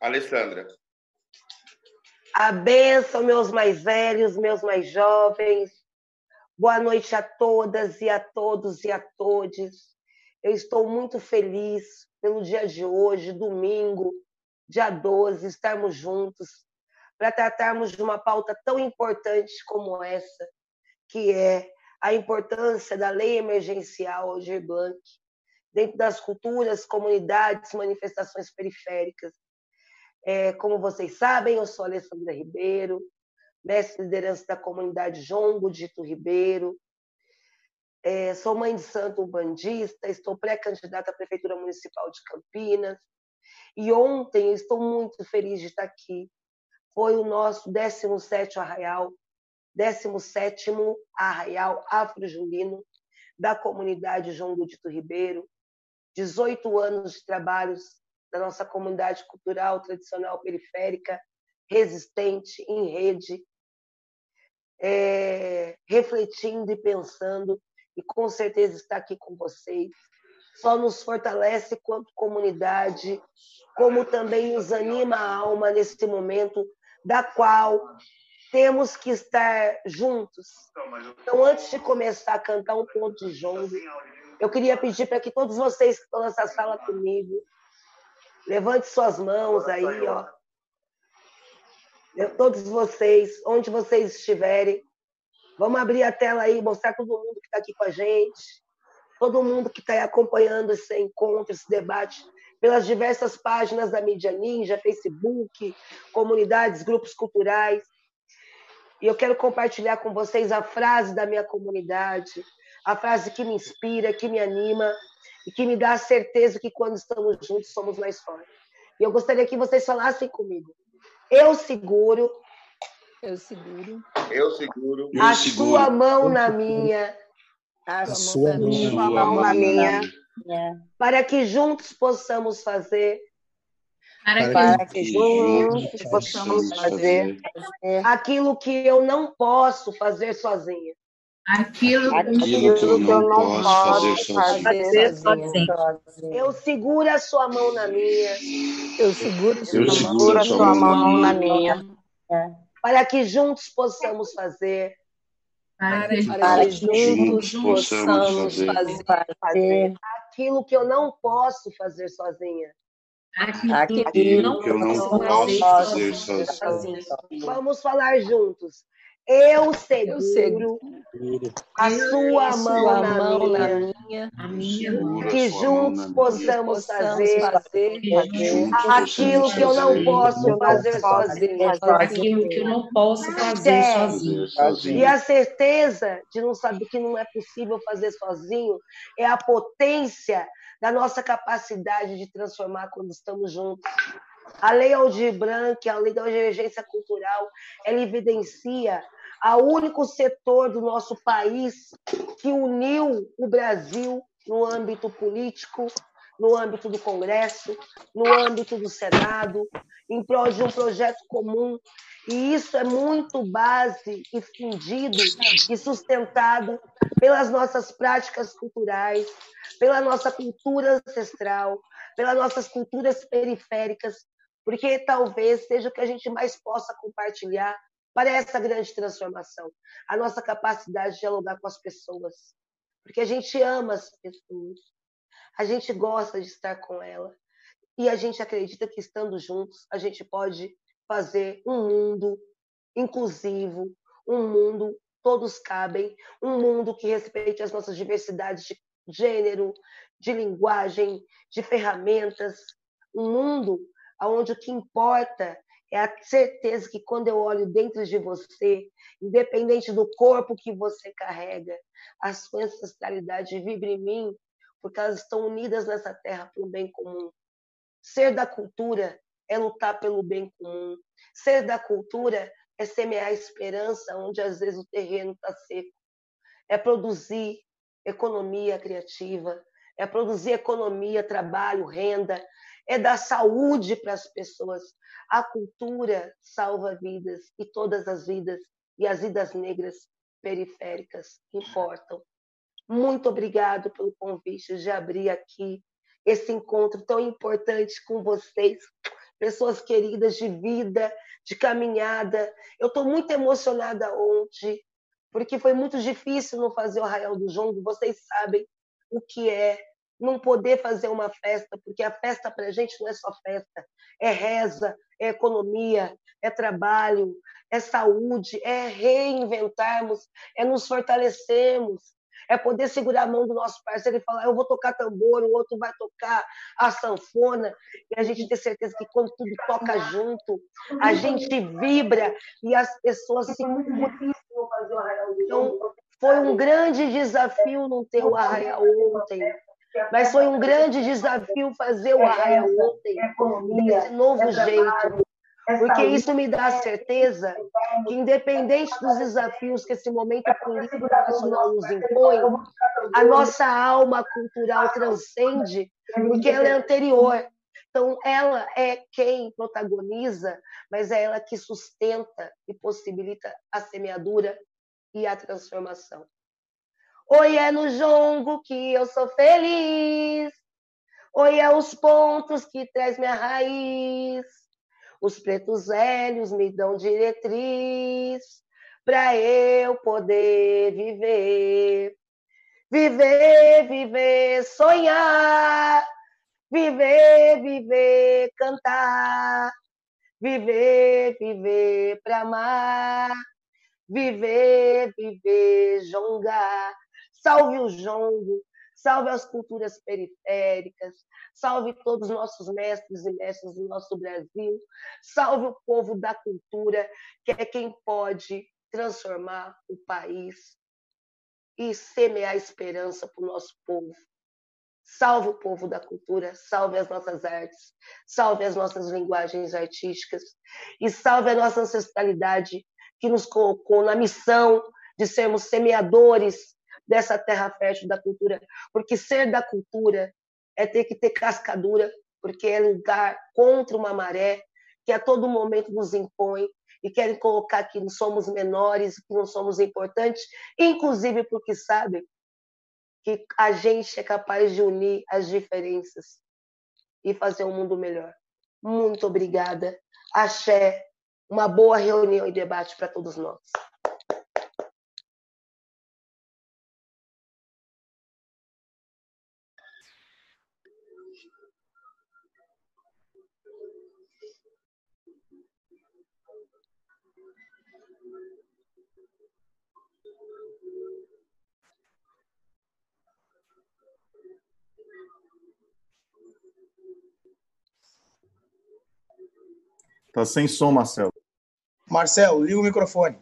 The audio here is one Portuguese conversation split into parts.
Alessandra. A meus mais velhos, meus mais jovens. Boa noite a todas e a todos e a todes. Eu estou muito feliz pelo dia de hoje, domingo, dia 12, estarmos juntos para tratarmos de uma pauta tão importante como essa, que é a importância da lei emergencial Aldir Blanc dentro das culturas, comunidades, manifestações periféricas. É, como vocês sabem, eu sou Alessandra Ribeiro, mestre de liderança da comunidade Jongo Dito Ribeiro. É, sou mãe de santo bandista, estou pré-candidata à Prefeitura Municipal de Campinas. E ontem eu estou muito feliz de estar aqui. Foi o nosso 17º Arraial, 17º Arraial Afro-Junino da comunidade João Dito Ribeiro. 18 anos de trabalhos da nossa comunidade cultural tradicional periférica, resistente, em rede, é, refletindo e pensando, e com certeza está aqui com vocês. Só nos fortalece quanto comunidade, como também nos anima a alma nesse momento, da qual temos que estar juntos. Então, antes de começar a cantar um ponto de jongo, eu queria pedir para que todos vocês que estão nessa sala comigo, levante suas mãos aí, ó. Todos vocês, onde vocês estiverem, vamos abrir a tela aí, mostrar todo mundo que está aqui com a gente, todo mundo que está acompanhando esse encontro, esse debate, pelas diversas páginas da mídia ninja, Facebook, comunidades, grupos culturais. E eu quero compartilhar com vocês a frase da minha comunidade, a frase que me inspira, que me anima e que me dá a certeza que quando estamos juntos somos mais fortes. E eu gostaria que vocês falassem comigo. Eu seguro. Eu seguro. Eu seguro. A eu sua mão na minha. A, A sua sua mão, mão Sua mão na minha. É. Para que juntos possamos fazer Para Para que que juntos possamos possamos fazer aquilo que eu não posso fazer sozinha. Aquilo aquilo que eu não posso fazer fazer sozinho. sozinho. Eu seguro a sua mão na minha, Eu seguro Eu sua seguro mão a sua mão na minha. para que juntos possamos fazer para que Para que juntos juntos possamos possamos fazer fazer aquilo que eu não posso fazer sozinha. aquilo aquilo que eu não posso posso fazer fazer sozinho. Vamos falar juntos. Eu Eu seguro seguro a sua mão sua na mão minha, na minha. A minha que mão juntos na minha. possamos fazer fazer aquilo que eu não posso fazer sozinha. aquilo que eu não posso fazer É. sozinho. fazer sozinho. E a certeza de não saber que não é possível fazer sozinho é a potência da nossa capacidade de transformar quando estamos juntos. A Lei Aldir Blanc, a Lei da Emergência Cultural, ela evidencia a único setor do nosso país que uniu o Brasil no âmbito político, no âmbito do Congresso, no âmbito do Senado, em prol de um projeto comum. E isso é muito base e fundido e sustentado pelas nossas práticas culturais, pela nossa cultura ancestral, pelas nossas culturas periféricas, porque talvez seja o que a gente mais possa compartilhar para essa grande transformação, a nossa capacidade de dialogar com as pessoas, porque a gente ama as pessoas, a gente gosta de estar com ela. E a gente acredita que estando juntos a gente pode fazer um mundo inclusivo, um mundo todos cabem, um mundo que respeite as nossas diversidades de gênero, de linguagem, de ferramentas, um mundo onde o que importa é a certeza que quando eu olho dentro de você, independente do corpo que você carrega, a sua ancestralidade vibra em mim, porque elas estão unidas nessa terra para o bem comum. Ser da cultura é lutar pelo bem comum. Ser da cultura é semear esperança onde às vezes o terreno está seco. É produzir economia criativa, é produzir economia, trabalho, renda, é dar saúde para as pessoas. A cultura salva vidas e todas as vidas e as vidas negras periféricas importam. Muito obrigado pelo convite de abrir aqui esse encontro tão importante com vocês, pessoas queridas de vida, de caminhada. Eu estou muito emocionada ontem, porque foi muito difícil não fazer o Arraial do Jongo. Vocês sabem o que é não poder fazer uma festa, porque a festa para a gente não é só festa, é reza, é economia, é trabalho, é saúde, é reinventarmos, é nos fortalecermos, é poder segurar a mão do nosso parceiro e falar: eu vou tocar tambor, o outro vai tocar a sanfona, e a gente ter certeza que quando tudo toca junto, a gente vibra e as pessoas se então, foi um grande desafio não ter o arraial ontem, mas foi um grande desafio fazer o arraial ontem desse novo jeito, porque isso me dá a certeza que, independente dos desafios que esse momento político nacional nos impõe, a nossa alma cultural transcende, porque ela é anterior. Então, ela é quem protagoniza, mas é ela que sustenta e possibilita a semeadura e a transformação. Oi, é no jongo que eu sou feliz. Oi, é os pontos que traz minha raiz. Os pretos velhos me dão diretriz para eu poder viver. Viver, viver, sonhar. Viver, viver, cantar. Viver, viver para amar. Viver, viver, jongar. Salve o jongo, salve as culturas periféricas, salve todos os nossos mestres e mestres do nosso Brasil, salve o povo da cultura, que é quem pode transformar o país e semear esperança para o nosso povo. Salve o povo da cultura, salve as nossas artes, salve as nossas linguagens artísticas e salve a nossa ancestralidade que nos colocou na missão de sermos semeadores dessa terra fértil da cultura, porque ser da cultura é ter que ter cascadura, porque é lugar contra uma maré que a todo momento nos impõe e querem colocar que não somos menores, que não somos importantes, inclusive porque sabem que a gente é capaz de unir as diferenças e fazer um mundo melhor. Muito obrigada. Axé. Uma boa reunião e debate para todos nós. Tá sem som, Marcelo. Marcelo, liga o microfone.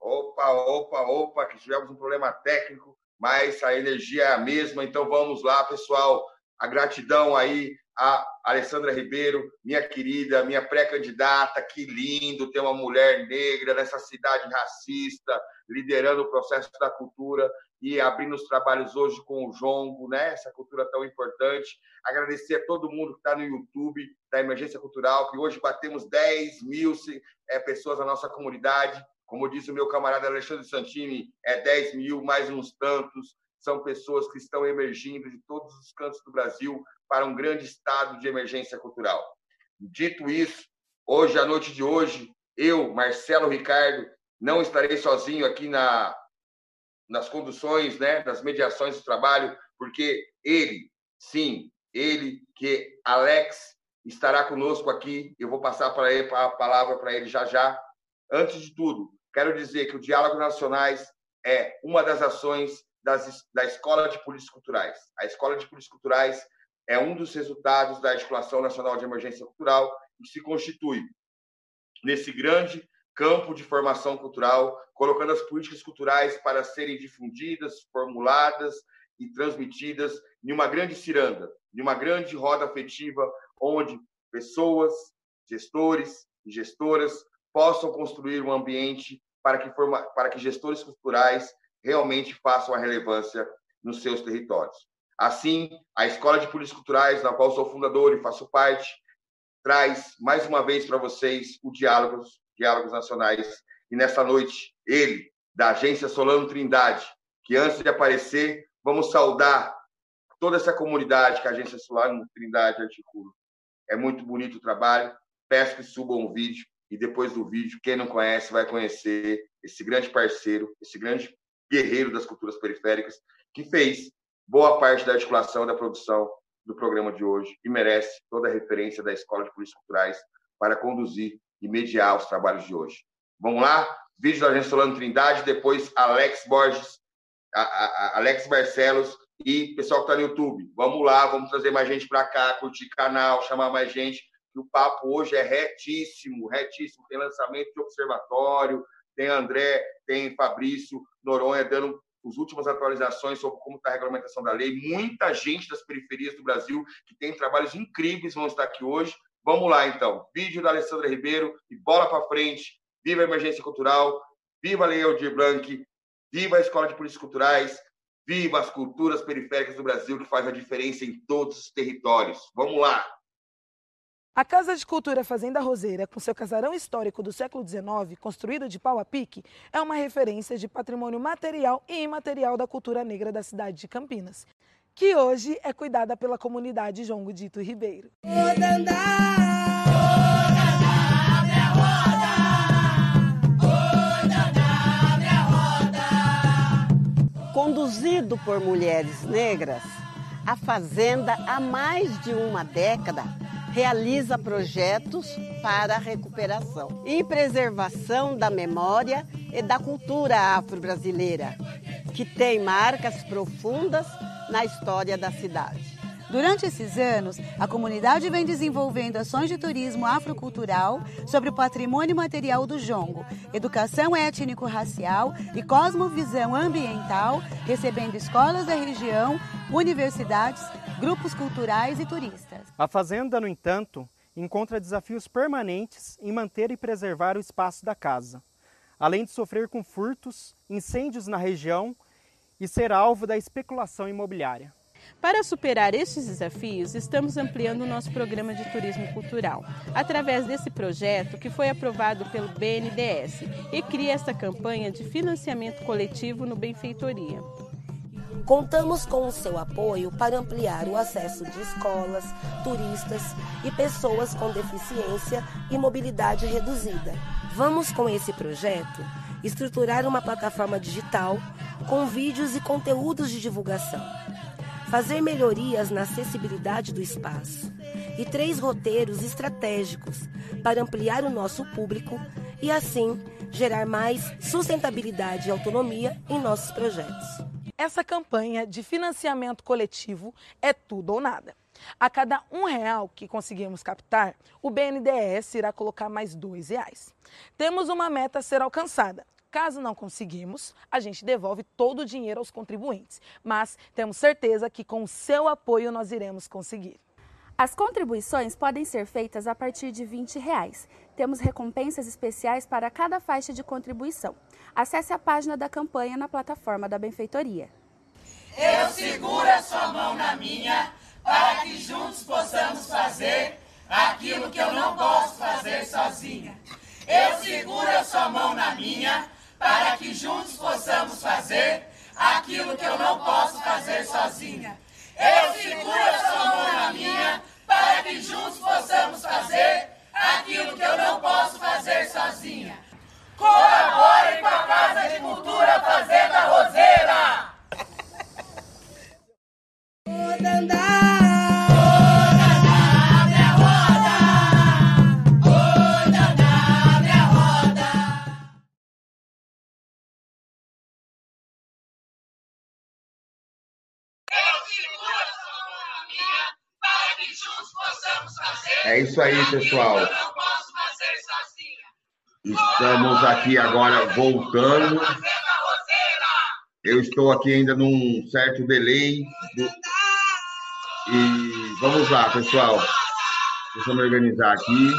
Opa, opa, opa, que tivemos um problema técnico, mas a energia é a mesma, então vamos lá, pessoal. A gratidão aí a Alessandra Ribeiro, minha querida, minha pré-candidata, que lindo ter uma mulher negra nessa cidade racista, liderando o processo da cultura e abrindo os trabalhos hoje com o Jongo, né? essa cultura tão importante. Agradecer a todo mundo que está no YouTube da Emergência Cultural, que hoje batemos 10 mil é, pessoas na nossa comunidade. Como disse o meu camarada Alexandre Santini, é 10 mil, mais uns tantos. São pessoas que estão emergindo de todos os cantos do Brasil para um grande estado de emergência cultural. Dito isso, hoje, à noite de hoje, eu, Marcelo Ricardo, não estarei sozinho aqui na, nas conduções, né, das mediações do trabalho, porque ele, sim, ele, que Alex estará conosco aqui. Eu vou passar para ele a palavra para ele já já. Antes de tudo, quero dizer que o Diálogo Nacionais é uma das ações das, da Escola de Políticas Culturais. A Escola de Políticas Culturais é um dos resultados da Articulação Nacional de Emergência Cultural e se constitui nesse grande campo de formação cultural, colocando as políticas culturais para serem difundidas, formuladas e transmitidas em uma grande ciranda, em uma grande roda afetiva, onde pessoas, gestores e gestoras possam construir um ambiente para que, forma, para que gestores culturais realmente façam a relevância nos seus territórios. Assim, a Escola de Políticas Culturais, na qual sou fundador e faço parte, traz mais uma vez para vocês o Diálogos Diálogos Nacionais. E nessa noite, ele, da agência Solano Trindade, que antes de aparecer, vamos saudar toda essa comunidade que a Agência Solar Trindade articula. É muito bonito o trabalho. Peço que subam o vídeo e depois do vídeo, quem não conhece vai conhecer esse grande parceiro, esse grande guerreiro das culturas periféricas, que fez boa parte da articulação da produção do programa de hoje e merece toda a referência da Escola de Políticas Culturais para conduzir e mediar os trabalhos de hoje. Vamos lá? Vídeo da Agência Solano Trindade, depois Alex Borges, a, a, a Alex Barcelos e pessoal que está no YouTube. Vamos lá, vamos trazer mais gente para cá, curtir canal, chamar mais gente. O papo hoje é retíssimo, retíssimo. Tem lançamento de observatório, tem André, tem Fabrício Noronha dando as últimas atualizações sobre como está a regulamentação da lei. Muita gente das periferias do Brasil que tem trabalhos incríveis vão estar aqui hoje. Vamos lá, então. Vídeo da Alessandra Ribeiro e bola para frente. Viva a emergência cultural, viva a Lei Aldir Blanc, viva a Escola de Políticas Culturais, viva as culturas periféricas do Brasil que faz a diferença em todos os territórios. Vamos lá! A Casa de Cultura Fazenda Roseira, com seu casarão histórico do século XIX, construído de pau a pique, é uma referência de patrimônio material e imaterial da cultura negra da cidade de Campinas, que hoje é cuidada pela comunidade João Godito Ribeiro. Conduzido por mulheres negras, a Fazenda, há mais de uma década, realiza projetos para a recuperação e preservação da memória e da cultura afro-brasileira, que tem marcas profundas na história da cidade. Durante esses anos, a comunidade vem desenvolvendo ações de turismo afrocultural sobre o patrimônio material do jongo, educação étnico-racial e cosmovisão ambiental, recebendo escolas da região, universidades, grupos culturais e turistas. A Fazenda, no entanto, encontra desafios permanentes em manter e preservar o espaço da casa, além de sofrer com furtos, incêndios na região e ser alvo da especulação imobiliária. Para superar estes desafios, estamos ampliando o nosso programa de turismo cultural, através desse projeto que foi aprovado pelo BNDES e cria esta campanha de financiamento coletivo no Benfeitoria. Contamos com o seu apoio para ampliar o acesso de escolas, turistas e pessoas com deficiência e mobilidade reduzida. Vamos, com esse projeto, estruturar uma plataforma digital com vídeos e conteúdos de divulgação fazer melhorias na acessibilidade do espaço e três roteiros estratégicos para ampliar o nosso público e, assim, gerar mais sustentabilidade e autonomia em nossos projetos. Essa campanha de financiamento coletivo é tudo ou nada. A cada um real que conseguirmos captar, o BNDES irá colocar mais dois reais. Temos uma meta a ser alcançada, Caso não conseguimos, a gente devolve todo o dinheiro aos contribuintes, mas temos certeza que com o seu apoio nós iremos conseguir. As contribuições podem ser feitas a partir de 20 reais. Temos recompensas especiais para cada faixa de contribuição. Acesse a página da campanha na plataforma da Benfeitoria. Eu seguro a sua mão na minha para que juntos possamos fazer aquilo que eu não posso fazer sozinha. Eu seguro a sua mão na minha para que juntos possamos fazer aquilo que eu não posso fazer sozinha. Eu seguro a sua mão na minha para que juntos possamos fazer aquilo que eu não posso fazer sozinha. Colabore com a Casa de Cultura Fazenda Roseira! É isso aí, pessoal. Estamos aqui agora voltando. Eu estou aqui ainda num certo delay. Do... E vamos lá, pessoal. Deixa eu me organizar aqui.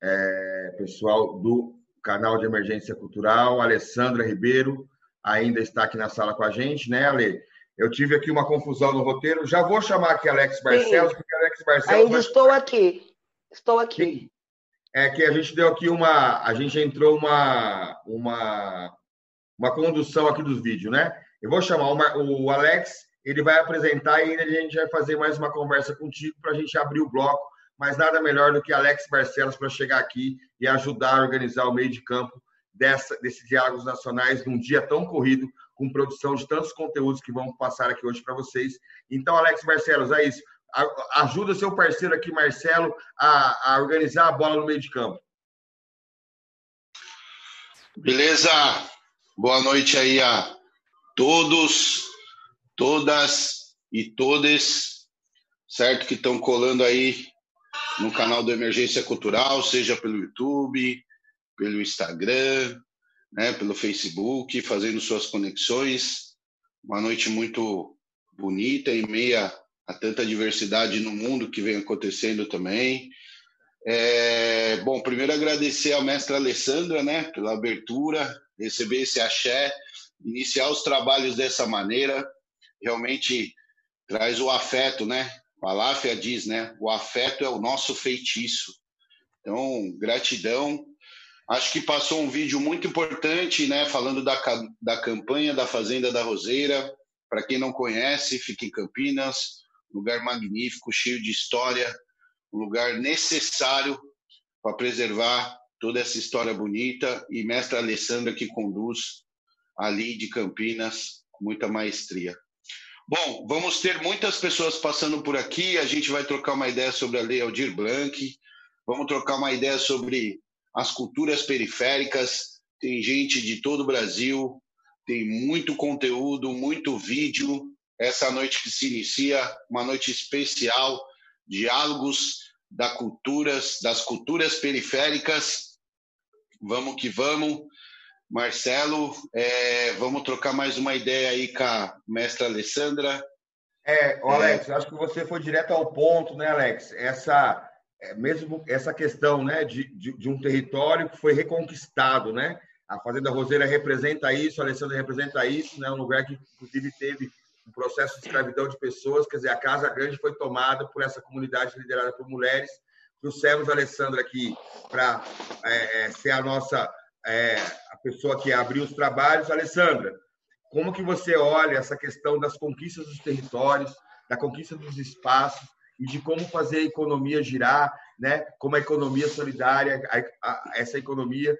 É, pessoal do canal de emergência cultural, Alessandra Ribeiro, ainda está aqui na sala com a gente, né, Ale? Eu tive aqui uma confusão no roteiro. Já vou chamar aqui Alex Barcelos, porque Alex Barcelos. Ainda estou aqui. Estou aqui. É que a gente deu aqui uma. A gente entrou uma, uma, uma condução aqui dos vídeos, né? Eu vou chamar o, o Alex ele vai apresentar e ainda a gente vai fazer mais uma conversa contigo para a gente abrir o bloco. Mas nada melhor do que Alex Barcelos para chegar aqui e ajudar a organizar o meio de campo dessa, desses diálogos nacionais num dia tão corrido, com produção de tantos conteúdos que vamos passar aqui hoje para vocês. Então, Alex Barcelos, é isso. Ajuda seu parceiro aqui, Marcelo, a, a organizar a bola no meio de campo. Beleza? Boa noite aí a todos, todas e todes, certo? Que estão colando aí no canal do Emergência Cultural, seja pelo YouTube, pelo Instagram, né, pelo Facebook, fazendo suas conexões. Uma noite muito bonita, em meia a tanta diversidade no mundo que vem acontecendo também. É, bom, primeiro agradecer à mestra Alessandra, né, pela abertura, receber esse axé, iniciar os trabalhos dessa maneira, realmente traz o afeto, né? A Láfia diz, né? O afeto é o nosso feitiço. Então, gratidão. Acho que passou um vídeo muito importante, né? Falando da, da campanha da Fazenda da Roseira. Para quem não conhece, fica em Campinas, lugar magnífico, cheio de história, um lugar necessário para preservar toda essa história bonita e mestra Alessandra que conduz ali de Campinas com muita maestria. Bom, vamos ter muitas pessoas passando por aqui, a gente vai trocar uma ideia sobre a Lei Aldir Blanc, vamos trocar uma ideia sobre as culturas periféricas, tem gente de todo o Brasil, tem muito conteúdo, muito vídeo, essa noite que se inicia, uma noite especial, diálogos da culturas, das culturas periféricas. Vamos que vamos. Marcelo, é, vamos trocar mais uma ideia aí com a mestra Alessandra. É, Alex, é... acho que você foi direto ao ponto, né, Alex? Essa, é, mesmo essa questão né, de, de, de, um território que foi reconquistado, né? A Fazenda Roseira representa isso, a Alessandra representa isso, né? Um lugar que, inclusive, teve um processo de escravidão de pessoas, quer dizer, a Casa Grande foi tomada por essa comunidade liderada por mulheres. Trouxemos a Alessandra aqui para é, é, ser a nossa é, a pessoa que abriu os trabalhos. Alessandra, como que você olha essa questão das conquistas dos territórios, da conquista dos espaços e de como fazer a economia girar, né? Como a economia solidária, a, a, essa economia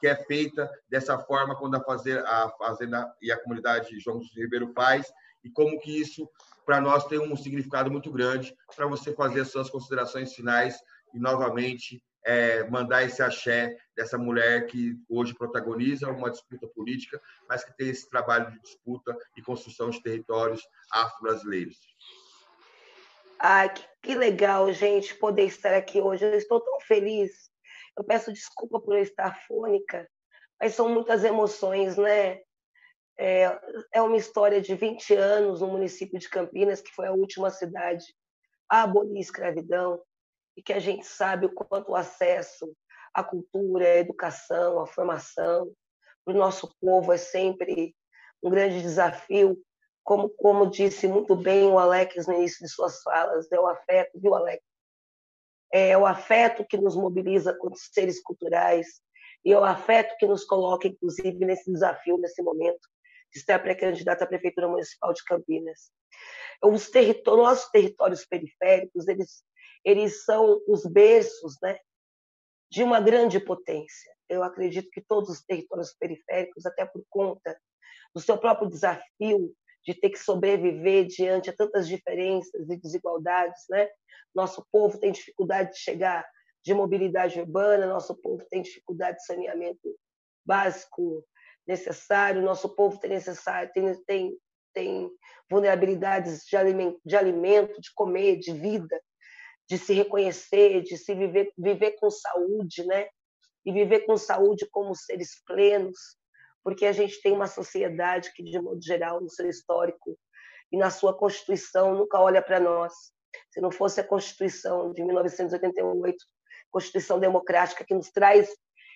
que, é feita dessa forma quando a, fazer, a fazenda e a comunidade João Ribeiro faz e como que isso para nós tem um significado muito grande para você fazer as suas considerações finais e novamente é, mandar esse axé dessa mulher que hoje protagoniza uma disputa política, mas que tem esse trabalho de disputa e construção de territórios afro-brasileiros. Ai, que, que legal, gente, poder estar aqui hoje. Eu estou tão feliz. Eu peço desculpa por eu estar fônica, mas são muitas emoções, né? É, é uma história de 20 anos no município de Campinas, que foi a última cidade a abolir a escravidão, e que a gente sabe o quanto o acesso à cultura, à educação, à formação para o nosso povo é sempre um grande desafio. Como, como disse muito bem o Alex no início de suas falas, é o afeto, viu, Alex? É o afeto que nos mobiliza como seres culturais e é o afeto que nos coloca, inclusive, nesse desafio, nesse momento, de estar pré-candidato à Prefeitura Municipal de Campinas. Os territórios, nossos territórios periféricos, eles eles são os berços né, de uma grande potência. Eu acredito que todos os territórios periféricos, até por conta do seu próprio desafio de ter que sobreviver diante a tantas diferenças e desigualdades, né? Nosso povo tem dificuldade de chegar de mobilidade urbana, nosso povo tem dificuldade de saneamento básico necessário, nosso povo tem necessário tem, tem, tem vulnerabilidades de alimento, de alimento, de comer, de vida de se reconhecer, de se viver, viver com saúde, né? E viver com saúde como seres plenos, porque a gente tem uma sociedade que, de modo geral, no seu histórico e na sua Constituição, nunca olha para nós. Se não fosse a Constituição de 1988, Constituição democrática, que nos traz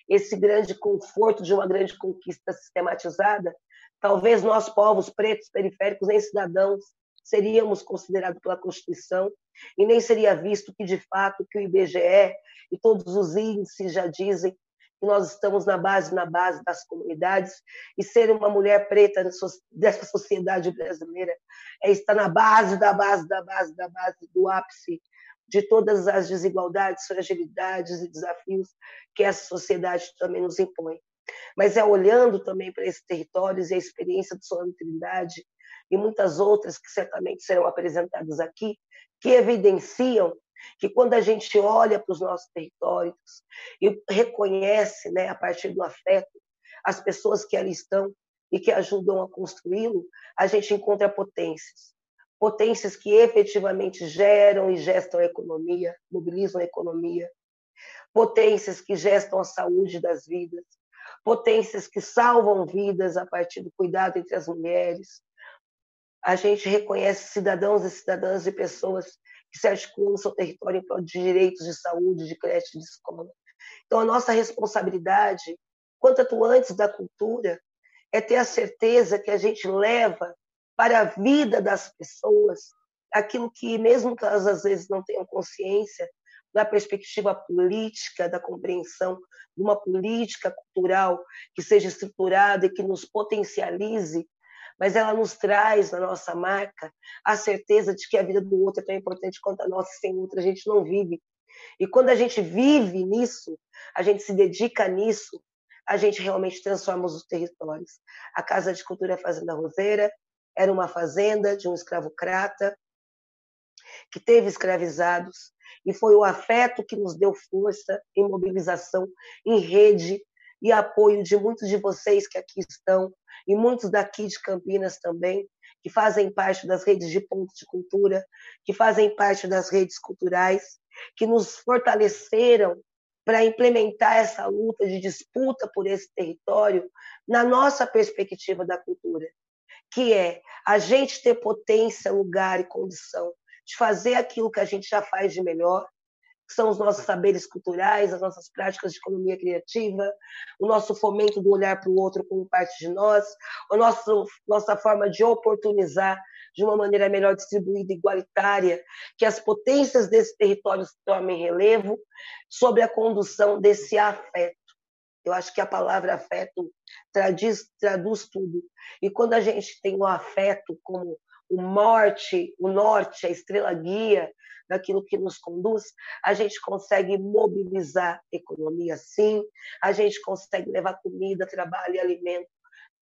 esse grande conforto de uma grande conquista sistematizada, talvez nós, povos pretos, periféricos, nem cidadãos, seríamos considerados pela Constituição e nem seria visto que, de fato, que o IBGE e todos os índices já dizem nós estamos na base, na base das comunidades, e ser uma mulher preta dessa sociedade brasileira é estar na base, da base, da base, da base, do ápice de todas as desigualdades, fragilidades e desafios que essa sociedade também nos impõe. Mas é olhando também para esses territórios e a experiência de Solano Trindade e muitas outras que certamente serão apresentadas aqui, que evidenciam que quando a gente olha para os nossos territórios e reconhece, né, a partir do afeto, as pessoas que ali estão e que ajudam a construí-lo, a gente encontra potências. Potências que efetivamente geram e gestam a economia, mobilizam a economia. Potências que gestam a saúde das vidas. Potências que salvam vidas a partir do cuidado entre as mulheres. A gente reconhece cidadãos e cidadãs e pessoas que se articulam no seu território em prol de direitos de saúde, de creche, de escola. Então, a nossa responsabilidade, quanto atuantes da cultura, é ter a certeza que a gente leva para a vida das pessoas aquilo que, mesmo que elas às vezes não tenham consciência, da perspectiva política, da compreensão de uma política cultural que seja estruturada e que nos potencialize mas ela nos traz na nossa marca a certeza de que a vida do outro é tão importante quanto a nossa, sem outra a gente não vive. E quando a gente vive nisso, a gente se dedica nisso, a gente realmente transforma os territórios. A Casa de Cultura Fazenda Roseira era uma fazenda de um escravocrata que teve escravizados e foi o afeto que nos deu força e mobilização em rede e apoio de muitos de vocês que aqui estão e muitos daqui de Campinas também, que fazem parte das redes de pontos de cultura, que fazem parte das redes culturais, que nos fortaleceram para implementar essa luta de disputa por esse território na nossa perspectiva da cultura, que é a gente ter potência, lugar e condição de fazer aquilo que a gente já faz de melhor, que são os nossos saberes culturais, as nossas práticas de economia criativa, o nosso fomento do olhar para o outro como parte de nós, a nossa forma de oportunizar de uma maneira melhor distribuída, igualitária, que as potências desse território tomem relevo sobre a condução desse afeto. Eu acho que a palavra afeto traduz, traduz tudo. E quando a gente tem o afeto como o norte, o norte, a estrela guia daquilo que nos conduz, a gente consegue mobilizar economia, sim, a gente consegue levar comida, trabalho e alimento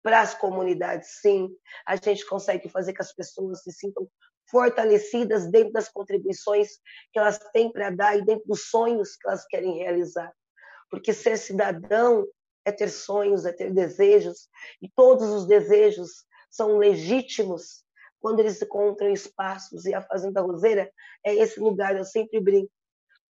para as comunidades, sim, a gente consegue fazer que as pessoas se sintam fortalecidas dentro das contribuições que elas têm para dar e dentro dos sonhos que elas querem realizar. Porque ser cidadão é ter sonhos, é ter desejos, e todos os desejos são legítimos quando eles encontram espaços, e a Fazenda Roseira é esse lugar, eu sempre brinco.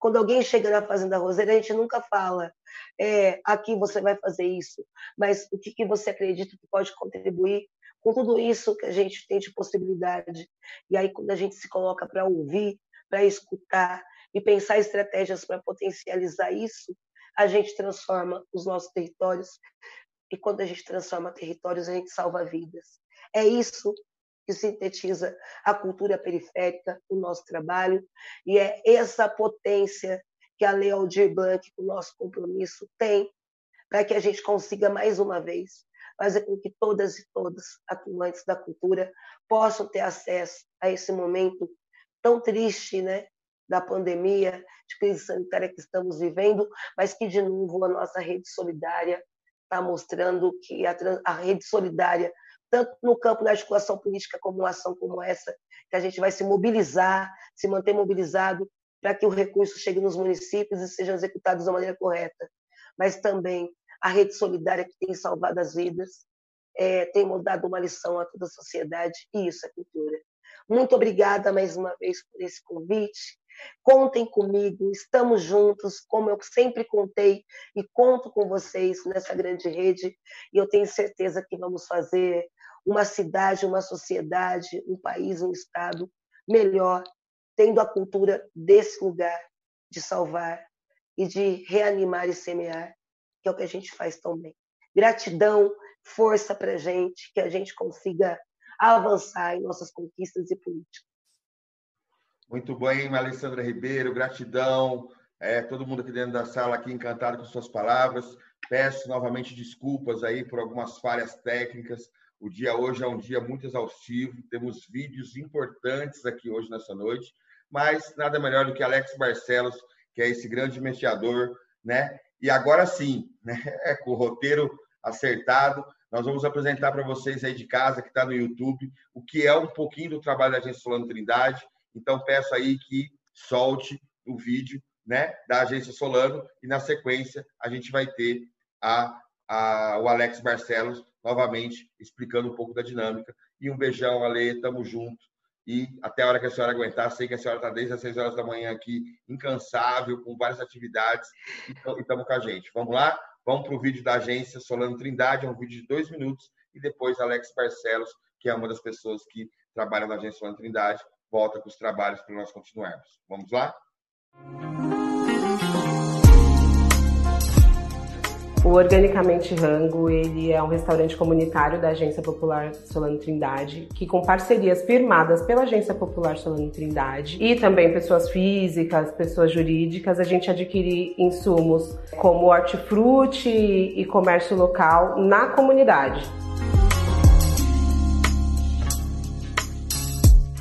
Quando alguém chega na Fazenda Roseira, a gente nunca fala, é, aqui você vai fazer isso, mas o que, que você acredita que pode contribuir com tudo isso que a gente tem de possibilidade. E aí, quando a gente se coloca para ouvir, para escutar e pensar estratégias para potencializar isso, a gente transforma os nossos territórios. E quando a gente transforma territórios, a gente salva vidas. É isso que sintetiza a cultura periférica, o nosso trabalho, e é essa potência que a Lei Aldir Blanc, o nosso compromisso, tem para que a gente consiga, mais uma vez, fazer com que todas e todos atuantes da cultura possam ter acesso a esse momento tão triste, né, da pandemia, de crise sanitária que estamos vivendo, mas que, de novo, a nossa rede solidária está mostrando que a, a rede solidária tanto no campo da articulação política como uma ação como essa, que a gente vai se mobilizar, se manter mobilizado para que o recurso chegue nos municípios e sejam executados da maneira correta. Mas também a rede solidária que tem salvado as vidas, é, tem dado uma lição a toda a sociedade, e isso é cultura. Muito obrigada mais uma vez por esse convite. Contem comigo, estamos juntos, como eu sempre contei e conto com vocês nessa grande rede, e eu tenho certeza que vamos fazer uma cidade, uma sociedade, um país, um estado melhor, tendo a cultura desse lugar de salvar e de reanimar e semear, que é o que a gente faz tão bem. Gratidão, força para a gente, que a gente consiga avançar em nossas conquistas e políticas. Muito bem, Alessandra Ribeiro, gratidão. É, todo mundo aqui dentro da sala aqui encantado com suas palavras. Peço novamente desculpas aí por algumas falhas técnicas. O dia hoje é um dia muito exaustivo. Temos vídeos importantes aqui hoje nessa noite, mas nada melhor do que Alex Barcelos, que é esse grande mediador, né? E agora sim, né? É, com o roteiro acertado, nós vamos apresentar para vocês aí de casa, que está no YouTube, o que é um pouquinho do trabalho da Agência Solano Trindade. Então, peço aí que solte o vídeo né, da Agência Solano e, na sequência, a gente vai ter a, a, o Alex Barcelos novamente explicando um pouco da dinâmica. E um beijão, Ale, tamo junto. E até a hora que a senhora aguentar, sei que a senhora está desde as 6 horas da manhã aqui, incansável, com várias atividades, e estamos com a gente. Vamos lá? Vamos para o vídeo da agência Solano Trindade, é um vídeo de dois minutos, e depois Alex Barcelos, que é uma das pessoas que trabalha na agência Solano Trindade, volta com os trabalhos para nós continuarmos. Vamos lá? O Organicamente Rango, ele é um restaurante comunitário da Agência Popular Solano Trindade, que com parcerias firmadas pela Agência Popular Solano Trindade e também pessoas físicas, pessoas jurídicas, a gente adquire insumos como hortifruti e comércio local na comunidade.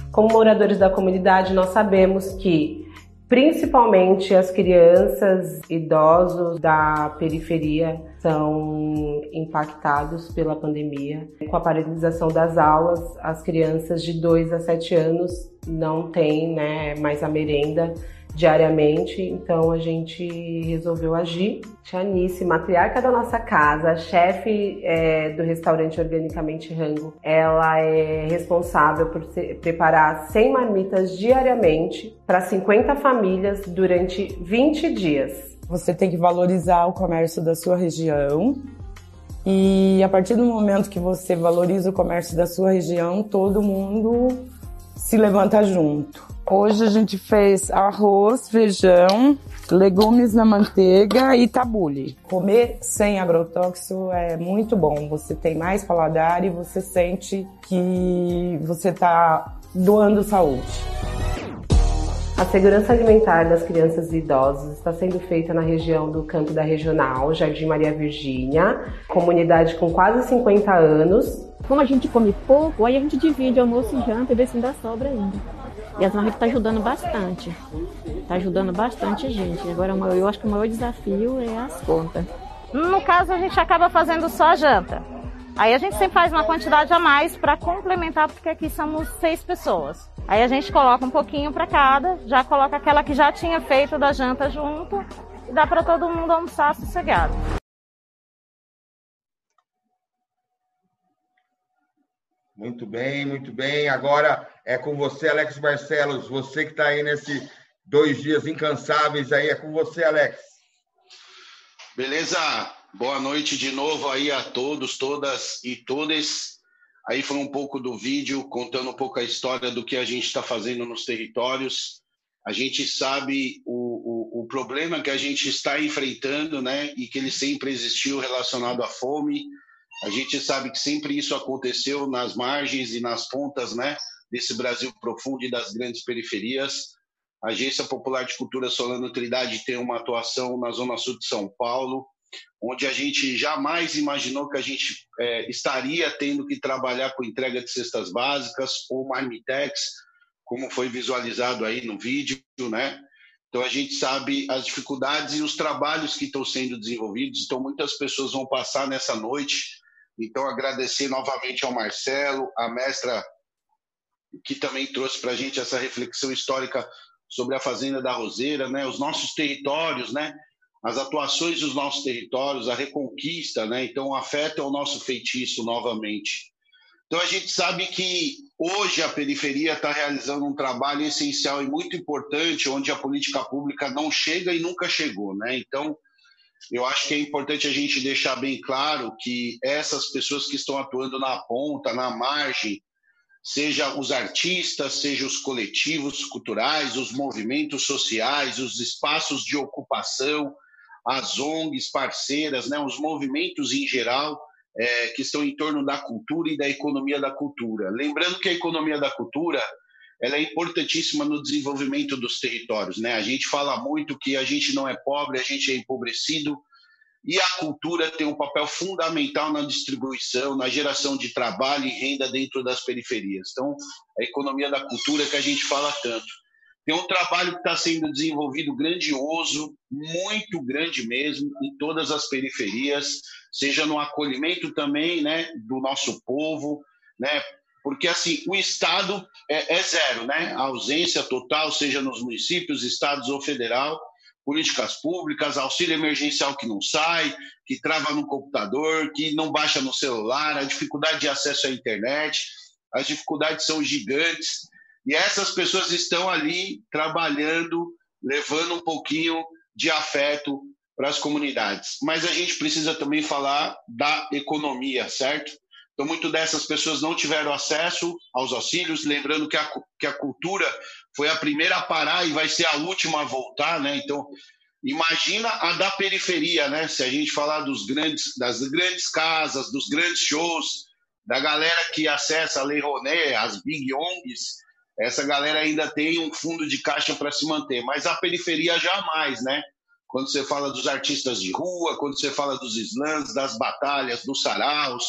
Como moradores da comunidade, nós sabemos que Principalmente as crianças, idosos da periferia são impactados pela pandemia. Com a paralisação das aulas, as crianças de 2 a 7 anos não têm né, mais a merenda diariamente, então a gente resolveu agir. Tianice, matriarca da nossa casa, chefe é, do restaurante Organicamente Rango, ela é responsável por preparar 100 marmitas diariamente para 50 famílias durante 20 dias. Você tem que valorizar o comércio da sua região, e a partir do momento que você valoriza o comércio da sua região, todo mundo se levanta junto. Hoje a gente fez arroz, feijão, legumes na manteiga e tabule. Comer sem agrotóxico é muito bom. Você tem mais paladar e você sente que você está doando saúde. A segurança alimentar das crianças e idosos está sendo feita na região do Campo da Regional, Jardim Maria Virgínia, comunidade com quase 50 anos. Como a gente come pouco, aí a gente divide almoço e janta e vê se ainda sobra ainda. E a Zona está ajudando bastante. Está ajudando bastante gente. Agora, eu acho que o maior desafio é as contas. No caso, a gente acaba fazendo só janta. Aí a gente sempre faz uma quantidade a mais para complementar, porque aqui somos seis pessoas. Aí a gente coloca um pouquinho para cada, já coloca aquela que já tinha feito da janta junto e dá para todo mundo almoçar sossegado. Muito bem, muito bem. Agora é com você, Alex Barcelos. Você que está aí nesses dois dias incansáveis aí, é com você, Alex. Beleza? Boa noite de novo aí a todos, todas e todas. Aí foi um pouco do vídeo, contando um pouco a história do que a gente está fazendo nos territórios. A gente sabe o, o, o problema que a gente está enfrentando, né? E que ele sempre existiu relacionado à fome, a gente sabe que sempre isso aconteceu nas margens e nas pontas, né, desse Brasil profundo e das grandes periferias. A Agência Popular de Cultura Solano Trindade tem uma atuação na Zona Sul de São Paulo, onde a gente jamais imaginou que a gente é, estaria tendo que trabalhar com entrega de cestas básicas ou marmitex, como foi visualizado aí no vídeo, né? Então a gente sabe as dificuldades e os trabalhos que estão sendo desenvolvidos. Então muitas pessoas vão passar nessa noite então, agradecer novamente ao Marcelo, a mestra que também trouxe para a gente essa reflexão histórica sobre a Fazenda da Roseira, né? os nossos territórios, né? As atuações dos nossos territórios, a reconquista, né? então afeta o nosso feitiço novamente. Então a gente sabe que hoje a periferia está realizando um trabalho essencial e muito importante, onde a política pública não chega e nunca chegou. Né? Então, eu acho que é importante a gente deixar bem claro que essas pessoas que estão atuando na ponta, na margem, seja os artistas, seja os coletivos culturais, os movimentos sociais, os espaços de ocupação, as ONGs parceiras, né, os movimentos em geral é, que estão em torno da cultura e da economia da cultura. Lembrando que a economia da cultura ela é importantíssima no desenvolvimento dos territórios. Né? A gente fala muito que a gente não é pobre, a gente é empobrecido, e a cultura tem um papel fundamental na distribuição, na geração de trabalho e renda dentro das periferias. Então, a economia da cultura que a gente fala tanto. Tem um trabalho que está sendo desenvolvido grandioso, muito grande mesmo, em todas as periferias, seja no acolhimento também né, do nosso povo, né, porque assim o Estado é, é zero, né, a ausência total, seja nos municípios, estados ou federal, políticas públicas, auxílio emergencial que não sai, que trava no computador, que não baixa no celular, a dificuldade de acesso à internet, as dificuldades são gigantes. E essas pessoas estão ali trabalhando, levando um pouquinho de afeto para as comunidades. Mas a gente precisa também falar da economia, certo? Então, muito dessas pessoas não tiveram acesso aos auxílios, lembrando que a, que a cultura foi a primeira a parar e vai ser a última a voltar, né? Então, imagina a da periferia, né? Se a gente falar dos grandes, das grandes casas, dos grandes shows, da galera que acessa a Lei Roné, as Big ONGs, essa galera ainda tem um fundo de caixa para se manter, mas a periferia jamais, né? Quando você fala dos artistas de rua, quando você fala dos slams, das batalhas, dos saraus,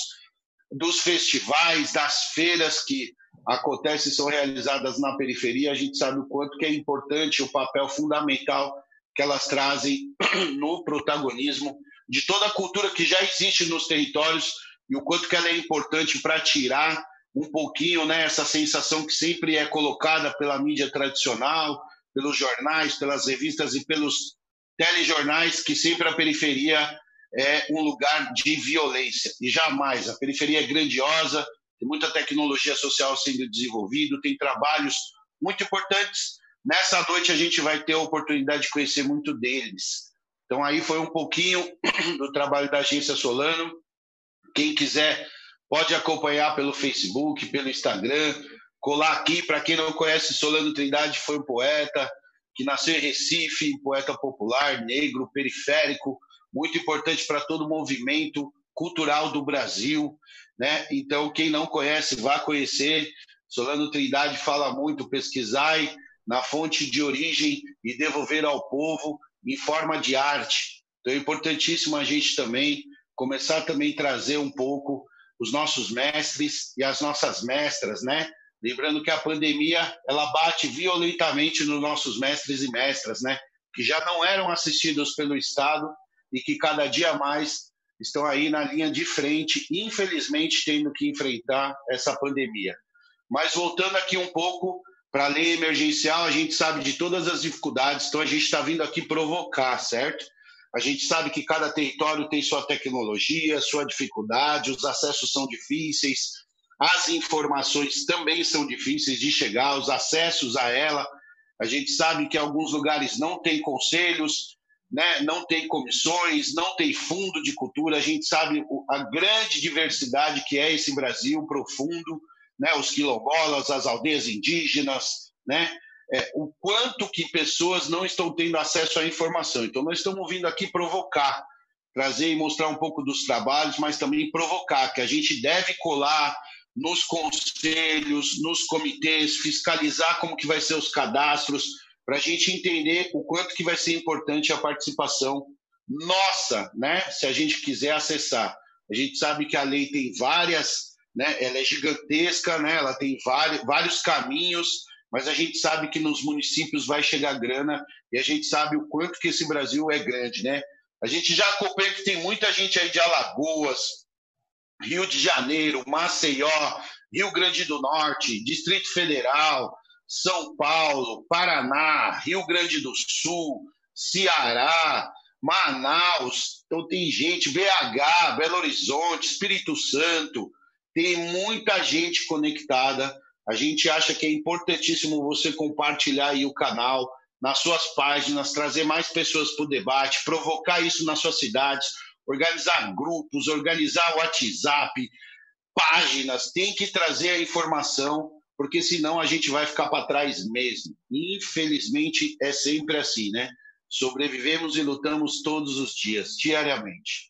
dos festivais, das feiras que acontecem e são realizadas na periferia, a gente sabe o quanto que é importante o papel fundamental que elas trazem no protagonismo de toda a cultura que já existe nos territórios e o quanto que ela é importante para tirar um pouquinho né, essa sensação que sempre é colocada pela mídia tradicional, pelos jornais, pelas revistas e pelos telejornais, que sempre a periferia é um lugar de violência. E jamais. A periferia é grandiosa, tem muita tecnologia social sendo desenvolvida, tem trabalhos muito importantes. Nessa noite a gente vai ter a oportunidade de conhecer muito deles. Então aí foi um pouquinho do trabalho da agência Solano. Quem quiser pode acompanhar pelo Facebook, pelo Instagram, colar aqui. Para quem não conhece, Solano Trindade foi um poeta que nasceu em Recife, poeta popular, negro, periférico, muito importante para todo o movimento cultural do Brasil. Né? Então, quem não conhece, vá conhecer. Solano Trindade fala muito, pesquisai na fonte de origem e devolver ao povo em forma de arte. Então é importantíssimo a gente também começar também a trazer um pouco os nossos mestres e as nossas mestras, né? Lembrando que a pandemia ela bate violentamente nos nossos mestres e mestras, né? Que já não eram assistidos pelo Estado e que cada dia mais estão aí na linha de frente, infelizmente tendo que enfrentar essa pandemia. Mas voltando aqui um pouco para a lei emergencial, a gente sabe de todas as dificuldades, então a gente está vindo aqui provocar, certo? A gente sabe que cada território tem sua tecnologia, sua dificuldade, os acessos são difíceis, as informações também são difíceis de chegar, os acessos a ela. A gente sabe que alguns lugares não têm conselhos, né? não tem comissões, não tem fundo de cultura. A gente sabe a grande diversidade que é esse Brasil profundo, né? os quilombolas, as aldeias indígenas, né? É, o quanto que pessoas não estão tendo acesso à informação. Então, nós estamos vindo aqui provocar, trazer e mostrar um pouco dos trabalhos, mas também provocar, que a gente deve colar nos conselhos, nos comitês, fiscalizar como que vai ser os cadastros, para a gente entender o quanto que vai ser importante a participação nossa, né? Se a gente quiser acessar. A gente sabe que a lei tem várias, né? Ela é gigantesca, né? Ela tem vários, vários caminhos, mas a gente sabe que nos municípios vai chegar grana e a gente sabe o quanto que esse Brasil é grande, né? A gente já acompanha que tem muita gente aí de Alagoas, Rio de Janeiro, Maceió, Rio Grande do Norte, Distrito Federal, são Paulo, Paraná, Rio Grande do Sul, Ceará, Manaus, então tem gente, BH, Belo Horizonte, Espírito Santo, tem muita gente conectada. A gente acha que é importantíssimo você compartilhar o canal nas suas páginas, trazer mais pessoas para o debate, provocar isso nas suas cidades, organizar grupos, organizar WhatsApp, páginas, tem que trazer a informação porque senão a gente vai ficar para trás mesmo. Infelizmente é sempre assim, né? Sobrevivemos e lutamos todos os dias, diariamente.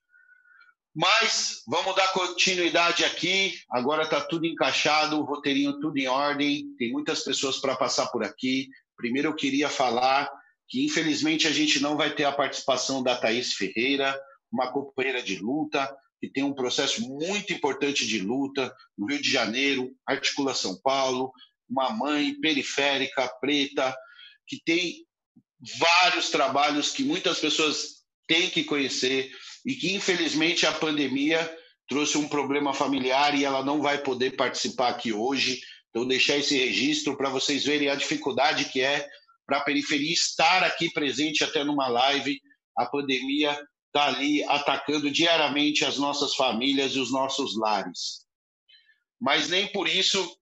Mas vamos dar continuidade aqui. Agora está tudo encaixado, o roteirinho tudo em ordem. Tem muitas pessoas para passar por aqui. Primeiro eu queria falar que infelizmente a gente não vai ter a participação da Thaís Ferreira, uma companheira de luta que tem um processo muito importante de luta no Rio de Janeiro, Articula São Paulo, uma mãe periférica, preta, que tem vários trabalhos que muitas pessoas têm que conhecer e que infelizmente a pandemia trouxe um problema familiar e ela não vai poder participar aqui hoje. Então deixar esse registro para vocês verem a dificuldade que é para a periferia estar aqui presente até numa live. A pandemia está ali atacando diariamente as nossas famílias e os nossos lares. Mas nem por isso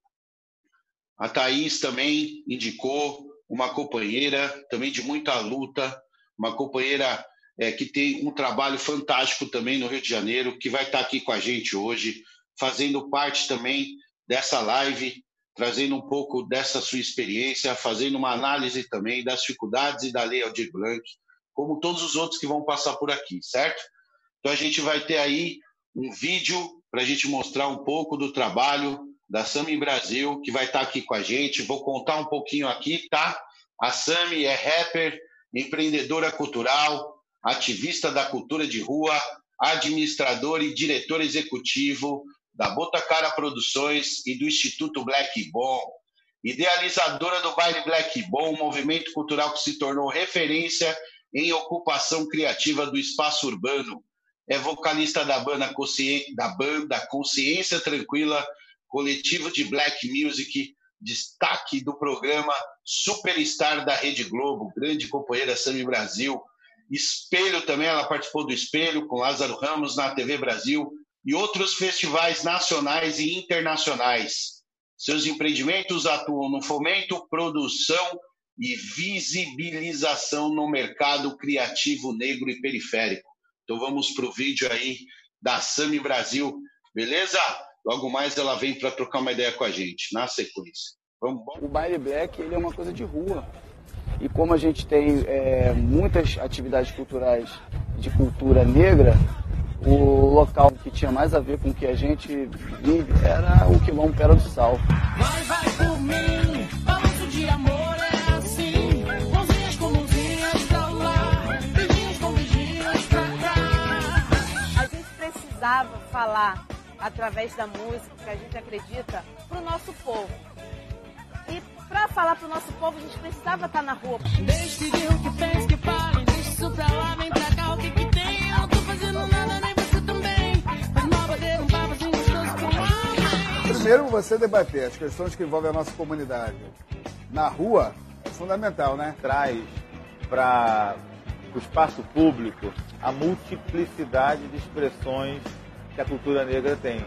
a Thaís também indicou uma companheira também de muita luta, uma companheira é, que tem um trabalho fantástico também no Rio de Janeiro, que vai estar aqui com a gente hoje, fazendo parte também dessa live, trazendo um pouco dessa sua experiência, fazendo uma análise também das dificuldades e da Lei Aldir Blanc, como todos os outros que vão passar por aqui, certo? Então a gente vai ter aí um vídeo para a gente mostrar um pouco do trabalho da Sami Brasil, que vai estar aqui com a gente. Vou contar um pouquinho aqui, tá? A Sami é rapper, empreendedora cultural, ativista da cultura de rua, administrador e diretor executivo da Botacara Produções e do Instituto Black Bom, idealizadora do Baile Black Bom, um movimento cultural que se tornou referência em ocupação criativa do espaço urbano. É vocalista da banda, da banda Consciência Tranquila, coletivo de black music, destaque do programa Superstar da Rede Globo, grande companheira Sami Brasil, Espelho também, ela participou do Espelho com Lázaro Ramos na TV Brasil e outros festivais nacionais e internacionais. Seus empreendimentos atuam no fomento, produção e visibilização no mercado criativo negro e periférico. Então vamos para o vídeo aí da Sami Brasil, beleza? Logo mais ela vem para trocar uma ideia com a gente, na sequência. Vamos, O baile black ele é uma coisa de rua. E como a gente tem é, muitas atividades culturais de cultura negra, o local que tinha mais a ver com o que a gente vive era o Quilombo Pera do Sal. Vai, vai por mim, balanço de amor é assim. Mãozinhas com mãozinhas pra lá, beijinhos com beijinhos pra cá. A gente precisava falar através da música que a gente acredita pro nosso povo. Para falar pro nosso povo, a gente precisava estar na rua. Deixe de o que pensa, que fale, deixa isso pra lá, vem pra cá, o que que tem? Eu não tô fazendo nada, nem você também. Faz uma bater um papo assim gostoso com. Primeiro, você debater as questões que envolvem a nossa comunidade na rua é fundamental, né? Traz para o espaço público a multiplicidade de expressões que a cultura negra tem.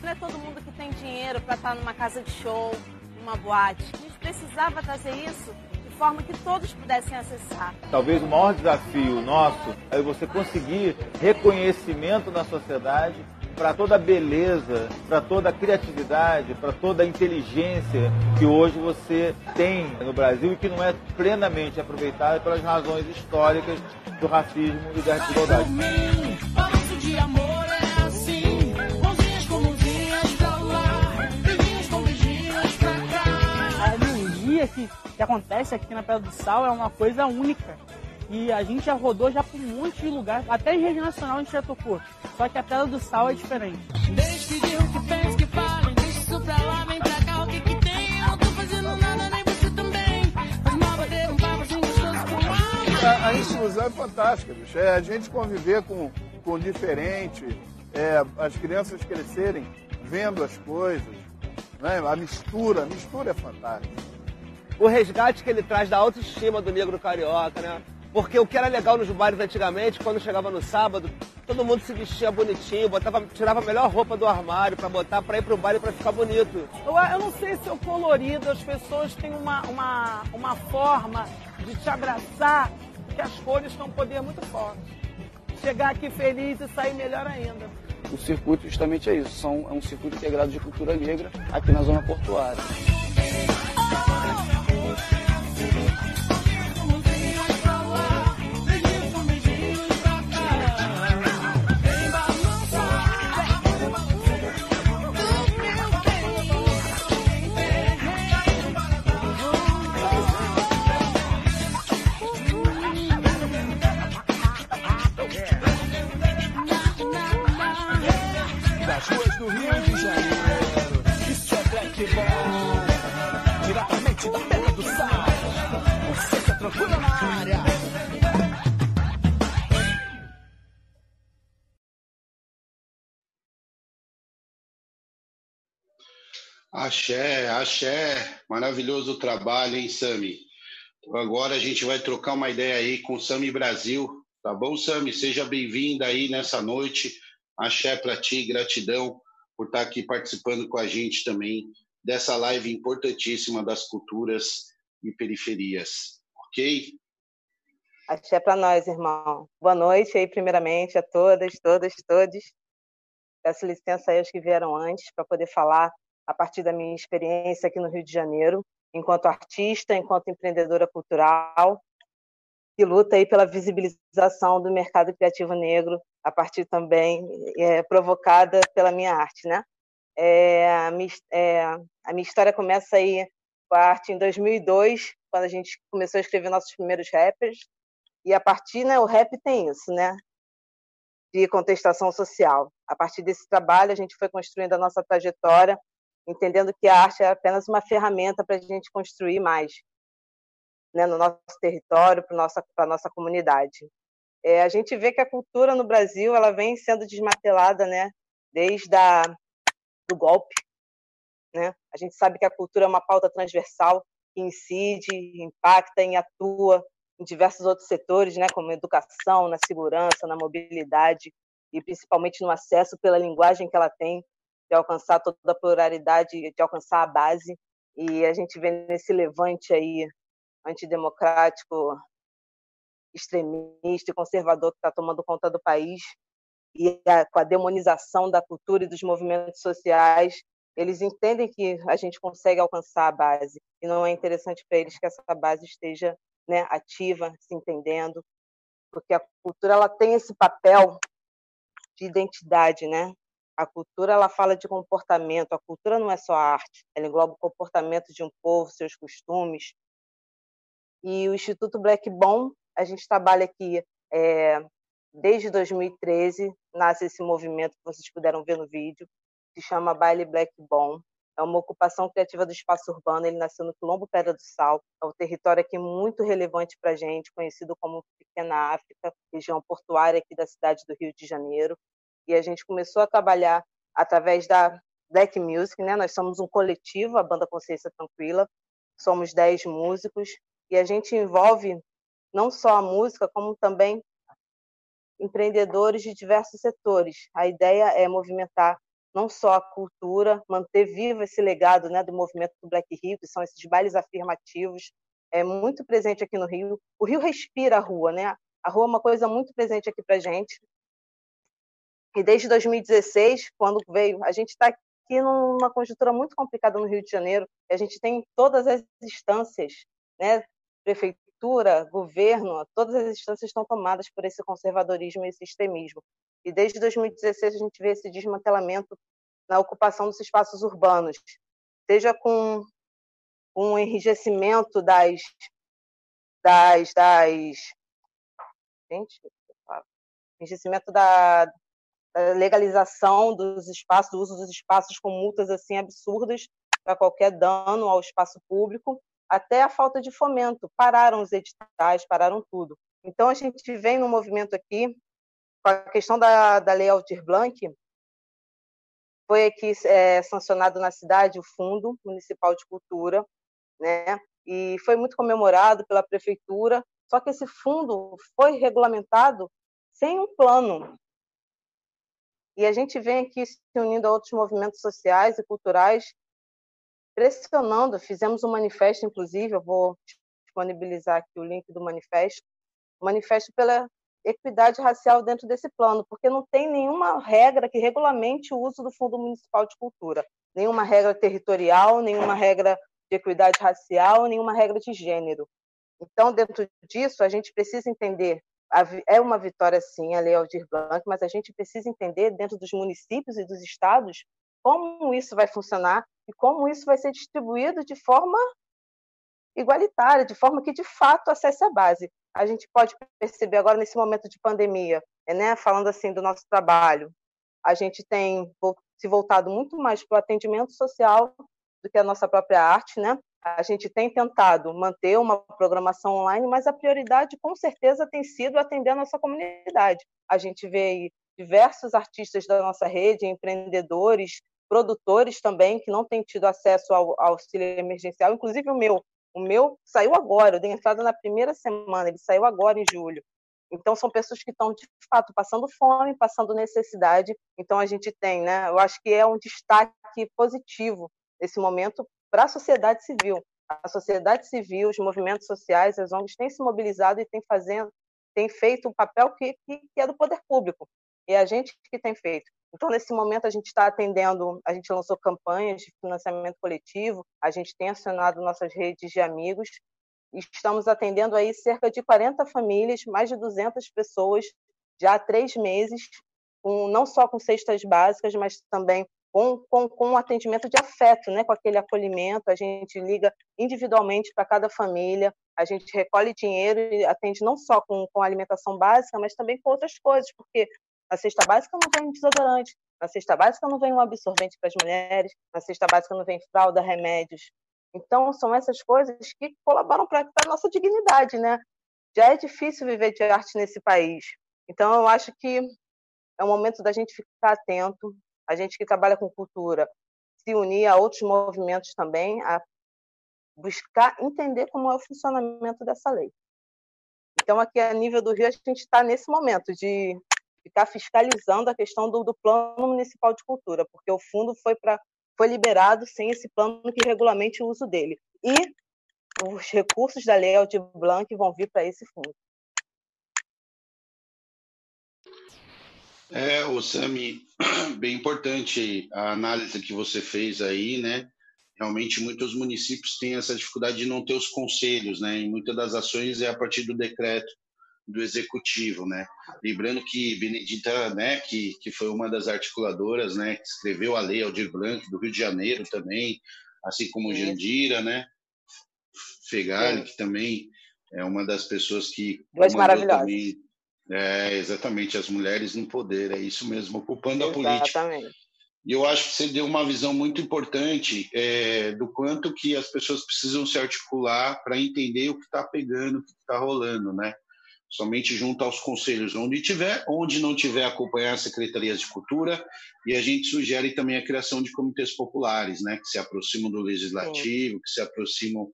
Não é todo mundo que tem dinheiro para estar numa casa de show, numa boate. Precisava trazer isso de forma que todos pudessem acessar. Talvez o maior desafio nosso é você conseguir reconhecimento na sociedade para toda a beleza, para toda a criatividade, para toda a inteligência que hoje você tem no Brasil e que não é plenamente aproveitada pelas razões históricas do racismo e da desigualdade. Energia que, que acontece aqui na Pedra do Sal é uma coisa única. E a gente já rodou já por um monte de lugar, até em rede nacional a gente já tocou. Só que a Pedra do Sal é diferente. Deixe de o que pensa, que fale, deixa isso pra lá, vem pra cá, o que que tem? Eu não tô fazendo nada, nem você também. Faz mal bater um papo assim gostoso com A, a inclusão é fantástica, bicho. É a gente conviver com, com o diferente, é, as crianças crescerem vendo as coisas, né? a mistura, a mistura é fantástica. O resgate que ele traz da autoestima do negro carioca, né? Porque o que era legal nos bares antigamente, quando chegava no sábado, todo mundo se vestia bonitinho, botava, tirava a melhor roupa do armário pra botar pra ir pro baile pra ficar bonito. Eu, eu não sei se é o colorido, as pessoas têm uma, uma, uma forma de te abraçar que as cores têm um poder muito forte. Chegar aqui feliz e sair melhor ainda. O circuito justamente é isso, são, é um circuito integrado de cultura negra aqui na zona portuária. Axé, axé, maravilhoso trabalho, hein, Sami? Agora a gente vai trocar uma ideia aí com o Sami Brasil, tá bom, Sami? Seja bem-vinda aí nessa noite. Axé para ti, gratidão por estar aqui participando com a gente também dessa live importantíssima das culturas e periferias, ok? Axé para nós, irmão. Boa noite aí, primeiramente, a todas, todas, todos. Peço licença aí aos que vieram antes para poder falar a partir da minha experiência aqui no Rio de Janeiro, enquanto artista, enquanto empreendedora cultural, que luta aí pela visibilização do mercado criativo negro, a partir também é, provocada pela minha arte, né? É, a, minha, é, a minha história começa aí com a arte em 2002, quando a gente começou a escrever nossos primeiros rappers, e a partir, né, o rap tem isso, né? De contestação social. A partir desse trabalho, a gente foi construindo a nossa trajetória entendendo que a arte é apenas uma ferramenta para a gente construir mais né, no nosso território, para nossa para nossa comunidade. É, a gente vê que a cultura no Brasil ela vem sendo desmatelada, né, desde a, do golpe, né? A gente sabe que a cultura é uma pauta transversal que incide, impacta e atua em diversos outros setores, né, como educação, na segurança, na mobilidade e principalmente no acesso pela linguagem que ela tem de alcançar toda a pluralidade, de alcançar a base. E a gente vê nesse levante aí antidemocrático, extremista e conservador que está tomando conta do país, e a, com a demonização da cultura e dos movimentos sociais, eles entendem que a gente consegue alcançar a base e não é interessante para eles que essa base esteja né, ativa, se entendendo, porque a cultura ela tem esse papel de identidade, né? A cultura ela fala de comportamento. A cultura não é só arte. Ela engloba o comportamento de um povo, seus costumes. E o Instituto Black Bom, a gente trabalha aqui é, desde 2013. Nasce esse movimento que vocês puderam ver no vídeo, que chama Baile Black Bom. É uma ocupação criativa do espaço urbano. Ele nasceu no Quilombo Pedra do Sal. É um território aqui muito relevante para a gente, conhecido como Pequena África, região portuária aqui da cidade do Rio de Janeiro e a gente começou a trabalhar através da Black Music, né? Nós somos um coletivo, a banda Consciência Tranquila, somos dez músicos e a gente envolve não só a música, como também empreendedores de diversos setores. A ideia é movimentar não só a cultura, manter vivo esse legado né, do movimento do Black Rio, que são esses bailes afirmativos, é muito presente aqui no Rio. O Rio respira a rua, né? A rua é uma coisa muito presente aqui para gente. E desde 2016, quando veio, a gente está aqui numa conjuntura muito complicada no Rio de Janeiro. A gente tem todas as instâncias, né? prefeitura, governo, todas as instâncias estão tomadas por esse conservadorismo e esse extremismo. E desde 2016 a gente vê esse desmantelamento na ocupação dos espaços urbanos, seja com um enrijecimento das das das gente, enrijecimento da, legalização dos espaços, do uso dos espaços com multas assim absurdas para qualquer dano ao espaço público, até a falta de fomento. Pararam os editais, pararam tudo. Então a gente vem no movimento aqui com a questão da, da Lei Aldir Blanc, foi aqui é, sancionado na cidade o Fundo Municipal de Cultura, né? E foi muito comemorado pela prefeitura. Só que esse fundo foi regulamentado sem um plano, e a gente vem aqui se unindo a outros movimentos sociais e culturais, pressionando. Fizemos um manifesto, inclusive, eu vou disponibilizar aqui o link do manifesto manifesto pela equidade racial dentro desse plano, porque não tem nenhuma regra que regulamente o uso do Fundo Municipal de Cultura, nenhuma regra territorial, nenhuma regra de equidade racial, nenhuma regra de gênero. Então, dentro disso, a gente precisa entender é uma vitória, sim, a Lei Aldir Blanc, mas a gente precisa entender, dentro dos municípios e dos estados, como isso vai funcionar e como isso vai ser distribuído de forma igualitária, de forma que, de fato, acesse a base. A gente pode perceber agora, nesse momento de pandemia, né, falando assim do nosso trabalho, a gente tem, se voltado muito mais para o atendimento social do que a nossa própria arte, né? A gente tem tentado manter uma programação online, mas a prioridade, com certeza, tem sido atender a nossa comunidade. A gente vê diversos artistas da nossa rede, empreendedores, produtores também, que não têm tido acesso ao, ao auxílio emergencial, inclusive o meu. O meu saiu agora, eu dei entrada na primeira semana, ele saiu agora em julho. Então, são pessoas que estão, de fato, passando fome, passando necessidade. Então, a gente tem, né? Eu acho que é um destaque positivo nesse momento para a sociedade civil. A sociedade civil, os movimentos sociais, as ONGs têm se mobilizado e têm, fazendo, têm feito um papel que, que, é do poder público. E é a gente que tem feito. Então, nesse momento, a gente está atendendo, a gente lançou campanhas de financiamento coletivo, a gente tem acionado nossas redes de amigos, estamos atendendo aí cerca de 40 famílias, mais de 200 pessoas, já há três meses, com, não só com cestas básicas, mas também com, com, com um atendimento de afeto, né? com aquele acolhimento. A gente liga individualmente para cada família, a gente recolhe dinheiro e atende não só com, com alimentação básica, mas também com outras coisas, porque na cesta básica não vem desodorante, na cesta básica não vem um absorvente para as mulheres, na cesta básica não vem fralda, remédios. Então, são essas coisas que colaboram para a nossa dignidade, né? Já é difícil viver de arte nesse país. Então, eu acho que é o momento da gente ficar atento, a gente que trabalha com cultura, se unir a outros movimentos também, a buscar entender como é o funcionamento dessa lei. Então, aqui a nível do Rio, a gente está nesse momento de ficar fiscalizando a questão do, do, plano municipal de cultura, porque o fundo foi para foi liberado sem esse plano que regulamente o uso dele. E os recursos da lei Aldir Blanc vão vir para esse fundo. É, o Sami, bem importante a análise que você fez aí, né? Realmente muitos municípios têm essa dificuldade de não ter os conselhos, né? E muitas das ações é a partir do decreto do executivo, né? Lembrando que Benedita, né, que, que foi uma das articuladoras, né, que escreveu a lei Aldir Blanc do Rio de Janeiro também, assim como Jandira, né? Fegali, que também é uma das pessoas que Duas maravilhosas. Também, é, exatamente, as mulheres no poder, é isso mesmo, ocupando exatamente. a política. E eu acho que você deu uma visão muito importante é, do quanto que as pessoas precisam se articular para entender o que está pegando, o que está rolando, né? Somente junto aos conselhos onde tiver, onde não tiver, acompanhar as secretarias de cultura e a gente sugere também a criação de comitês populares, né? Que se aproximam do legislativo, Sim. que se aproximam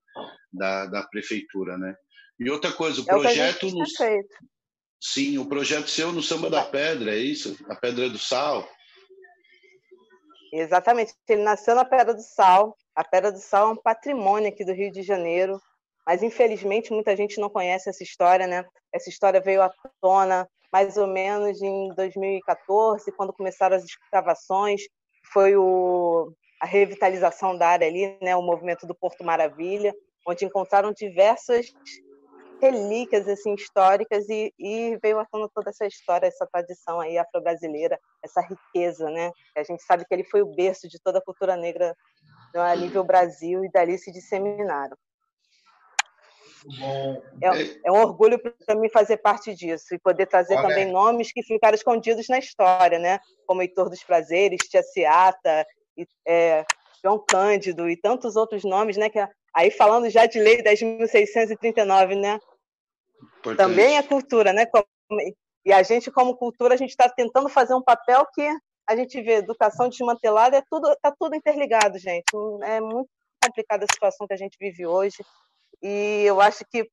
da, da prefeitura, né? E outra coisa, o é projeto... O Sim, o projeto seu no Samba da Pedra, é isso? A Pedra do Sal. Exatamente. Ele nasceu na Pedra do Sal. A Pedra do Sal é um patrimônio aqui do Rio de Janeiro, mas infelizmente muita gente não conhece essa história, né? Essa história veio à tona mais ou menos em 2014, quando começaram as escavações, foi o, a revitalização da área ali, né? O movimento do Porto Maravilha, onde encontraram diversas relíquias assim históricas e, e veio tona toda essa história, essa tradição aí afro-brasileira, essa riqueza, né? A gente sabe que ele foi o berço de toda a cultura negra né, a nível Brasil e dali se disseminaram. É, é, um orgulho para mim fazer parte disso e poder trazer Olha. também nomes que ficaram escondidos na história, né? Como Heitor dos Prazeres, Tia Seata, é, João Cândido e tantos outros nomes, né? Que Aí falando já de lei 10.639, né? Importante. Também é cultura, né? E a gente, como cultura, a gente está tentando fazer um papel que a gente vê educação desmantelada, é tudo, tá tudo interligado, gente. É muito complicada a situação que a gente vive hoje. E eu acho que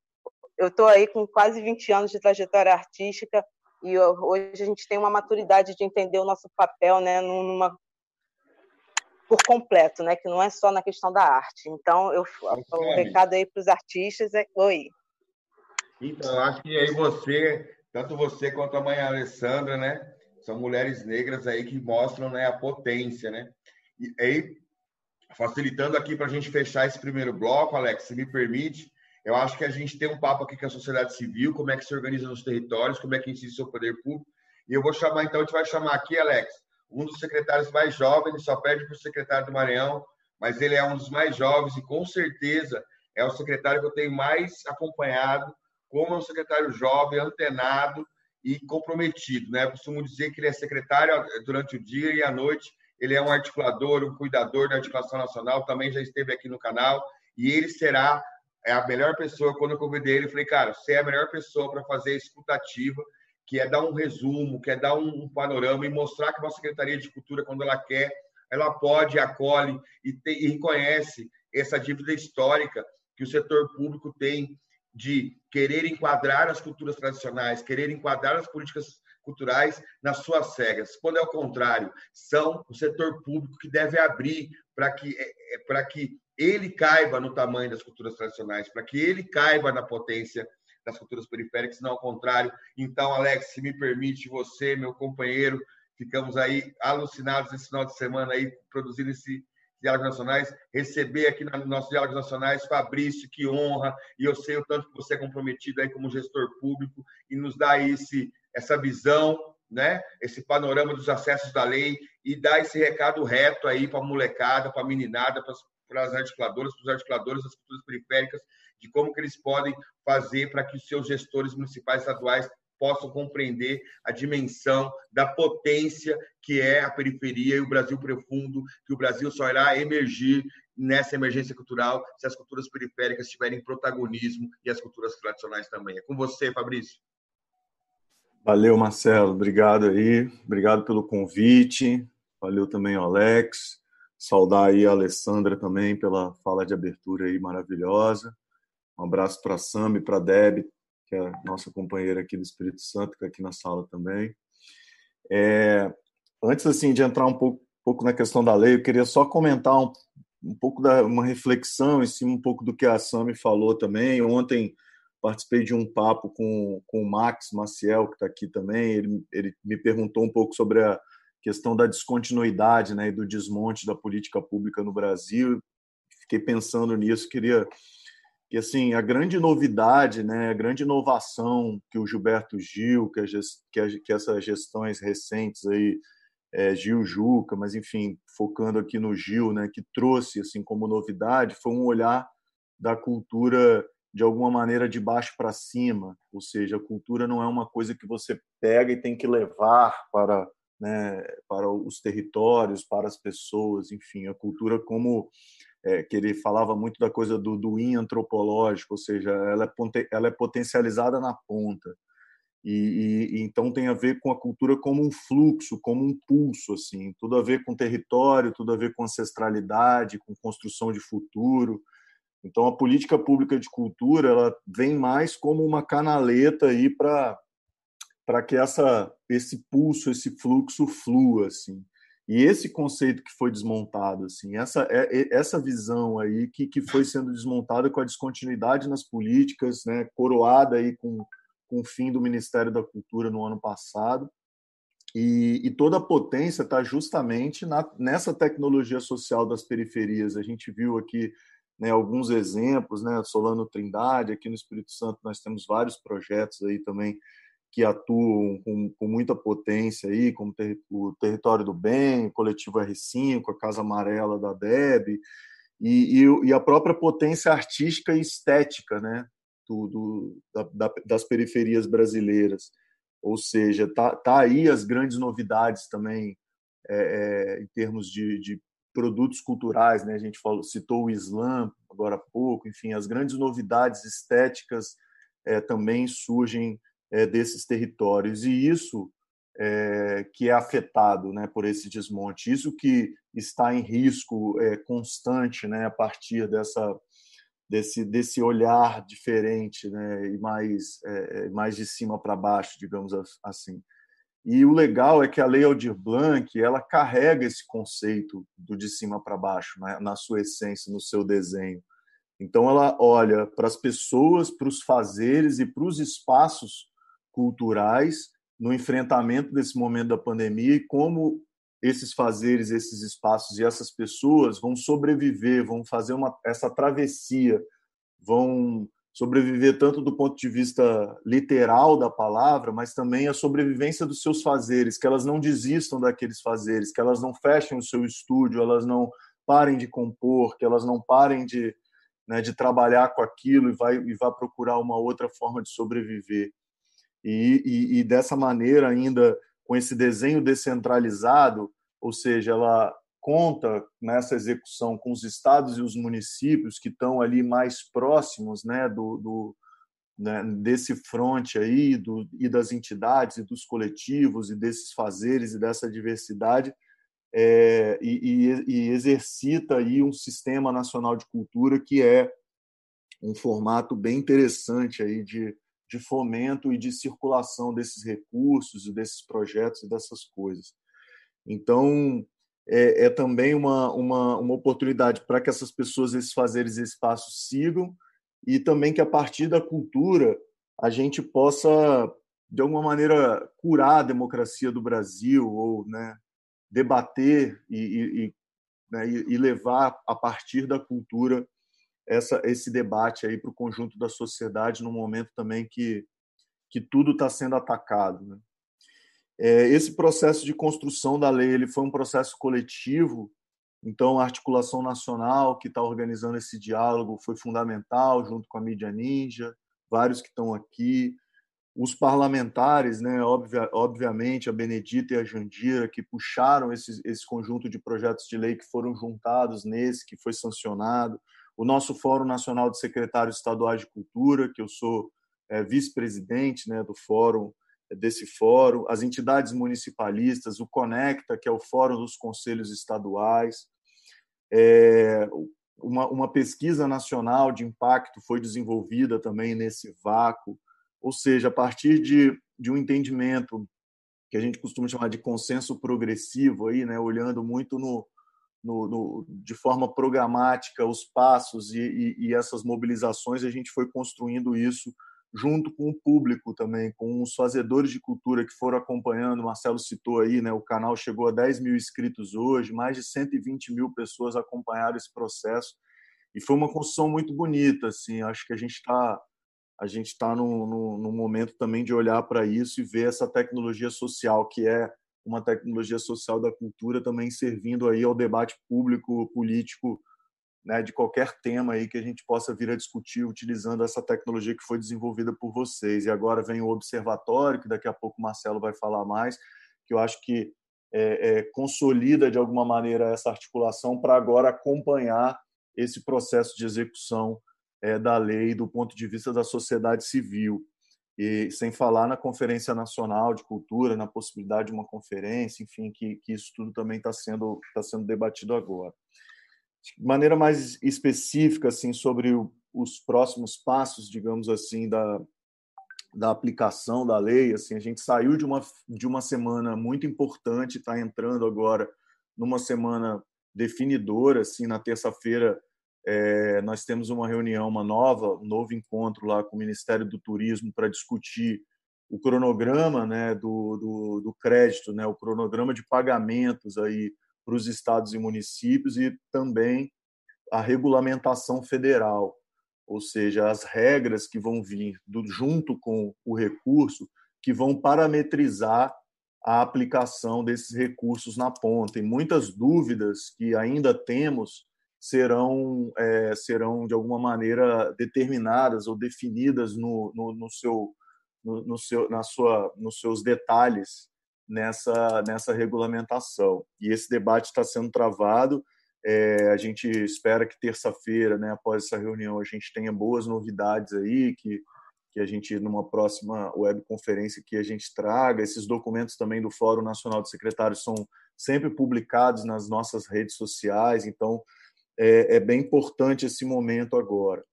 eu estou aí com quase 20 anos de trajetória artística e hoje a gente tem uma maturidade de entender o nosso papel, né, numa por completo, né? Que não é só na questão da arte. Então, eu, o recado aí para os artistas é oi. Então, acho que aí você, tanto você quanto a mãe Alessandra, né? São mulheres negras aí que mostram né, a potência, né? E aí, facilitando aqui para a gente fechar esse primeiro bloco, Alex, se me permite, eu acho que a gente tem um papo aqui com a sociedade civil, como é que se organiza nos territórios, como é que incide o poder público. E eu vou chamar, então, a gente vai chamar aqui, Alex, um dos secretários mais jovens, ele só perde para o secretário do Maranhão, mas ele é um dos mais jovens e com certeza é o secretário que eu tenho mais acompanhado, como é um secretário jovem, antenado e comprometido. Né? Eu costumo dizer que ele é secretário durante o dia e à noite ele é um articulador, um cuidador da articulação nacional, também já esteve aqui no canal, e ele será a melhor pessoa. Quando eu convidei ele, falei, cara, você é a melhor pessoa para fazer a escutativa, que é dar um resumo, que é dar um, panorama e mostrar que a Secretaria de Cultura, quando ela quer, ela pode, acolhe e, te, e reconhece essa dívida histórica que o setor público tem de querer enquadrar as culturas tradicionais, querer enquadrar as políticas culturais nas suas cegas. Quando é o contrário, são o setor público que deve abrir para que, é, é, para que ele caiba no tamanho das culturas tradicionais, para que ele caiba na potência das culturas periféricas, não ao contrário. Então, Alex, se me permite, você, meu companheiro, ficamos aí alucinados esse final de semana aí, produzindo esse Diálogos Nacionais, receber aqui nos nossos Diálogos Nacionais Fabrício, que honra, e eu sei o tanto que você é comprometido aí como gestor público e nos dá esse, essa visão, né? esse panorama dos acessos da lei e dá esse recado reto aí para a molecada, para a meninada, para as articuladoras, para os articuladores das culturas periféricas, de como que eles podem fazer para que os seus gestores municipais estaduais possam compreender a dimensão da potência que é a periferia e o Brasil profundo, que o Brasil só irá emergir nessa emergência cultural se as culturas periféricas tiverem protagonismo e as culturas tradicionais também. É com você, Fabrício. Valeu, Marcelo. Obrigado aí. Obrigado pelo convite. Valeu também, Alex. Saudar aí a Alessandra também pela fala de abertura aí maravilhosa. Um abraço para a Sam e para a Deb, que é nossa companheira aqui do Espírito Santo, que está aqui na sala também. É, antes assim de entrar um pouco, pouco, na questão da lei, eu queria só comentar um, um pouco da uma reflexão em cima um pouco do que a Sami falou também. Ontem participei de um papo com, com o Max Maciel, que está aqui também. Ele, ele me perguntou um pouco sobre a questão da descontinuidade né, e do desmonte da política pública no Brasil. Fiquei pensando nisso, queria que assim a grande novidade, né, a grande inovação que o Gilberto Gil, que, a, que, a, que essas gestões recentes aí, é, Gil Juca, mas enfim, focando aqui no Gil, né, que trouxe assim como novidade, foi um olhar da cultura de alguma maneira de baixo para cima, ou seja, a cultura não é uma coisa que você pega e tem que levar para né, para os territórios, para as pessoas, enfim, a cultura como é, que ele falava muito da coisa do, do in antropológico, ou seja, ela é, ela é potencializada na ponta. E, e, então tem a ver com a cultura como um fluxo, como um pulso, assim, tudo a ver com território, tudo a ver com ancestralidade, com construção de futuro. Então a política pública de cultura ela vem mais como uma canaleta aí para para que essa esse pulso, esse fluxo flua, assim. E esse conceito que foi desmontado, assim, essa, é, é, essa visão aí que, que foi sendo desmontada com a descontinuidade nas políticas, né, coroada aí com, com o fim do Ministério da Cultura no ano passado, e, e toda a potência está justamente na, nessa tecnologia social das periferias. A gente viu aqui né, alguns exemplos, né, Solano Trindade, aqui no Espírito Santo nós temos vários projetos aí também que atuam com, com muita potência aí, como ter, o Território do Bem, o Coletivo R5, a Casa Amarela da DEB, e, e, e a própria potência artística e estética né, do, do da, da, das periferias brasileiras. Ou seja, tá, tá aí as grandes novidades também é, é, em termos de, de produtos culturais, né? A gente falou, citou o Islã agora há pouco, enfim, as grandes novidades estéticas é, também surgem desses territórios. E isso é, que é afetado né, por esse desmonte, isso que está em risco é, constante né, a partir dessa, desse, desse olhar diferente né, e mais, é, mais de cima para baixo, digamos assim. E o legal é que a Lei Aldir Blanc ela carrega esse conceito do de cima para baixo né, na sua essência, no seu desenho. Então ela olha para as pessoas, para os fazeres e para os espaços culturais no enfrentamento desse momento da pandemia e como esses fazeres, esses espaços e essas pessoas vão sobreviver, vão fazer uma, essa travessia, vão sobreviver tanto do ponto de vista literal da palavra, mas também a sobrevivência dos seus fazeres, que elas não desistam daqueles fazeres, que elas não fechem o seu estúdio, elas não parem de compor, que elas não parem de, né, de trabalhar com aquilo e vai e vá procurar uma outra forma de sobreviver. E, e, e, dessa maneira, ainda com esse desenho descentralizado, ou seja, ela conta nessa execução com os estados e os municípios que estão ali mais próximos né, do, do né, desse fronte aí do, e das entidades e dos coletivos e desses fazeres e dessa diversidade é, e, e, e, exercita aí um sistema nacional de cultura que é um formato bem interessante aí de, de fomento e de circulação desses recursos e desses projetos e dessas coisas. Então, é, é também uma, uma, uma oportunidade para que essas pessoas, esses fazeres e espaços sigam e também que a partir da cultura a gente possa de alguma maneira curar a democracia do Brasil ou né, debater e, e, né, e, levar a partir da cultura essa, esse debate aí para o conjunto da sociedade no momento também que que tudo está sendo atacado. Né? É, esse processo de construção da lei ele foi um processo coletivo então, a articulação nacional que está organizando esse diálogo foi fundamental, junto com a mídia ninja, vários que estão aqui, os parlamentares, né, obvia, obviamente, a Benedita e a Jandira, que puxaram esse, esse conjunto de projetos de lei que foram juntados nesse, que foi sancionado, o nosso Fórum Nacional de Secretários Estaduais de Cultura, que eu sou é, vice-presidente né, do Fórum desse fórum, as entidades municipalistas, o Conecta, que é o Fórum dos Conselhos Estaduais, é, uma, uma pesquisa nacional de impacto foi desenvolvida também nesse vácuo, ou seja, a partir de, de um entendimento que a gente costuma chamar de consenso progressivo, aí, né, olhando muito no, no, no, de forma programática os passos e, e, e, essas mobilizações, a gente foi construindo isso junto com o público também, com os fazedores de cultura que foram acompanhando. O Marcelo citou aí, né? O canal chegou a 10 mil inscritos hoje, mais de 120 mil pessoas acompanharam esse processo e foi uma construção muito bonita. Assim, acho que a gente está a gente está num, num momento também de olhar para isso e ver essa tecnologia social que é uma tecnologia social da cultura também servindo aí ao debate público político né, de qualquer tema aí que a gente possa vir a discutir utilizando essa tecnologia que foi desenvolvida por vocês. E agora vem o observatório, que daqui a pouco o Marcelo vai falar mais, que eu acho que é, é, consolida de alguma maneira essa articulação para agora acompanhar esse processo de execução é, da lei do ponto de vista da sociedade civil. E sem falar na Conferência Nacional de Cultura, na possibilidade de uma conferência, enfim, que, que isso tudo também está sendo, tá sendo debatido agora. De maneira mais específica assim sobre o, os próximos passos, digamos assim, da, da aplicação da lei, assim, a gente saiu de uma de uma semana muito importante, está entrando agora numa semana definidora, assim, na terça-feira é, nós temos uma reunião, uma nova, um novo encontro lá com o Ministério do Turismo para discutir o cronograma, né, do, do, do crédito, né, o cronograma de pagamentos aí para os estados e municípios e também a regulamentação federal, ou seja, as regras que vão vir do, junto com o recurso que vão parametrizar a aplicação desses recursos na ponta. E muitas dúvidas que ainda temos serão é, serão de alguma maneira determinadas ou definidas no, no, no seu no, no, seu na sua nos seus detalhes nessa, nessa regulamentação. E esse debate está sendo travado. É, a gente espera que terça-feira, né, após essa reunião, a gente tenha boas novidades aí, que, que a gente, numa próxima webconferência, que a gente traga. Esses documentos também do Fórum Nacional de Secretários são sempre publicados nas nossas redes sociais, então é, é bem importante esse momento agora.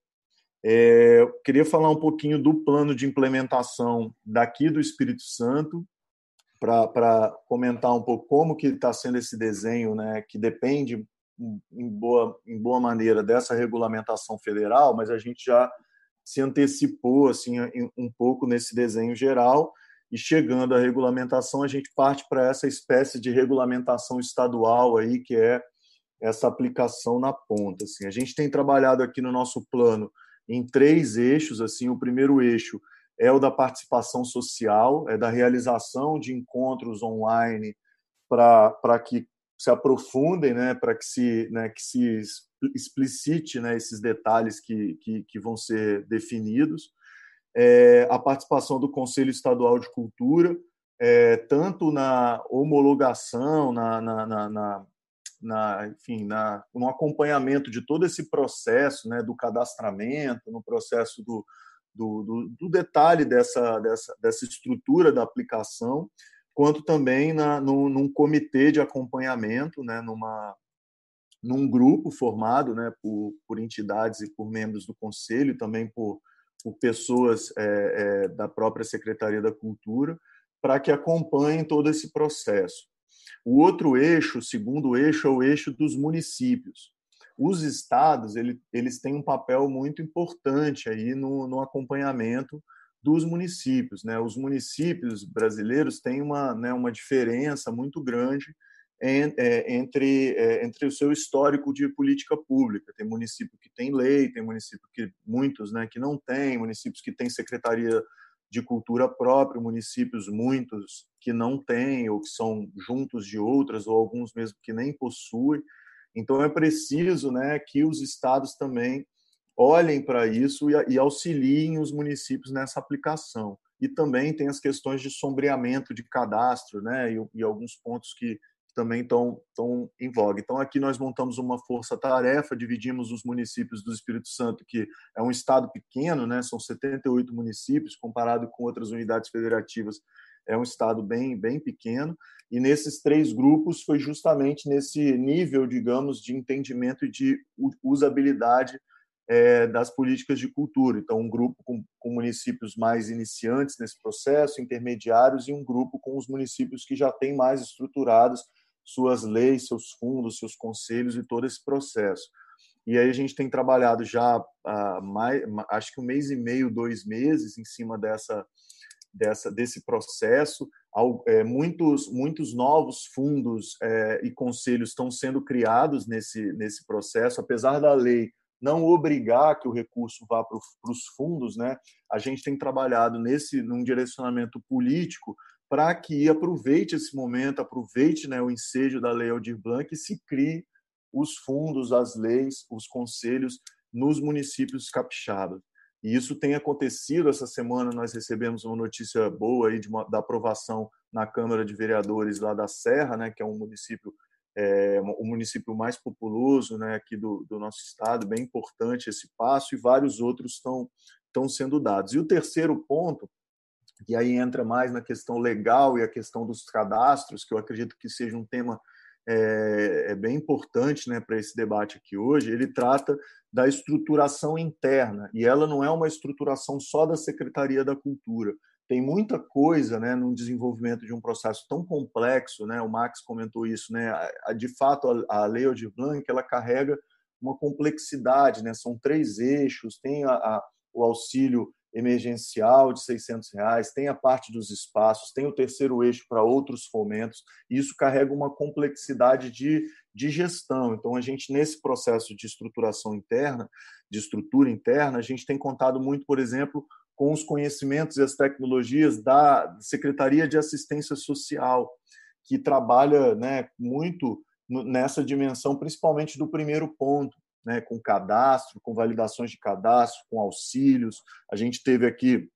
É, eu queria falar um pouquinho do plano de implementação daqui do Espírito Santo, para comentar um pouco como que está sendo esse desenho, né, que depende em boa, em boa maneira dessa regulamentação federal, mas a gente já se antecipou assim um pouco nesse desenho geral e chegando à regulamentação a gente parte para essa espécie de regulamentação estadual aí que é essa aplicação na ponta assim a gente tem trabalhado aqui no nosso plano em três eixos assim o primeiro eixo é o da participação social, é da realização de encontros online para que se aprofundem, né, para que se, né, que se explicite né, esses detalhes que, que, que vão ser definidos. É, a participação do Conselho Estadual de Cultura, é, tanto na homologação, na, na, na, na, enfim, na, no acompanhamento de todo esse processo, né, do cadastramento, no processo do, do, do, do detalhe dessa, dessa, dessa estrutura da aplicação, quanto também na, no, num comitê de acompanhamento, né, numa, num grupo formado né, por, por entidades e por membros do conselho, também por, por pessoas é, é, da própria Secretaria da Cultura, para que acompanhem todo esse processo. O outro eixo, o segundo eixo, é o eixo dos municípios. Os estados ele, eles têm um papel muito importante aí no, no acompanhamento dos municípios. Né? Os municípios brasileiros têm uma, né, uma diferença muito grande é, entre, é, entre o seu histórico de política pública. Tem município que tem lei, tem município que muitos né, que não tem, municípios que têm secretaria de cultura própria, municípios muitos que não têm ou que são juntos de outras ou alguns mesmo que nem possuem. Então é preciso, né, que os estados também olhem para isso e, e auxiliem os municípios nessa aplicação. E também tem as questões de sombreamento de cadastro, né, e, e alguns pontos que também estão, estão em voga. Então, aqui nós montamos uma força-tarefa, dividimos os municípios do Espírito Santo, que é um estado pequeno, né? são 78 municípios, comparado com outras unidades federativas, é um estado bem, bem pequeno, e nesses três grupos foi justamente nesse nível, digamos, de entendimento e de usabilidade é, das políticas de cultura. Então, um grupo com, com, municípios mais iniciantes nesse processo, intermediários, e um grupo com os municípios que já têm mais estruturados suas leis, seus fundos, seus conselhos e todo esse processo. E aí a gente tem trabalhado já há mais, acho que um mês e meio, dois meses em cima dessa, dessa desse processo. É, muitos, muitos novos fundos é, e conselhos estão sendo criados nesse, nesse processo, apesar da lei não obrigar que o recurso vá para os fundos, né? A gente tem trabalhado nesse num direcionamento político para que aproveite esse momento, aproveite né, o ensejo da Lei Aldir Blanc e se crie os fundos, as leis, os conselhos nos municípios capixabas. E isso tem acontecido. Essa semana nós recebemos uma notícia boa aí uma, da aprovação na Câmara de Vereadores lá da Serra, né, que é um município é, o município mais populoso né, aqui do, do nosso estado, bem importante esse passo, e vários outros estão sendo dados. E o terceiro ponto e aí entra mais na questão legal e a questão dos cadastros, que eu acredito que seja um tema é, é bem importante né, para esse debate aqui hoje. Ele trata da estruturação interna, e ela não é uma estruturação só da Secretaria da Cultura. Tem muita coisa né, no desenvolvimento de um processo tão complexo, né, o Max comentou isso, né, de fato a, a Lei Aldir Blanc ela carrega uma complexidade, né, são três eixos, tem a, a o auxílio emergencial de 600 reais, tem a parte dos espaços, tem o terceiro eixo para outros fomentos, e isso carrega uma complexidade de, de gestão. Então, a gente, nesse processo de estruturação interna, de estrutura interna, a gente tem contado muito, por exemplo, com os conhecimentos e as tecnologias da Secretaria de Assistência Social, que trabalha né, muito nessa dimensão, principalmente do primeiro ponto, né, com cadastro, com validações de cadastro, com auxílios. A gente teve aqui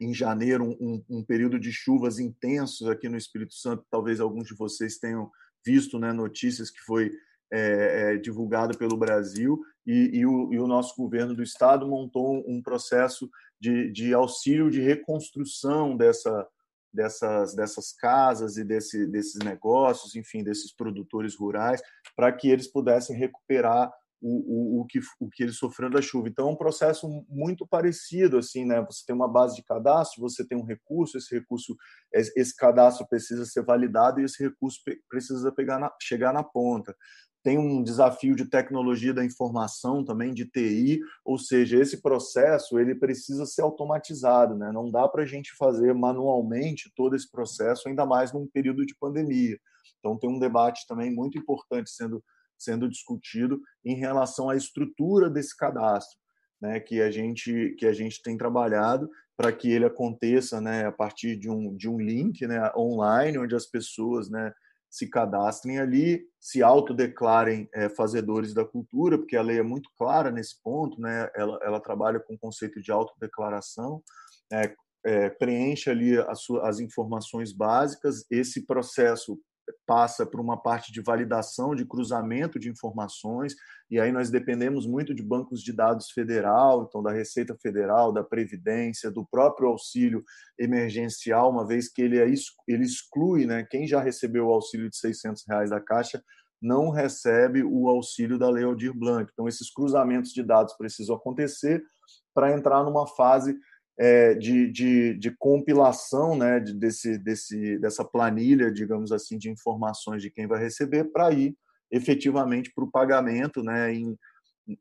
em janeiro um, um, período de chuvas intensos aqui no Espírito Santo. Talvez alguns de vocês tenham visto né, notícias que foi é, é, divulgado pelo Brasil e, e, o, e, o, nosso governo do estado montou um processo de, de auxílio de reconstrução dessa, dessas, dessas casas e desse, desses negócios, enfim, desses produtores rurais, para que eles pudessem recuperar o, o, o, que, o que ele sofreu da chuva. Então, é um processo muito parecido, assim, né? Você tem uma base de cadastro, você tem um recurso, esse recurso, esse cadastro precisa ser validado e esse recurso precisa pegar na, chegar na ponta. Tem um desafio de tecnologia da informação também, de TI, ou seja, esse processo ele precisa ser automatizado, né? Não dá para a gente fazer manualmente todo esse processo, ainda mais num período de pandemia. Então, tem um debate também muito importante sendo sendo discutido em relação à estrutura desse cadastro, né, que a gente que a gente tem trabalhado para que ele aconteça, né, a partir de um de um link, né, online, onde as pessoas, né, se cadastrem ali, se autodeclarem é, fazedores da cultura, porque a lei é muito clara nesse ponto, né? Ela, ela trabalha com o conceito de autodeclaração, é, é, preenche ali as, as informações básicas, esse processo passa por uma parte de validação, de cruzamento de informações, e aí nós dependemos muito de bancos de dados federal, então da Receita Federal, da Previdência, do próprio auxílio emergencial, uma vez que ele, é, ele exclui né, quem já recebeu o auxílio de 600 reais da Caixa, não recebe o auxílio da Lei Aldir Blanc. Então, esses cruzamentos de dados precisam acontecer para entrar numa fase é, de, de, de, compilação né, de, desse, desse, dessa planilha, digamos assim, de informações de quem vai receber, para ir efetivamente para o pagamento né, em,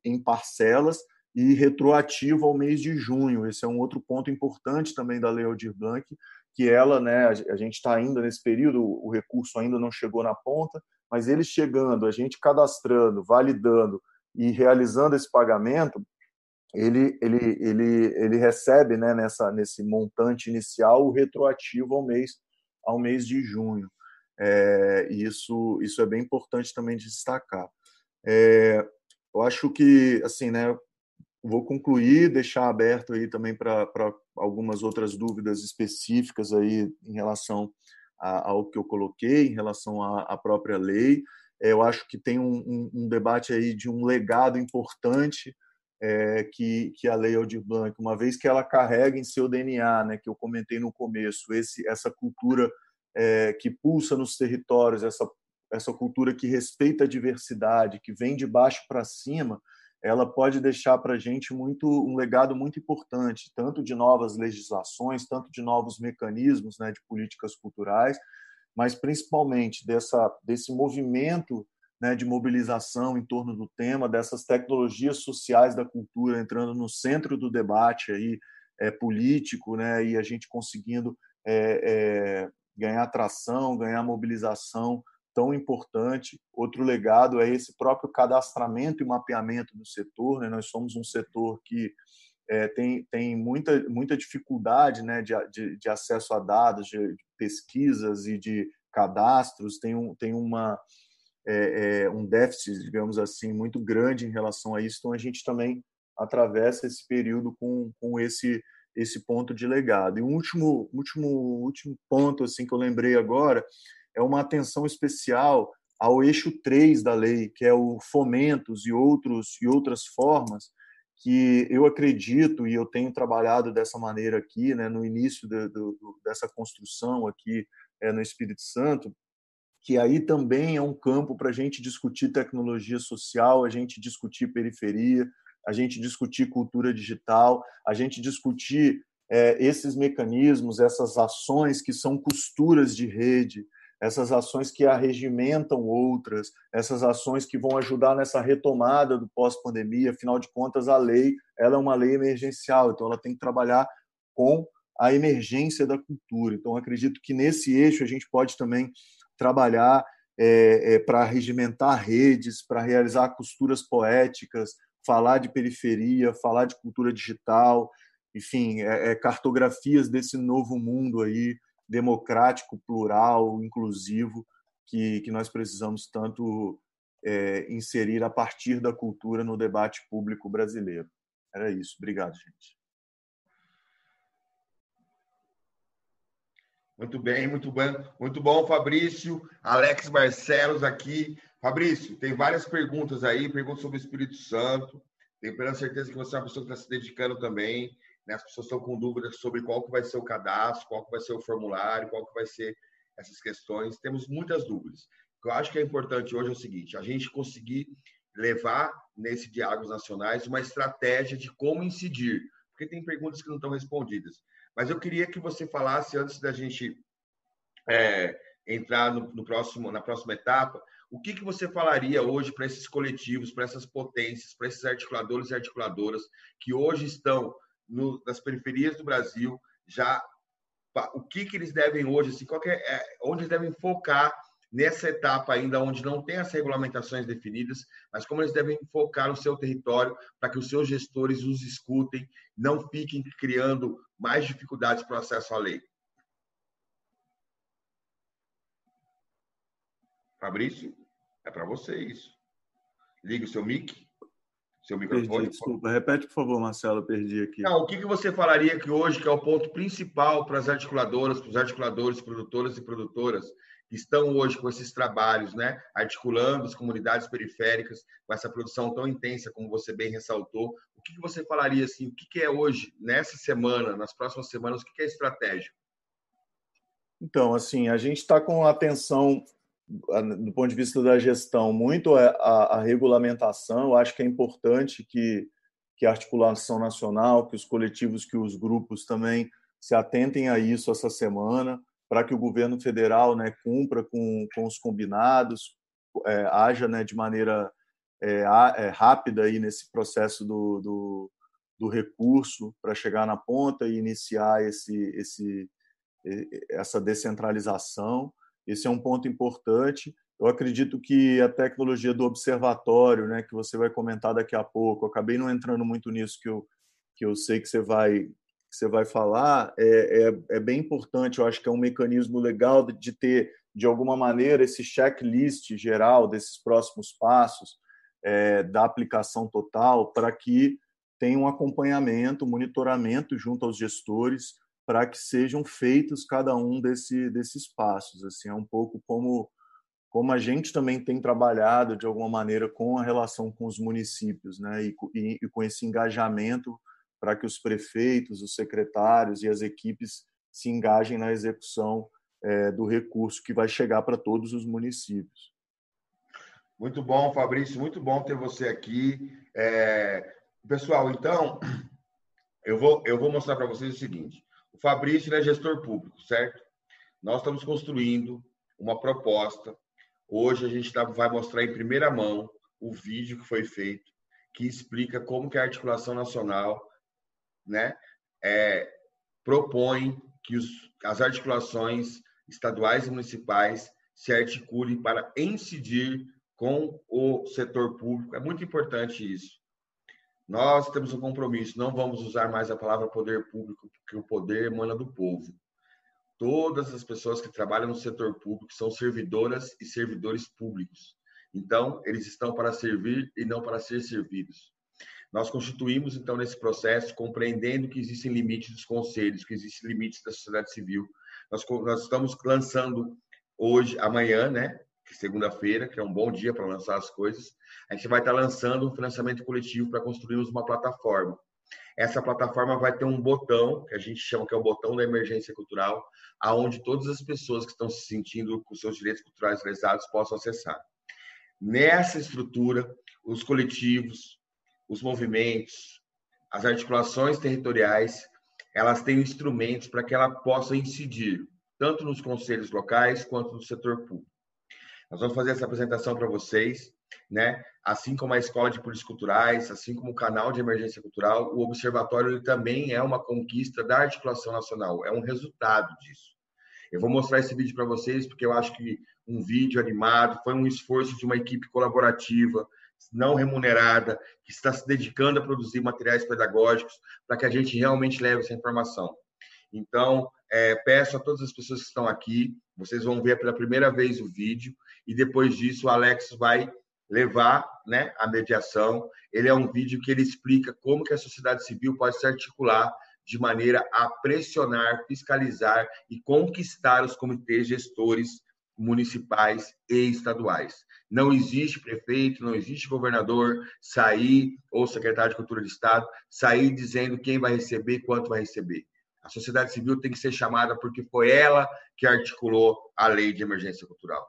em parcelas e retroativo ao mês de junho. Esse é um outro ponto importante também da Lei Aldir Blanc, que ela, né, a gente está ainda nesse período, o recurso ainda não chegou na ponta, mas ele chegando, a gente cadastrando, validando e realizando esse pagamento, ele, ele, ele, ele recebe né, nessa, nesse montante inicial o retroativo ao mês, ao mês de junho. É, isso, isso é bem importante também de destacar. É, eu acho que, assim, né, vou concluir, deixar aberto aí também para algumas outras dúvidas específicas aí em relação ao que eu coloquei, em relação à, à própria lei. É, eu acho que tem um, um, um debate aí de um legado importante é, que, que a Lei Aldir Blanc, uma vez que ela carrega em seu DNA, né, que eu comentei no começo, esse, essa cultura é, que pulsa nos territórios, essa, essa cultura que respeita a diversidade, que vem de baixo para cima, ela pode deixar para a gente muito um legado muito importante, tanto de novas legislações, tanto de novos mecanismos né, de políticas culturais, mas principalmente dessa, desse movimento né, de mobilização em torno do tema, dessas tecnologias sociais da cultura entrando no centro do debate aí, é, político, né, e a gente conseguindo é, é, ganhar atração, ganhar mobilização tão importante. Outro legado é esse próprio cadastramento e mapeamento do setor. Né? Nós somos um setor que é, tem, tem muita, muita dificuldade né, de, de, de acesso a dados, de, de pesquisas e de cadastros, tem, um, tem uma, é, é, um déficit, digamos assim, muito grande em relação a isso. Então, a gente também atravessa esse período com, com esse esse ponto de legado. E um último, último, último ponto assim que eu lembrei agora é uma atenção especial ao eixo 3 da lei, que é o fomentos e outros e outras formas que eu acredito e eu tenho trabalhado dessa maneira aqui, né, no início de, de, dessa construção aqui é, no Espírito Santo, que aí também é um campo para a gente discutir tecnologia social, a gente discutir periferia, a gente discutir cultura digital, a gente discutir é, esses mecanismos, essas ações que são costuras de rede, essas ações que arregimentam outras, essas ações que vão ajudar nessa retomada do pós-pandemia. Afinal de contas, a lei ela é uma lei emergencial, então ela tem que trabalhar com a emergência da cultura. Então, acredito que nesse eixo a gente pode também trabalhar é, é, para regimentar redes, para realizar costuras poéticas, falar de periferia, falar de cultura digital, enfim, é, é, cartografias desse novo mundo aí, democrático, plural, inclusivo, que, que nós precisamos tanto é, inserir a partir da cultura no debate público brasileiro. Era isso. Obrigado, gente. Muito bem, muito bem. Muito bom, Fabrício. Alex Barcelos aqui. Fabrício, tem várias perguntas aí, perguntas sobre o Espírito Santo. Tenho plena certeza que você é uma pessoa que está se dedicando também. Né? As pessoas estão com dúvidas sobre qual que vai ser o cadastro, qual que vai ser o formulário, qual que vai ser essas questões. Temos muitas dúvidas. O que eu acho que é importante hoje é o seguinte: a gente conseguir levar nesse Diálogos Nacionais uma estratégia de como incidir, porque tem perguntas que não estão respondidas. Mas eu queria que você falasse, antes da gente é, entrar no, no, próximo, na próxima etapa, o que, que você falaria hoje para esses coletivos, para essas potências, para esses articuladores e articuladoras que hoje estão no, nas periferias do Brasil, já o que, que eles devem hoje, assim, qual é, é, onde eles devem focar nessa etapa ainda onde não tem as regulamentações definidas, mas como eles devem focar no seu território para que os seus gestores os escutem, não fiquem criando mais dificuldades para o acesso à lei. Fabrício, é para você isso. Liga o seu mic. Seu microfone. Perdi, desculpa, repete, por favor, Marcelo, perdi aqui. Não, o que, que você falaria que hoje que é o ponto principal para as articuladoras, para os articuladores, produtoras e produtoras estão hoje com esses trabalhos, né, articulando as comunidades periféricas com essa produção tão intensa como você bem ressaltou. O que, você falaria assim? O que, é hoje nessa semana, nas próximas semanas? O que, é estratégico? Então, assim, a gente está com atenção do ponto de vista da gestão, muito a, a, a, regulamentação. Eu acho que é importante que, que a articulação nacional, que os coletivos, que os grupos também se atentem a isso essa semana, para que o governo federal né, cumpra com, com os combinados, é, haja né, de maneira é, é, rápida aí nesse processo do, do, do recurso para chegar na ponta e iniciar esse, esse, essa descentralização. Esse é um ponto importante. Eu acredito que a tecnologia do observatório, né, que você vai comentar daqui a pouco, acabei não entrando muito nisso que eu, que eu sei que você vai você vai falar, é, é, é bem importante. Eu acho que é um mecanismo legal de, de ter, de alguma maneira, esse checklist geral desses próximos passos é, da aplicação total para que tenha um acompanhamento, monitoramento junto aos gestores para que sejam feitos cada um desse, desses passos. Assim, é um pouco como como a gente também tem trabalhado de alguma maneira com a relação com os municípios, né, e, e, e com esse engajamento para que os prefeitos, os secretários e as equipes se engajem na execução é, do recurso que vai chegar para todos os municípios. Muito bom, Fabrício, muito bom ter você aqui. É... Pessoal, então, eu vou, eu vou mostrar para vocês o seguinte: o Fabrício é gestor público, certo? Nós estamos construindo uma proposta. Hoje a gente tá, vai mostrar em primeira mão o vídeo que foi feito, que explica como que a articulação nacional, né, é, propõe que os, as articulações estaduais e municipais se articulem para incidir com o setor público. É muito importante isso. Nós temos um compromisso, não vamos usar mais a palavra poder público, porque o poder emana do povo. Todas as pessoas que trabalham no setor público são servidoras e servidores públicos. Então, eles estão para servir e não para ser servidos. Nós constituímos, então, nesse processo, compreendendo que existem limites dos conselhos, que existem limites da sociedade civil. Nós, nós estamos lançando hoje, amanhã, né, segunda-feira, que é um bom dia para lançar as coisas, a gente vai estar lançando um financiamento coletivo para construirmos uma plataforma. Essa plataforma vai ter um botão, que a gente chama que é o botão da emergência cultural, aonde todas as pessoas que estão se sentindo com seus direitos culturais lesados possam acessar. Nessa estrutura, os coletivos, os movimentos, as articulações territoriais, elas têm instrumentos para que ela possa incidir tanto nos conselhos locais quanto no setor público. Nós vamos fazer essa apresentação para vocês, né? Assim como a Escola de Políticas Culturais, assim como o canal de emergência cultural, o observatório também é uma conquista da articulação nacional, é um resultado disso. Eu vou mostrar esse vídeo para vocês porque eu acho que um vídeo animado foi um esforço de uma equipe colaborativa, não remunerada, que está se dedicando a produzir materiais pedagógicos para que a gente realmente leve essa informação. Então, é, peço a todas as pessoas que estão aqui, vocês vão ver pela primeira vez o vídeo, e depois disso o Alex vai levar né, a mediação. Ele é um vídeo que ele explica como que a sociedade civil pode se articular de maneira a pressionar, fiscalizar e conquistar os comitês gestores municipais e estaduais. Não existe prefeito, não existe governador sair, ou secretário de Cultura do Estado, sair dizendo quem vai receber, quanto vai receber. A sociedade civil tem que ser chamada porque foi ela que articulou a lei de emergência cultural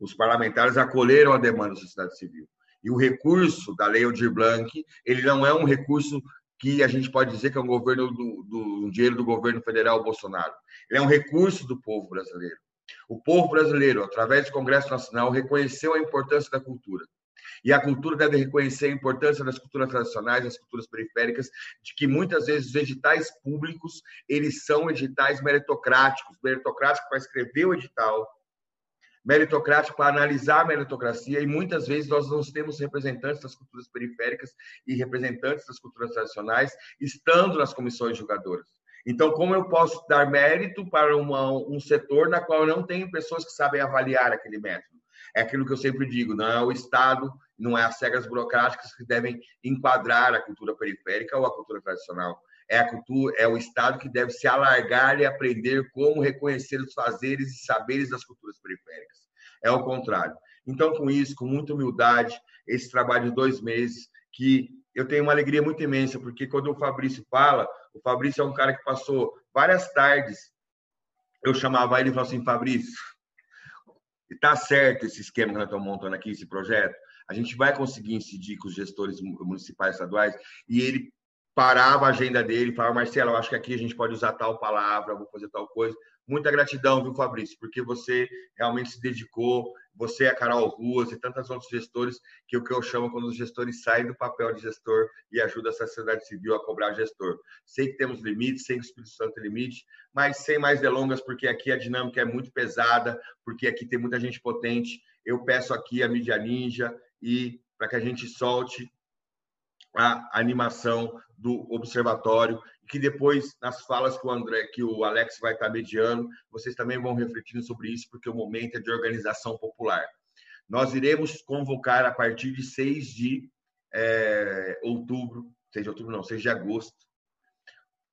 os parlamentares acolheram a demanda da sociedade civil. E o recurso da Lei Aldir Blanc, ele não é um recurso que a gente pode dizer que é um governo do, do um dinheiro do governo federal Bolsonaro. Ele é um recurso do povo brasileiro. O povo brasileiro, através do Congresso Nacional, reconheceu a importância da cultura. E a cultura deve reconhecer a importância das culturas tradicionais, das culturas periféricas, de que muitas vezes os editais públicos, eles são editais meritocráticos, meritocráticos para escrever o edital, meritocrático para analisar a meritocracia e muitas vezes nós não temos representantes das culturas periféricas e representantes das culturas tradicionais estando nas comissões julgadoras. Então, como eu posso dar mérito para uma, um setor na qual eu não tenho pessoas que sabem avaliar aquele método? É aquilo que eu sempre digo, não é o Estado, não é as regras burocráticas que devem enquadrar a cultura periférica ou a cultura tradicional. É a cultura, é o Estado que deve se alargar e aprender como reconhecer os fazeres e saberes das culturas periféricas. É o contrário. Então, com isso, com muita humildade, esse trabalho de dois meses, que eu tenho uma alegria muito imensa, porque quando o Fabrício fala, o Fabrício é um cara que passou várias tardes, eu chamava ele e falava assim, Fabrício, está certo esse esquema que nós estamos montando aqui, esse projeto, a gente vai conseguir incidir com os gestores municipais estaduais, e ele parava a agenda dele, falava, Marcelo, eu acho que aqui a gente pode usar tal palavra, vou fazer tal coisa. Muita gratidão, viu, Fabrício, porque você realmente se dedicou, você, a Carol Ruas e tantos outros gestores, que é o que eu chamo quando os gestores saem do papel de gestor e ajudam a sociedade civil a cobrar gestor. Sei que temos limites, sei que o Espírito Santo tem limite, mas sem mais delongas, porque aqui a dinâmica é muito pesada, porque aqui tem muita gente potente. Eu peço aqui a mídia ninja e para que a gente solte a animação do observatório que depois nas falas que o André, que o Alex vai estar mediando, vocês também vão refletindo sobre isso porque o momento é de organização popular. Nós iremos convocar a partir de 6 de é, outubro, 6 de outubro não, 6 de agosto,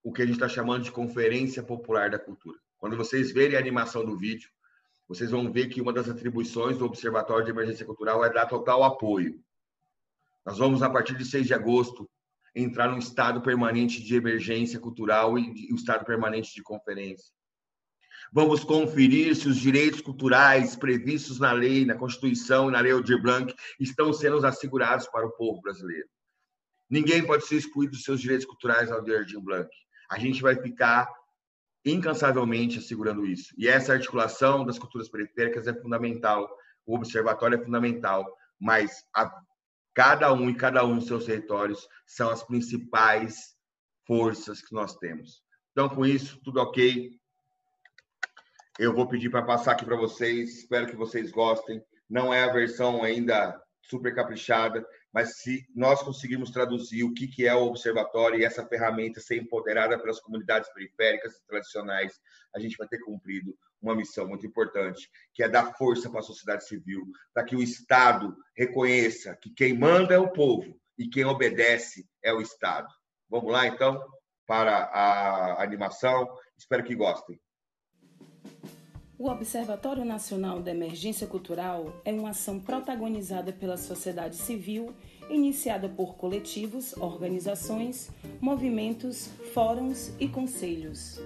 o que a gente está chamando de Conferência Popular da Cultura. Quando vocês verem a animação do vídeo, vocês vão ver que uma das atribuições do Observatório de Emergência Cultural é dar total apoio. Nós vamos, a partir de 6 de agosto, entrar num estado permanente de emergência cultural e um estado permanente de conferência. Vamos conferir se os direitos culturais previstos na lei, na Constituição e na Lei Aldir Blanc estão sendo assegurados para o povo brasileiro. Ninguém pode ser excluído dos seus direitos culturais na Lei Aldir Blanc. A gente vai ficar incansavelmente assegurando isso. E essa articulação das culturas periféricas é fundamental. O observatório é fundamental, mas a Cada um e cada um dos seus territórios são as principais forças que nós temos. Então, com isso, tudo ok. Eu vou pedir para passar aqui para vocês. Espero que vocês gostem. Não é a versão ainda super caprichada, mas se nós conseguirmos traduzir o que, é o observatório e essa ferramenta ser empoderada pelas comunidades periféricas e tradicionais, a gente vai ter cumprido uma missão muito importante, que é dar força para a sociedade civil, para que o Estado reconheça que quem manda é o povo e quem obedece é o Estado. Vamos lá, então, para a animação. Espero que gostem. O Observatório Nacional da Emergência Cultural é uma ação protagonizada pela sociedade civil, iniciada por coletivos, organizações, movimentos, fóruns e conselhos.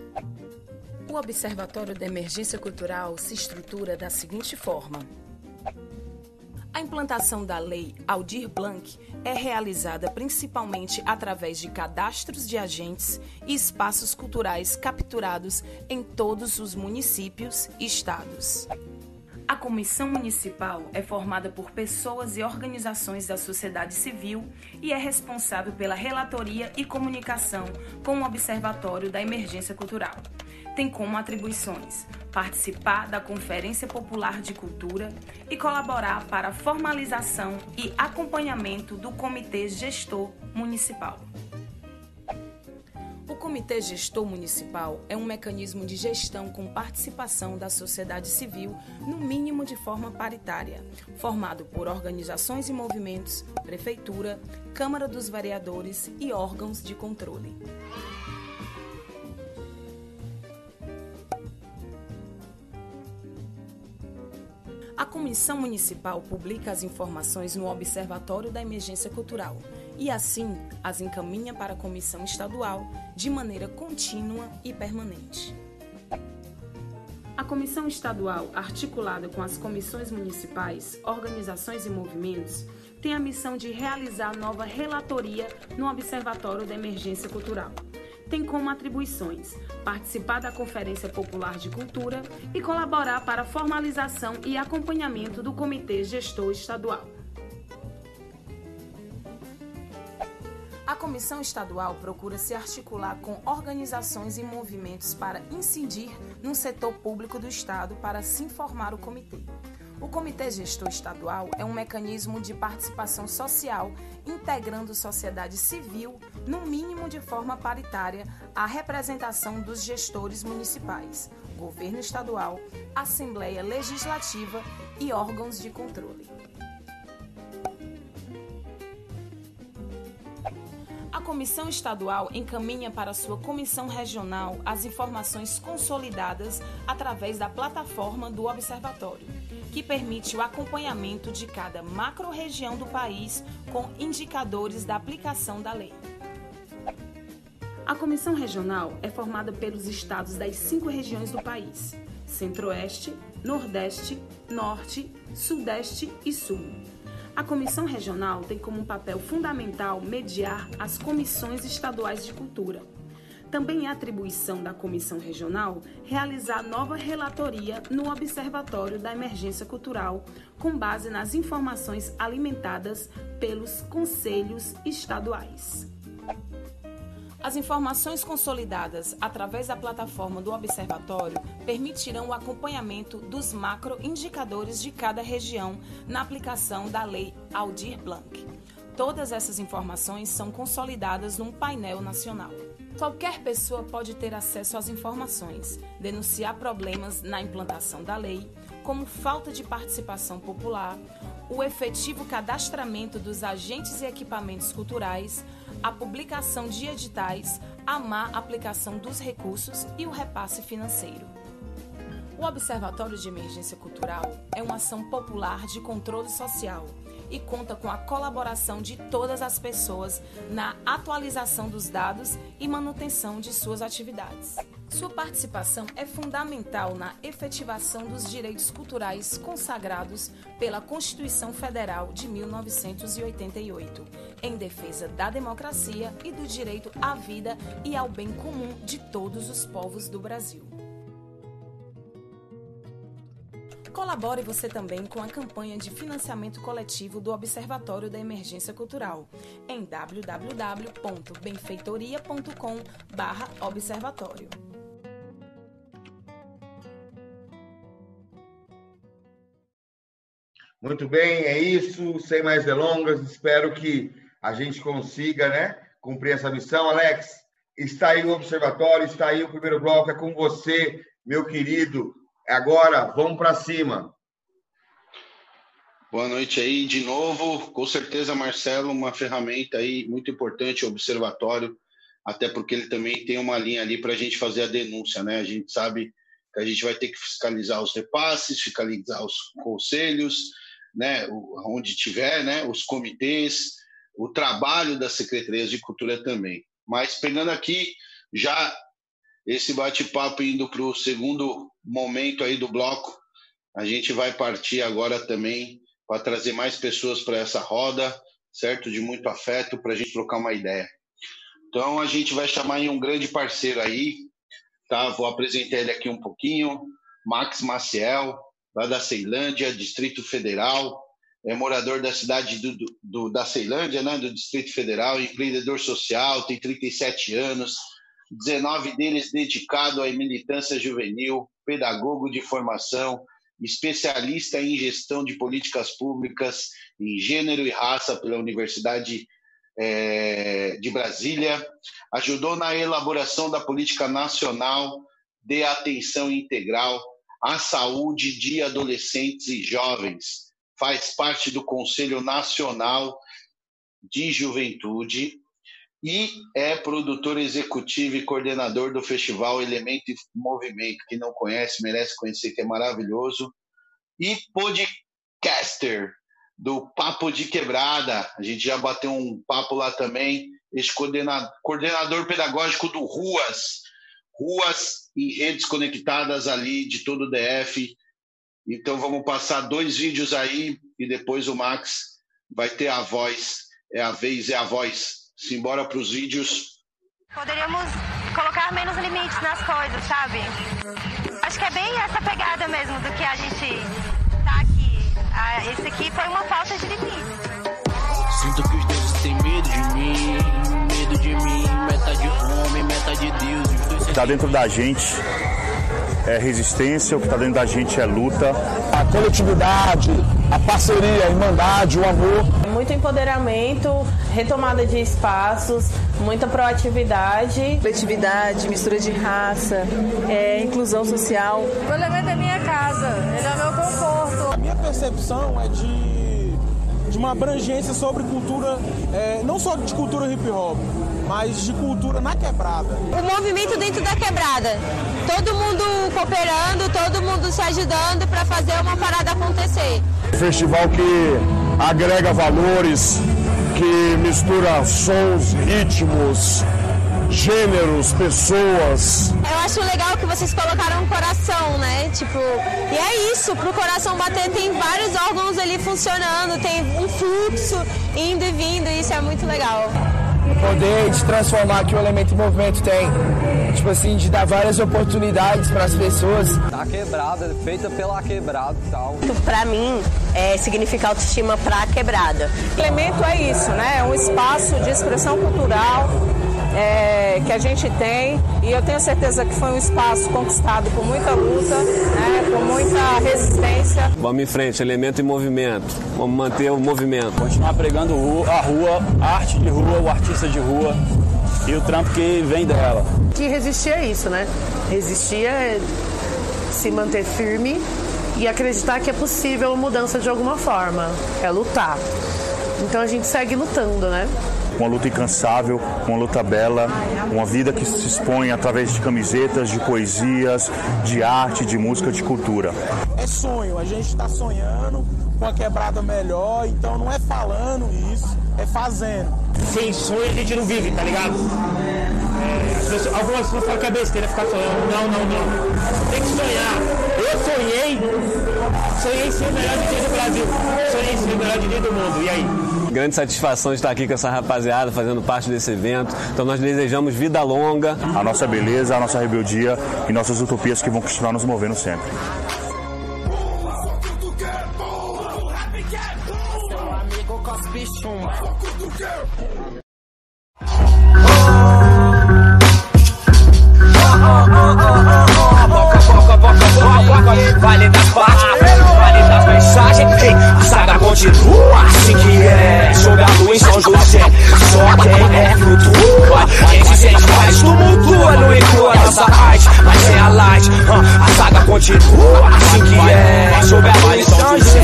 O Observatório da Emergência Cultural se estrutura da seguinte forma: a implantação da Lei Aldir Blanc é realizada principalmente através de cadastros de agentes e espaços culturais capturados em todos os municípios e estados. A Comissão Municipal é formada por pessoas e organizações da sociedade civil e é responsável pela relatoria e comunicação com o Observatório da Emergência Cultural tem como atribuições participar da Conferência Popular de Cultura e colaborar para a formalização e acompanhamento do Comitê Gestor Municipal. O Comitê Gestor Municipal é um mecanismo de gestão com participação da sociedade civil, no mínimo de forma paritária, formado por organizações e movimentos, prefeitura, Câmara dos Vereadores e órgãos de controle. A Comissão Municipal publica as informações no Observatório da Emergência Cultural e, assim, as encaminha para a Comissão Estadual de maneira contínua e permanente. A Comissão Estadual, articulada com as comissões municipais, organizações e movimentos, tem a missão de realizar nova relatoria no Observatório da Emergência Cultural tem como atribuições participar da Conferência Popular de Cultura e colaborar para a formalização e acompanhamento do Comitê Gestor Estadual. A Comissão Estadual procura se articular com organizações e movimentos para incidir no setor público do Estado para se informar o Comitê. O Comitê Gestor Estadual é um mecanismo de participação social integrando sociedade civil, no mínimo de forma paritária, à representação dos gestores municipais, governo estadual, Assembleia Legislativa e órgãos de controle. A Comissão Estadual encaminha para sua Comissão Regional as informações consolidadas através da plataforma do Observatório, que permite o acompanhamento de cada macro-região do país com indicadores da aplicação da lei. A Comissão Regional é formada pelos estados das cinco regiões do país: Centro-Oeste, Nordeste, Norte, Sudeste e Sul a Comissão Regional tem como papel fundamental mediar as comissões estaduais de cultura. Também é atribuição da Comissão Regional realizar nova relatoria no Observatório da Emergência Cultural, com base nas informações alimentadas pelos conselhos estaduais. As informações consolidadas através da plataforma do Observatório permitirão o acompanhamento dos macroindicadores de cada região na aplicação da Lei Aldir Blanc. Todas essas informações são consolidadas num painel nacional. Qualquer pessoa pode ter acesso às informações, denunciar problemas na implantação da lei, como falta de participação popular, o efetivo cadastramento dos agentes e equipamentos culturais, a publicação de editais, a má aplicação dos recursos e o repasse financeiro. O Observatório de Emergência Cultural é uma ação popular de controle social e conta com a colaboração de todas as pessoas na atualização dos dados e manutenção de suas atividades. Sua participação é fundamental na efetivação dos direitos culturais consagrados pela Constituição Federal de 1988, em defesa da democracia e do direito à vida e ao bem comum de todos os povos do Brasil. Colabore você também com a campanha de financiamento coletivo do Observatório da Emergência Cultural em www.benfeitoria.com/observatório. Muito bem, é isso. Sem mais delongas, espero que a gente consiga, né, cumprir essa missão. Alex, está aí o observatório, está aí o primeiro bloco, é com você, meu querido. Agora, vamos para cima. Boa noite aí de novo. Com certeza, Marcelo, uma ferramenta aí muito importante, observatório, até porque ele também tem uma linha ali para a gente fazer a denúncia, né? A gente sabe que a gente vai ter que fiscalizar os repasses, fiscalizar os conselhos, né? Onde tiver, né? Os comitês, o trabalho das secretarias de cultura também. Mas pegando aqui já esse bate-papo indo para o segundo momento aí do bloco. A gente vai partir agora também para trazer mais pessoas para essa roda, certo? De muito afeto, para a gente trocar uma ideia. Então a gente vai chamar um grande parceiro aí, tá? Vou apresentar ele aqui um pouquinho. Max Maciel, lá da Ceilândia, Distrito Federal, é morador da cidade do, do, da Ceilândia, né, do Distrito Federal, empreendedor social, tem 37 anos, 19 deles dedicado à militância juvenil, pedagogo de formação, especialista em gestão de políticas públicas em gênero e raça pela Universidade é, de Brasília, ajudou na elaboração da política nacional de atenção integral à saúde de adolescentes e jovens. Faz parte do Conselho Nacional de Juventude e é produtor executivo e coordenador do festival Elemento e Movimento. Quem não conhece, merece conhecer, que é maravilhoso. E podcaster do Papo de Quebrada. A gente já bateu um papo lá também. Esse coordenador, coordenador pedagógico do Ruas. Ruas e redes conectadas ali de todo o DF. Então vamos passar dois vídeos aí e depois o Max vai ter a voz. É a vez, é a voz Simbora para os vídeos. Poderíamos colocar menos limites nas coisas, sabe? Acho que é bem essa pegada mesmo do que a gente tá aqui. Ah, esse aqui foi uma falta de limite. Sinto que os deuses têm medo de mim, medo de mim, metade homem, metade Deus. Os dois tá dentro da gente é resistência, o que está dentro da gente é luta. A coletividade, a parceria, a irmandade, o amor. Muito empoderamento, retomada de espaços, muita proatividade. Coletividade, mistura de raça, é, inclusão social. O elemento é minha casa, ele é meu conforto. A minha percepção é de, de uma abrangência sobre cultura, é, não só de cultura hip hop, mas de cultura na quebrada. O movimento dentro da quebrada. Todo mundo cooperando, todo mundo se ajudando para fazer uma parada acontecer. Festival que agrega valores, que mistura sons, ritmos, gêneros, pessoas. Eu acho legal que vocês colocaram um coração, né? Tipo, e é isso, pro coração bater tem vários órgãos ali funcionando, tem um fluxo indo e vindo, e isso é muito legal poder de transformar que o elemento em movimento tem. Tipo assim, de dar várias oportunidades para as pessoas. Tá quebrada, feita pela quebrada e tal. Para mim, é, significa autoestima para quebrada. O elemento é isso, né? É um espaço de expressão cultural é, que a gente tem e eu tenho certeza que foi um espaço conquistado com muita luta, né, com muita resistência. Vamos em frente, elemento em movimento, vamos manter o movimento. Continuar pregando a rua, a arte de rua, o artista de rua e o trampo que vem dela. Que resistir é isso, né? Resistir é se manter firme e acreditar que é possível mudança de alguma forma, é lutar. Então a gente segue lutando, né? Uma luta incansável, uma luta bela, uma vida que se expõe através de camisetas, de poesias, de arte, de música, de cultura. É sonho, a gente está sonhando com a quebrada melhor, então não é falando isso, é fazendo. Sem sonho a gente não vive, tá ligado? Pessoas, algumas pessoas falam que é besteira ficar sonhando. Não, não, não. Tem que sonhar. Eu sonhei, sonhei ser o melhor DJ do Brasil, sonhei ser o melhor DJ do mundo. E aí? grande satisfação de estar aqui com essa rapaziada, fazendo parte desse evento. Então nós desejamos vida longa. A nossa beleza, a nossa rebeldia e nossas utopias que vão continuar nos movendo sempre. Vale das partes, vale das mensagens, a saga continua assim que é. Lua em São José, só quem é flutua. Quem se sente mais tumultua, não inclua nossa arte, mas sem a light. a saga continua assim que é. Lua em São José,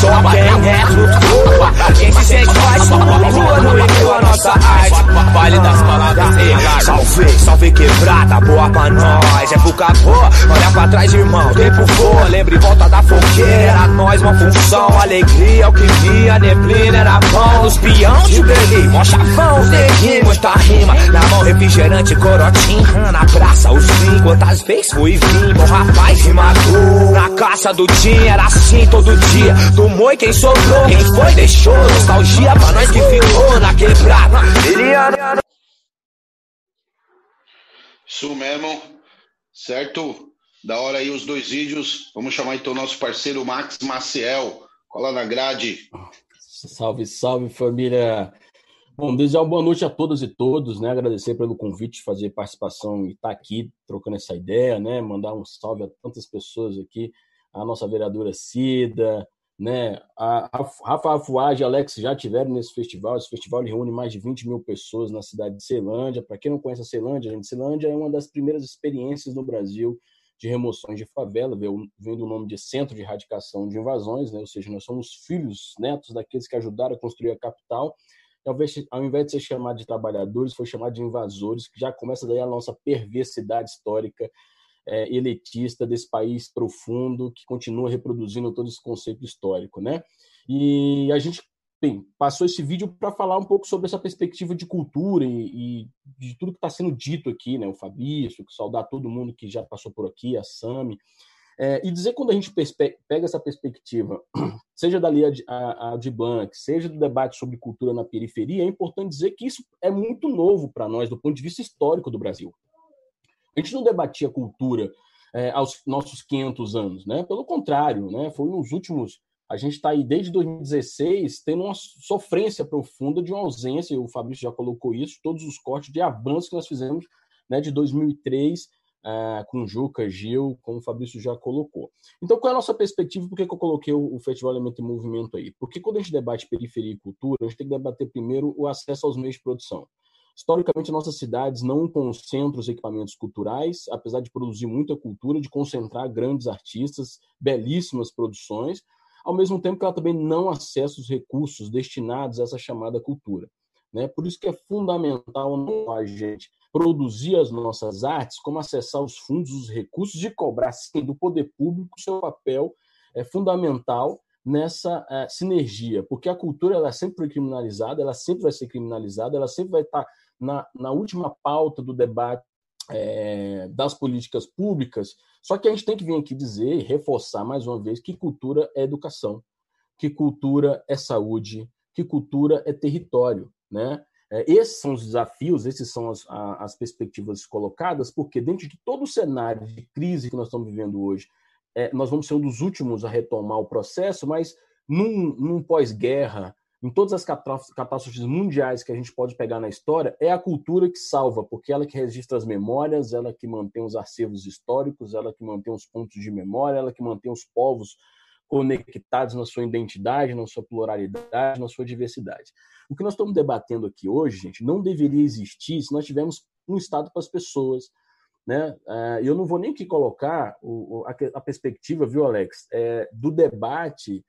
só quem é flutua. Quem se sente mais tumultua, não inclua nossa arte. Vale das palavras, salve, salve quebrada, boa pra nós. É pro capô, olha pra trás, irmão, tempo voa, lembre volta da fogueira. Nós, uma função, alegria, é o que via, neblina era bom. Nos peão de Berlim, mó chavão, neguinho, muita rima. Na mão, refrigerante, corotinho. Na praça, os vim, quantas vezes fui e vim. Bom rapaz, rimador. Na caça do dia, era assim todo dia. Do moi, quem sobrou, quem foi, deixou. Nostalgia pra nós que ficou na quebrada. Isso mesmo, certo? Da hora aí os dois vídeos. Vamos chamar então nosso parceiro Max Maciel. Cola na grade. Salve, salve família. Bom, desejar uma boa noite a todas e todos, né? Agradecer pelo convite, fazer participação e estar tá aqui trocando essa ideia, né? Mandar um salve a tantas pessoas aqui, a nossa vereadora Cida, né? A Rafa Afuage e Alex já tiveram nesse festival. Esse festival reúne mais de 20 mil pessoas na cidade de Celândia. Para quem não conhece a Celândia, gente, Celândia é uma das primeiras experiências no Brasil de remoções de favela, vem do nome de Centro de Erradicação de Invasões, né? ou seja, nós somos filhos, netos daqueles que ajudaram a construir a capital. Ao invés de ser chamado de trabalhadores, foi chamado de invasores, que já começa daí a nossa perversidade histórica é, elitista desse país profundo que continua reproduzindo todo esse conceito histórico, né? E a gente Bem, passou esse vídeo para falar um pouco sobre essa perspectiva de cultura e, e de tudo que está sendo dito aqui, né? O Fabrício, saudar todo mundo que já passou por aqui, a Sami. É, e dizer quando a gente pega essa perspectiva, seja da Lia a, de Blanc, seja do debate sobre cultura na periferia, é importante dizer que isso é muito novo para nós do ponto de vista histórico do Brasil. A gente não debatia cultura é, aos nossos 500 anos, né? Pelo contrário, né? Foi nos últimos a gente está aí desde 2016 tendo uma sofrência profunda de uma ausência, o Fabrício já colocou isso, todos os cortes de avanço que nós fizemos né, de 2003 uh, com Juca, Gil, como o Fabrício já colocou. Então, qual é a nossa perspectiva? Por que, que eu coloquei o, o Festival Elemento em Movimento aí? Porque quando a gente debate periferia e cultura, a gente tem que debater primeiro o acesso aos meios de produção. Historicamente, nossas cidades não concentram os equipamentos culturais, apesar de produzir muita cultura, de concentrar grandes artistas, belíssimas produções, ao mesmo tempo que ela também não acessa os recursos destinados a essa chamada cultura. Né? Por isso que é fundamental a gente produzir as nossas artes, como acessar os fundos, os recursos e cobrar, sim, do poder público seu papel é fundamental nessa é, sinergia, porque a cultura ela sempre foi criminalizada, ela sempre vai ser criminalizada, ela sempre vai estar na, na última pauta do debate é, das políticas públicas. Só que a gente tem que vir aqui dizer e reforçar mais uma vez que cultura é educação, que cultura é saúde, que cultura é território, né? É, esses são os desafios, esses são as, as perspectivas colocadas, porque dentro de todo o cenário de crise que nós estamos vivendo hoje, é, nós vamos ser um dos últimos a retomar o processo, mas num, num pós-guerra, em todas as catástrofes mundiais que a gente pode pegar na história, é a cultura que salva, porque ela que registra as memórias, ela que mantém os acervos históricos, ela que mantém os pontos de memória, ela que mantém os povos conectados na sua identidade, na sua pluralidade, na sua diversidade. O que nós estamos debatendo aqui hoje, gente, não deveria existir se nós tivermos um Estado para as pessoas. Né? É, eu não vou nem aqui colocar a perspectiva, viu, Alex, é, do debate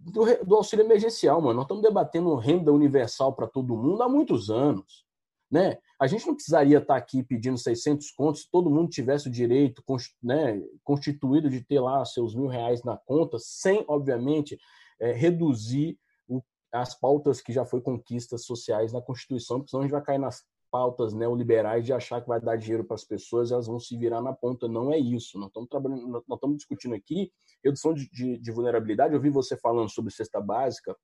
do, do auxílio emergencial, mano. Nós estamos debatendo renda universal para todo mundo há muitos anos. Né? A gente não precisaria estar aqui pedindo 600 contos se todo mundo tivesse o direito né, constituído de ter lá seus mil reais na conta, sem, obviamente, é, reduzir o, as pautas que já foi conquistas sociais na Constituição, porque senão a gente vai cair nas pautas neoliberais de achar que vai dar dinheiro para as pessoas e elas vão se virar na ponta. Não é isso. Nós estamos, trabalhando, nós estamos discutindo aqui redução de, de, de vulnerabilidade. Eu vi você falando sobre cesta básica.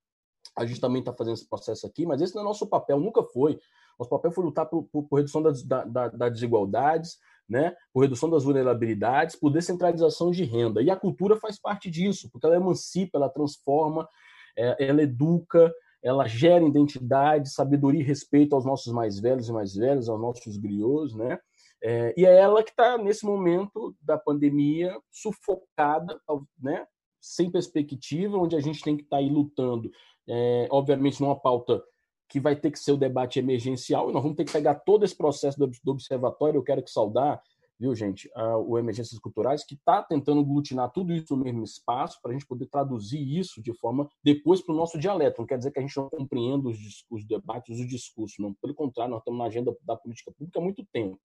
A gente também está fazendo esse processo aqui, mas esse não é nosso papel, nunca foi. Nosso papel foi lutar por, por, por redução das, da, da, desigualdades, né? por redução das vulnerabilidades, por descentralização de renda. E a cultura faz parte disso, porque ela emancipa, ela transforma, é, ela educa, ela gera identidade, sabedoria e respeito aos nossos mais velhos e mais velhos, aos nossos griots, né? É, e é ela que está, nesse momento da pandemia, sufocada, né? sem perspectiva, onde a gente tem que estar tá aí lutando, é, obviamente, numa pauta que vai ter que ser o debate emergencial, e nós vamos ter que pegar todo esse processo do, do observatório. Eu quero que saudar viu, gente, o Emergências Culturais, que está tentando glutinar tudo isso no mesmo espaço para a gente poder traduzir isso de forma depois para o nosso dialeto. Não quer dizer que a gente não compreenda os, os debates, os discursos, não. Pelo contrário, nós estamos na agenda da política pública há muito tempo.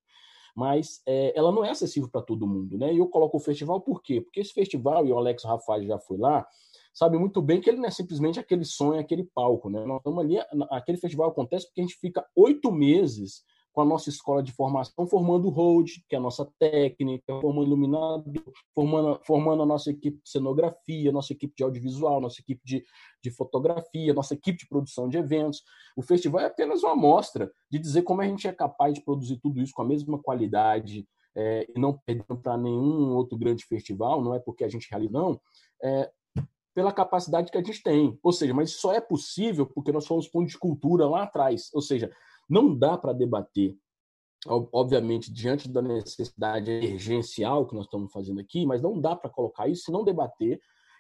Mas é, ela não é acessível para todo mundo, né? E eu coloco o festival por quê? Porque esse festival, e o Alex Rafael já foi lá, sabe muito bem que ele não é simplesmente aquele sonho, aquele palco, né? Nós estamos ali, aquele festival acontece porque a gente fica oito meses com a nossa escola de formação, formando o hold, que é a nossa técnica, formando iluminador, formando, formando a nossa equipe de cenografia, nossa equipe de audiovisual, nossa equipe de, de fotografia, nossa equipe de produção de eventos. O festival é apenas uma amostra de dizer como a gente é capaz de produzir tudo isso com a mesma qualidade, é, e não perdendo para nenhum outro grande festival, não é porque a gente realiza, não, é, pela capacidade que a gente tem. Ou seja, mas só é possível porque nós fomos ponto de cultura lá atrás. Ou seja, não dá para debater, obviamente, diante da necessidade emergencial que nós estamos fazendo aqui, mas não dá para colocar isso se não debater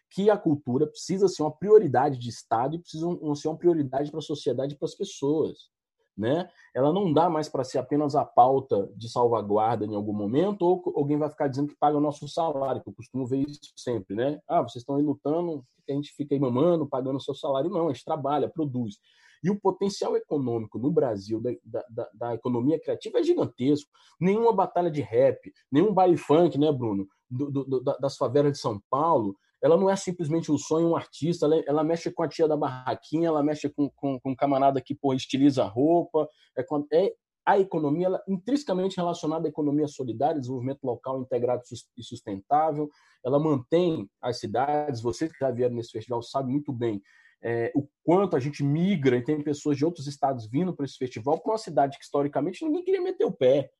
que a cultura precisa ser uma prioridade de Estado e precisa ser uma prioridade para a sociedade e para as pessoas. Né? Ela não dá mais para ser apenas a pauta de salvaguarda em algum momento, ou alguém vai ficar dizendo que paga o nosso salário, que eu costumo ver isso sempre, né? Ah, vocês estão aí lutando, a gente fica aí mamando, pagando o seu salário. Não, a gente trabalha, produz. E o potencial econômico no Brasil da, da, da economia criativa é gigantesco. Nenhuma batalha de rap, nenhum baile funk, né, Bruno, do, do, das favelas de São Paulo, ela não é simplesmente um sonho, um artista, ela, ela mexe com a tia da barraquinha, ela mexe com, com, com um camarada que pô, estiliza a roupa, é, é a economia ela, é intrinsecamente relacionada à economia solidária, desenvolvimento local integrado e sustentável, ela mantém as cidades, vocês que já vieram nesse festival sabem muito bem é, o quanto a gente migra e tem pessoas de outros estados vindo para esse festival, para uma cidade que historicamente ninguém queria meter o pé,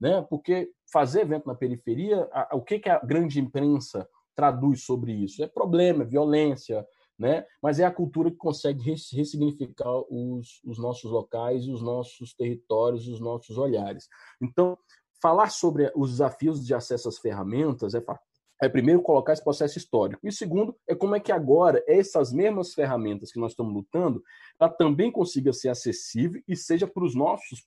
né? Porque fazer evento na periferia, a, a, o que, que a grande imprensa traduz sobre isso? É problema, é violência, né? Mas é a cultura que consegue ressignificar os, os nossos locais, os nossos territórios, os nossos olhares. Então, falar sobre os desafios de acesso às ferramentas é, é primeiro colocar esse processo histórico. E segundo, é como é que agora essas mesmas ferramentas que nós estamos lutando, ela também consiga ser acessível e seja para os nossos,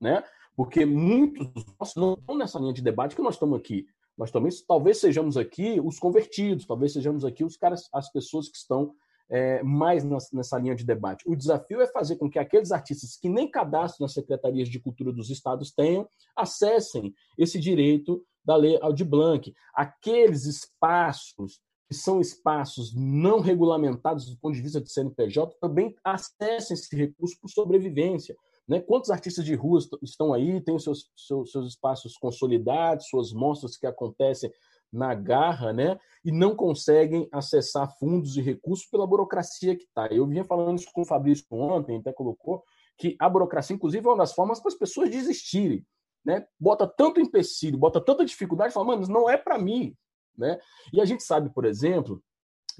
né? Porque muitos nós não estão nessa linha de debate que nós estamos aqui. Nós também talvez sejamos aqui os convertidos, talvez sejamos aqui os caras, as pessoas que estão é, mais nessa linha de debate. O desafio é fazer com que aqueles artistas que nem cadastro nas secretarias de cultura dos estados tenham, acessem esse direito da lei Aldir Blanc. Aqueles espaços que são espaços não regulamentados do ponto de vista de CNPJ também acessem esse recurso por sobrevivência. Né? Quantos artistas de rua estão aí, têm seus, seus, seus espaços consolidados, suas mostras que acontecem na garra, né? E não conseguem acessar fundos e recursos pela burocracia que está. Eu vinha falando isso com o Fabrício ontem, até colocou que a burocracia, inclusive, é uma das formas para as pessoas desistirem. Né? Bota tanto empecilho, bota tanta dificuldade, fala, mano, não é para mim. Né? E a gente sabe, por exemplo,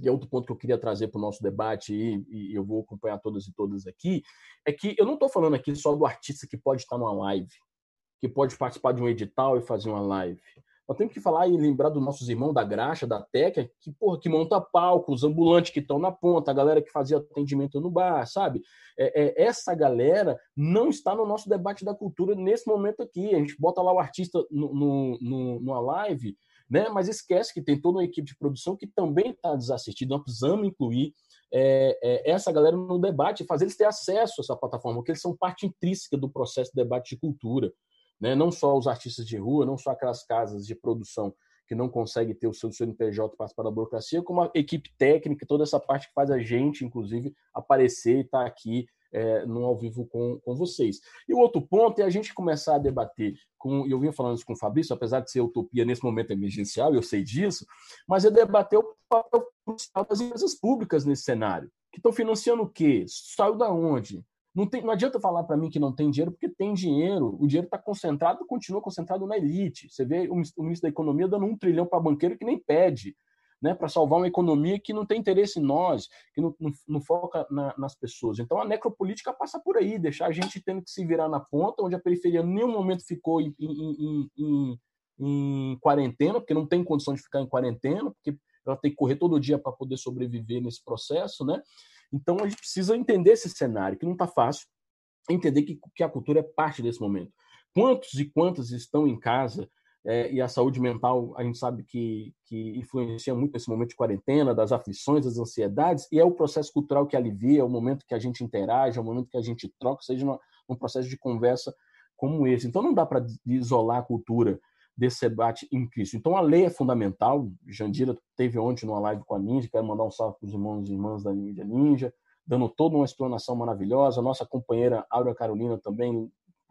e é outro ponto que eu queria trazer para o nosso debate, e, e, eu vou acompanhar todas e todas aqui, é que eu não estou falando aqui só do artista que pode estar numa live, que pode participar de um edital e fazer uma live. Nós temos que falar e lembrar dos nossos irmãos da graxa, da Teca, que, porra, que monta palco, os ambulantes que estão na ponta, a galera que fazia atendimento no bar, sabe? É, é, essa galera não está no nosso debate da cultura nesse momento aqui. A gente bota lá o artista no, no, no, numa live, né? mas esquece que tem toda uma equipe de produção que também está desassistida. Nós precisamos incluir é, é, essa galera no debate, fazer eles ter acesso a essa plataforma, porque eles são parte intrínseca do processo de debate de cultura né? não só os artistas de rua, não só aquelas casas de produção que não conseguem ter o seu CNPJ participar da burocracia, como a equipe técnica, toda essa parte que faz a gente, inclusive, aparecer e estar tá aqui é, no ao vivo com, com vocês. E o outro ponto é a gente começar a debater, com, e eu vinha falando isso com o Fabrício, apesar de ser utopia nesse momento emergencial, eu sei disso, mas é debater o papel das empresas públicas nesse cenário, que estão financiando o quê? Saiu da onde? Não, tem, não adianta falar para mim que não tem dinheiro, porque tem dinheiro. O dinheiro está concentrado, continua concentrado na elite. Você vê o, ministro da Economia dando um trilhão para banqueiro que nem pede, né, para salvar uma economia que não tem interesse em nós, que não, não, não foca na, nas pessoas. Então a necropolítica passa por aí, deixar a gente tendo que se virar na ponta, onde a periferia em nenhum momento ficou em, em, em, em quarentena, porque não tem condição de ficar em quarentena, porque ela tem que correr todo dia para poder sobreviver nesse processo, né? Então a gente precisa entender esse cenário, que não está fácil, entender que, que a cultura é parte desse momento. Quantos e quantas estão em casa é, e a saúde mental a gente sabe que, que influencia muito nesse momento de quarentena, das aflições, das ansiedades, e é o processo cultural que alivia, é o momento que a gente interage, é o momento que a gente troca, seja num processo de conversa como esse. Então não dá para isolar a cultura desse debate em Cristo. Então, a lei é fundamental. Jandira teve ontem numa live com a Ninja, quero mandar um salve para os irmãos e irmãs da Ninja Ninja, dando toda uma explanação maravilhosa. Nossa companheira Aura Carolina também,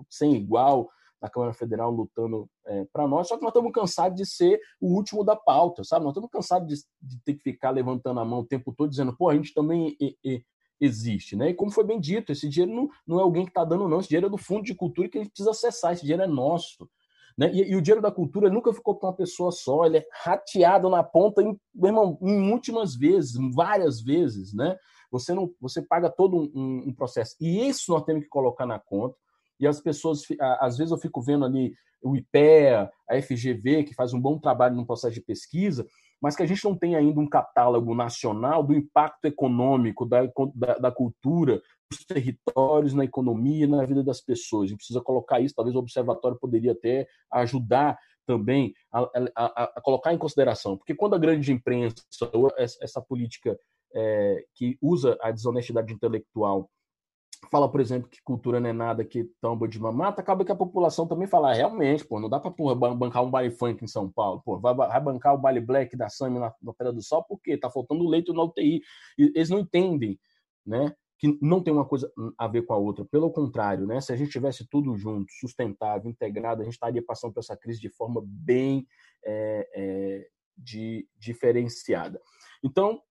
sem igual, na Câmara Federal, lutando é, para nós. Só que nós estamos cansados de ser o último da pauta, sabe? Nós estamos cansados de, de, ter que ficar levantando a mão o tempo todo, dizendo, pô, a gente também e, e, existe, né? E como foi bem dito, esse dinheiro não, não é alguém que está dando, não. Esse dinheiro é do Fundo de Cultura que a gente precisa acessar. Esse dinheiro é nosso. Né? E, e, o dinheiro da cultura nunca ficou para uma pessoa só, ele é rateado na ponta em, irmão, em últimas vezes, várias vezes. Né? Você, não, você paga todo um, um, um processo. E isso nós temos que colocar na conta. E as pessoas, às vezes eu fico vendo ali o IPEA, a FGV, que faz um bom trabalho no processo de pesquisa, mas que a gente não tem ainda um catálogo nacional do impacto econômico da, da, da cultura nos territórios, na economia, na vida das pessoas. Gente precisa colocar isso, talvez o observatório poderia até ajudar também a, a, a colocar em consideração, porque quando a grande imprensa, essa política é, que usa a desonestidade intelectual fala, por exemplo, que cultura não é nada que tomba de mamata, acaba que a população também fala, ah, realmente, pô, não dá para bancar um baile funk em São Paulo, pô, vai, vai bancar o baile black da Sami na, na Pedra do Sol, por quê? Tá faltando leito na UTI. E eles não entendem, né? Que não tem uma coisa a ver com a outra. Pelo contrário, né? se a gente tivesse tudo junto, sustentável, integrado, a gente estaria passando por essa crise de forma bem é, é, de, diferenciada. Então,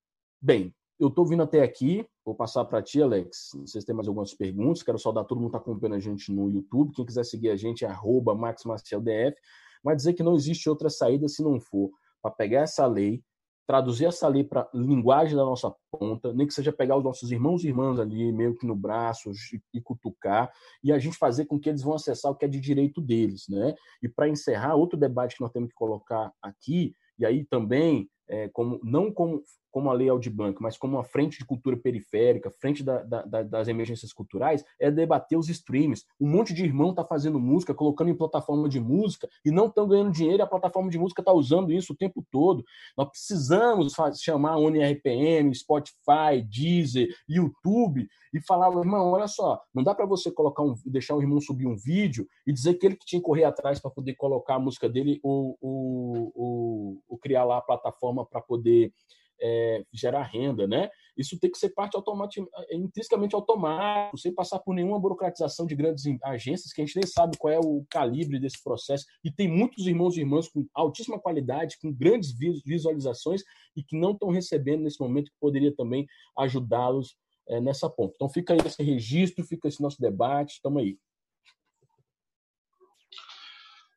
bem, eu estou vindo até aqui, vou passar para ti, Alex. Não sei se tem mais algumas perguntas. Quero saudar todo mundo que está acompanhando a gente no YouTube. Quem quiser seguir a gente é MaxMarcialDF. Mas dizer que não existe outra saída se não for para pegar essa lei, traduzir essa lei para linguagem da nossa ponta, nem que seja pegar os nossos irmãos e irmãs ali, meio que no braço, e, cutucar, e a gente fazer com que eles vão acessar o que é de direito deles. Né? E para encerrar, outro debate que nós temos que colocar aqui, e aí também, é, como, não como como a Lei Aldir Blanc, mas como uma frente de cultura periférica, frente da, da, das emergências culturais, é debater os streams. Um monte de irmão está fazendo música, colocando em plataforma de música e não estão ganhando dinheiro, e a plataforma de música está usando isso o tempo todo. Nós precisamos chamar a ONRPM, Spotify, Deezer, YouTube e falar, irmão, olha só, não dá para você colocar um, deixar o irmão subir um vídeo e dizer que ele que tinha que correr atrás para poder colocar a música dele ou, ou, ou, ou criar lá a plataforma para poder é, gerar renda, né? Isso tem que ser parte automática, é, intrinsecamente automático, sem passar por nenhuma burocratização de grandes agências, que a gente nem sabe qual é o calibre desse processo. E tem muitos irmãos e irmãs com altíssima qualidade, com grandes visualizações e que não estão recebendo nesse momento, que poderia também ajudá-los é, nessa ponta. Então fica aí esse registro, fica esse nosso debate, estamos aí.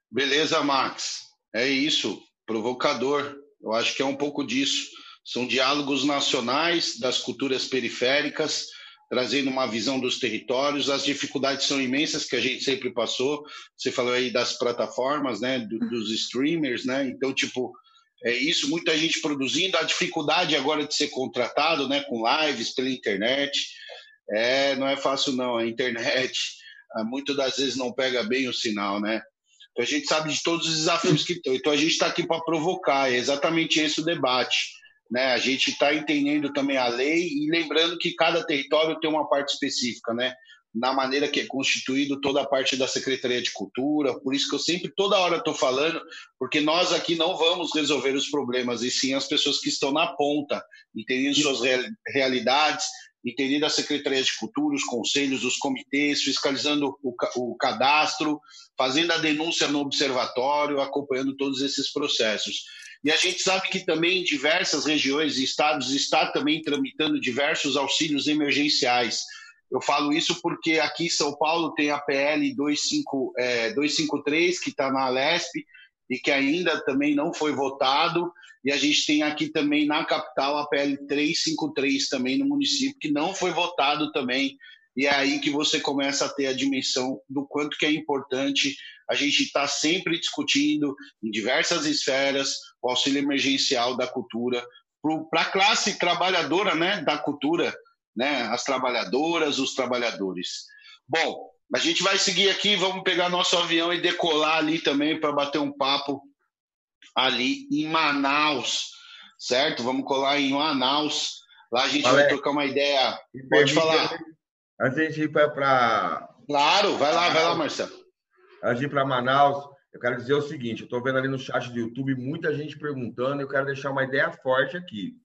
Beleza, Max. É isso. Provocador. Eu acho que é um pouco disso. São diálogos nacionais das culturas periféricas, trazendo uma visão dos territórios. As dificuldades são imensas que a gente sempre passou. Você falou aí das plataformas, né, dos streamers, né? Então, tipo, é isso, muita gente produzindo. A dificuldade agora de ser contratado, né, com lives pela internet. É, não é fácil não. A internet muitas das vezes não pega bem o sinal, né? Então a gente sabe de todos os desafios que estão. Então a gente está aqui para provocar. É exatamente esse o debate. Né? A gente está entendendo também a lei e lembrando que cada território tem uma parte específica, né? na maneira que é constituído toda a parte da Secretaria de Cultura. Por isso que eu sempre, toda hora, estou falando, porque nós aqui não vamos resolver os problemas, e sim as pessoas que estão na ponta, entendendo suas realidades, entendendo a Secretaria de Cultura, os conselhos, os comitês, fiscalizando o, o cadastro, fazendo a denúncia no observatório, acompanhando todos esses processos. E a gente sabe que também em diversas regiões e estados está também tramitando diversos auxílios emergenciais. Eu falo isso porque aqui em São Paulo tem a PL 25, é, 253, que está na Alesp, e que ainda também não foi votado. E a gente tem aqui também na capital a PL 353 também no município, que não foi votado também. E é aí que você começa a ter a dimensão do quanto que é importante a gente estar tá sempre discutindo em diversas esferas o auxílio emergencial da cultura para a classe trabalhadora né, da cultura, né, as trabalhadoras, os trabalhadores. Bom, a gente vai seguir aqui, vamos pegar nosso avião e decolar ali também para bater um papo ali em Manaus, certo? Vamos colar em Manaus. Lá a gente vai trocar uma ideia. Pode falar. Antes de a gente ir para. Claro, vai lá, vai lá, Marcelo. Antes de ir para Manaus, eu quero dizer o seguinte: eu estou vendo ali no chat do YouTube muita gente perguntando, eu quero deixar uma ideia forte aqui.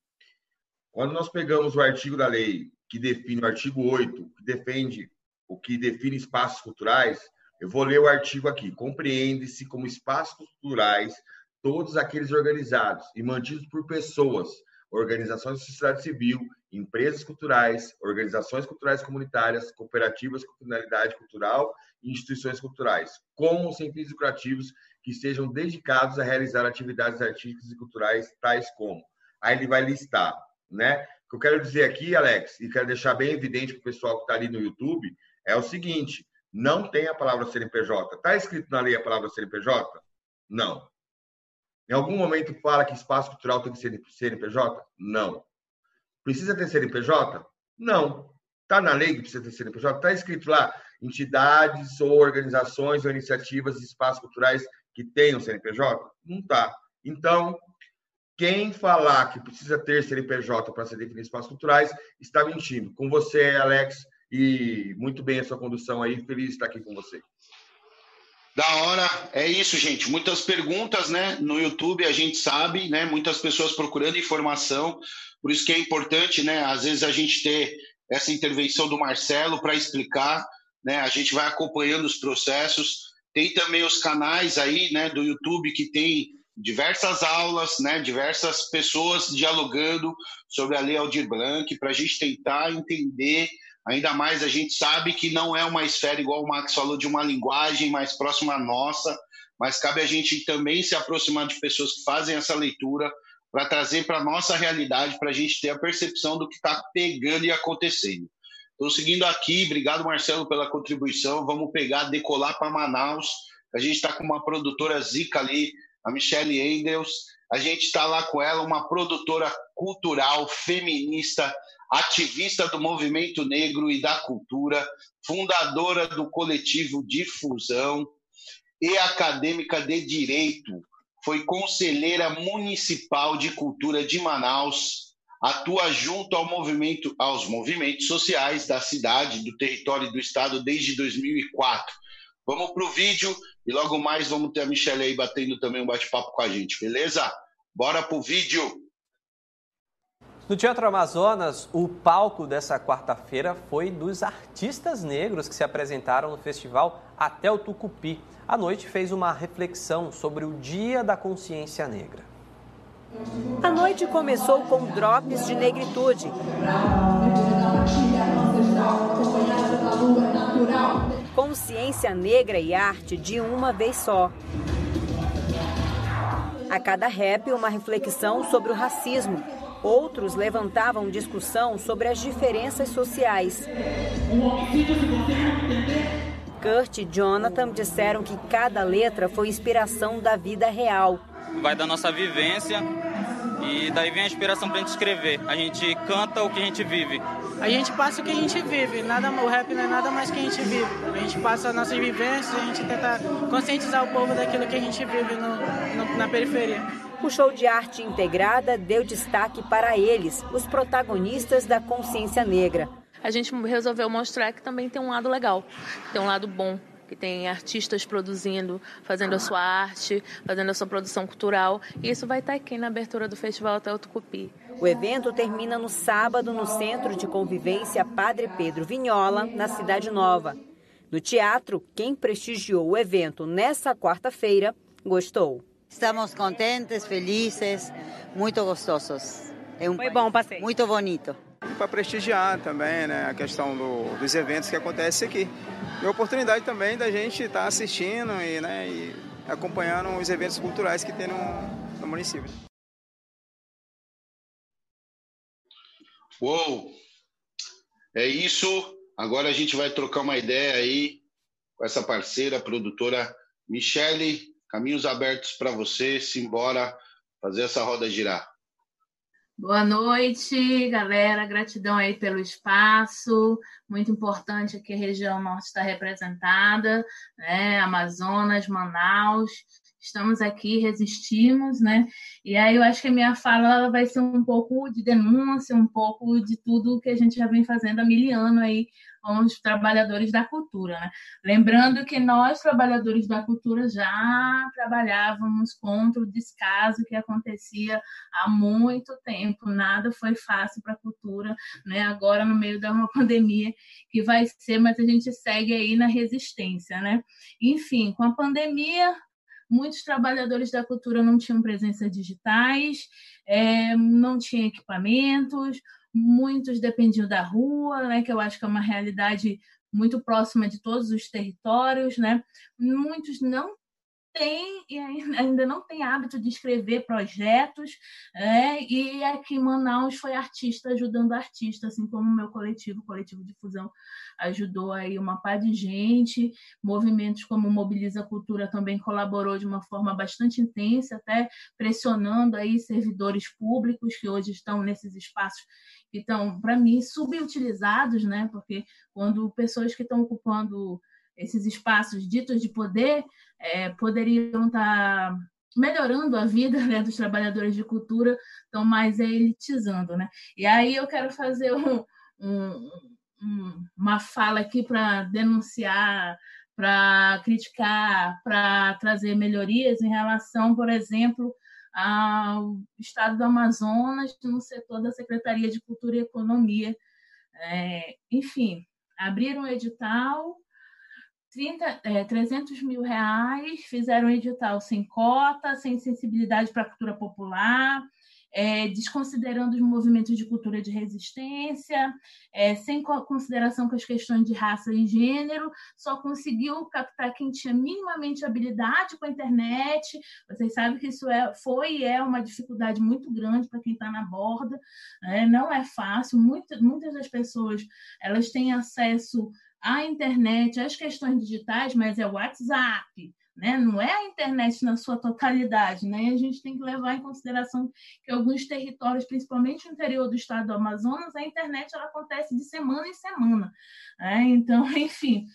Quando nós pegamos o artigo da lei que define o artigo 8, que defende o que define espaços culturais, eu vou ler o artigo aqui. Compreende-se como espaços culturais todos aqueles organizados e mantidos por pessoas, organizações da sociedade civil, empresas culturais, organizações culturais comunitárias, cooperativas com finalidade cultural e instituições culturais, como sem fins lucrativos que estejam dedicados a realizar atividades artísticas e culturais tais como. Aí ele vai listar, né? O que eu quero dizer aqui, Alex, e quero deixar bem evidente para o pessoal que está ali no YouTube, é o seguinte: não tem a palavra CNPJ. Está escrito na lei a palavra CNPJ? Não. Em algum momento fala que espaço cultural tem que ser CNPJ? Não. Precisa ter CNPJ? Não. Está na lei que precisa ter CNPJ? Está escrito lá entidades ou organizações ou iniciativas de espaços culturais que tenham CNPJ? Não está. Então, quem falar que precisa ter CNPJ para se definir espaços culturais está mentindo. Com você, Alex, e muito bem a sua condução aí. Feliz de estar aqui com você. Da hora, é isso, gente. Muitas perguntas, né? No YouTube a gente sabe, né? Muitas pessoas procurando informação, por isso que é importante, né? Às vezes a gente ter essa intervenção do Marcelo para explicar, né? A gente vai acompanhando os processos. Tem também os canais aí, né? Do YouTube que tem diversas aulas, né? Diversas pessoas dialogando sobre a Lei Aldir Blanc para a gente tentar entender Ainda mais a gente sabe que não é uma esfera, igual o Max falou, de uma linguagem mais próxima à nossa, mas cabe a gente também se aproximar de pessoas que fazem essa leitura para trazer para a nossa realidade, para a gente ter a percepção do que está pegando e acontecendo. Estou seguindo aqui, obrigado Marcelo pela contribuição. Vamos pegar, decolar para Manaus. A gente está com uma produtora zica ali, a Michelle Endels. A gente está lá com ela, uma produtora cultural, feminista, ativista do movimento negro e da cultura, fundadora do coletivo Difusão e acadêmica de direito. Foi conselheira municipal de cultura de Manaus, atua junto ao movimento, aos movimentos sociais da cidade, do território e do estado desde 2004. Vamos para o vídeo e logo mais vamos ter a Michelle aí batendo também um bate-papo com a gente, beleza? Bora para o vídeo! No Teatro Amazonas, o palco dessa quarta-feira foi dos artistas negros que se apresentaram no festival Até o Tucupi. A noite fez uma reflexão sobre o Dia da Consciência Negra. A noite começou com drops de negritude. Consciência negra e arte de uma vez só. A cada rap, uma reflexão sobre o racismo, Outros levantavam discussão sobre as diferenças sociais. Kurt e Jonathan disseram que cada letra foi inspiração da vida real. Vai da nossa vivência e daí vem a inspiração para a gente escrever. A gente canta o que a gente vive. A gente passa o que a gente vive. Nada, o rap não é nada mais que a gente vive. A gente passa as nossas vivências, a gente tenta conscientizar o povo daquilo que a gente vive no, no, na periferia. O show de arte integrada deu destaque para eles, os protagonistas da consciência negra. A gente resolveu mostrar que também tem um lado legal, tem um lado bom, que tem artistas produzindo, fazendo a sua arte, fazendo a sua produção cultural. E isso vai estar aqui na abertura do Festival Hotel Tucupi. O evento termina no sábado no Centro de Convivência Padre Pedro Vinhola, na Cidade Nova. No teatro, quem prestigiou o evento nessa quarta-feira gostou. Estamos contentes, felizes, muito gostosos. É um Foi bom passeio. Muito bonito. Para prestigiar também né, a questão do, dos eventos que acontecem aqui. E a oportunidade também da gente estar tá assistindo e, né, e acompanhando os eventos culturais que tem no, no município. Uou! É isso. Agora a gente vai trocar uma ideia aí com essa parceira, produtora Michele Caminhos abertos para você, simbora fazer essa roda girar. Boa noite, galera. Gratidão aí pelo espaço. Muito importante que a região norte está representada, né? Amazonas, Manaus. Estamos aqui, resistimos, né? E aí eu acho que a minha fala vai ser um pouco de denúncia, um pouco de tudo que a gente já vem fazendo há mil anos aí os trabalhadores da cultura. Né? Lembrando que nós, trabalhadores da cultura, já trabalhávamos contra o descaso que acontecia há muito tempo. Nada foi fácil para a cultura, né? agora no meio de uma pandemia que vai ser, mas a gente segue aí na resistência. Né? Enfim, com a pandemia, muitos trabalhadores da cultura não tinham presença digitais, é, não tinham equipamentos, muitos dependiam da rua, né, que eu acho que é uma realidade muito próxima de todos os territórios, né? Muitos não tem e ainda não tem hábito de escrever projetos, é, e aqui em Manaus foi artista ajudando artista, assim como o meu coletivo, o Coletivo Difusão, ajudou aí uma par de gente, movimentos como Mobiliza Cultura também colaborou de uma forma bastante intensa, até pressionando aí servidores públicos que hoje estão nesses espaços que estão, para mim, subutilizados, né? porque quando pessoas que estão ocupando esses espaços ditos de poder é, poderiam estar tá melhorando a vida né, dos trabalhadores de cultura, estão mais elitizando. Né? E aí eu quero fazer um, um, um, uma fala aqui para denunciar, para criticar, para trazer melhorias em relação, por exemplo, ao estado do Amazonas no setor da Secretaria de Cultura e Economia. É, enfim, abriram um edital 30, é, 300 mil reais, fizeram um edital sem cota, sem sensibilidade para a cultura popular, é, desconsiderando os movimentos de cultura de resistência, é, sem consideração com as questões de raça e gênero, só conseguiu captar quem tinha minimamente habilidade com a internet. Vocês sabem que isso é, foi e é uma dificuldade muito grande para quem está na borda, né? não é fácil. Muitas, muitas das pessoas elas têm acesso à internet, às questões digitais, mas é WhatsApp, né? Não é a internet na sua totalidade, né? A gente tem que levar em consideração que alguns territórios, principalmente no interior do estado do Amazonas, a internet ela acontece de semana em semana. Né? Então, enfim,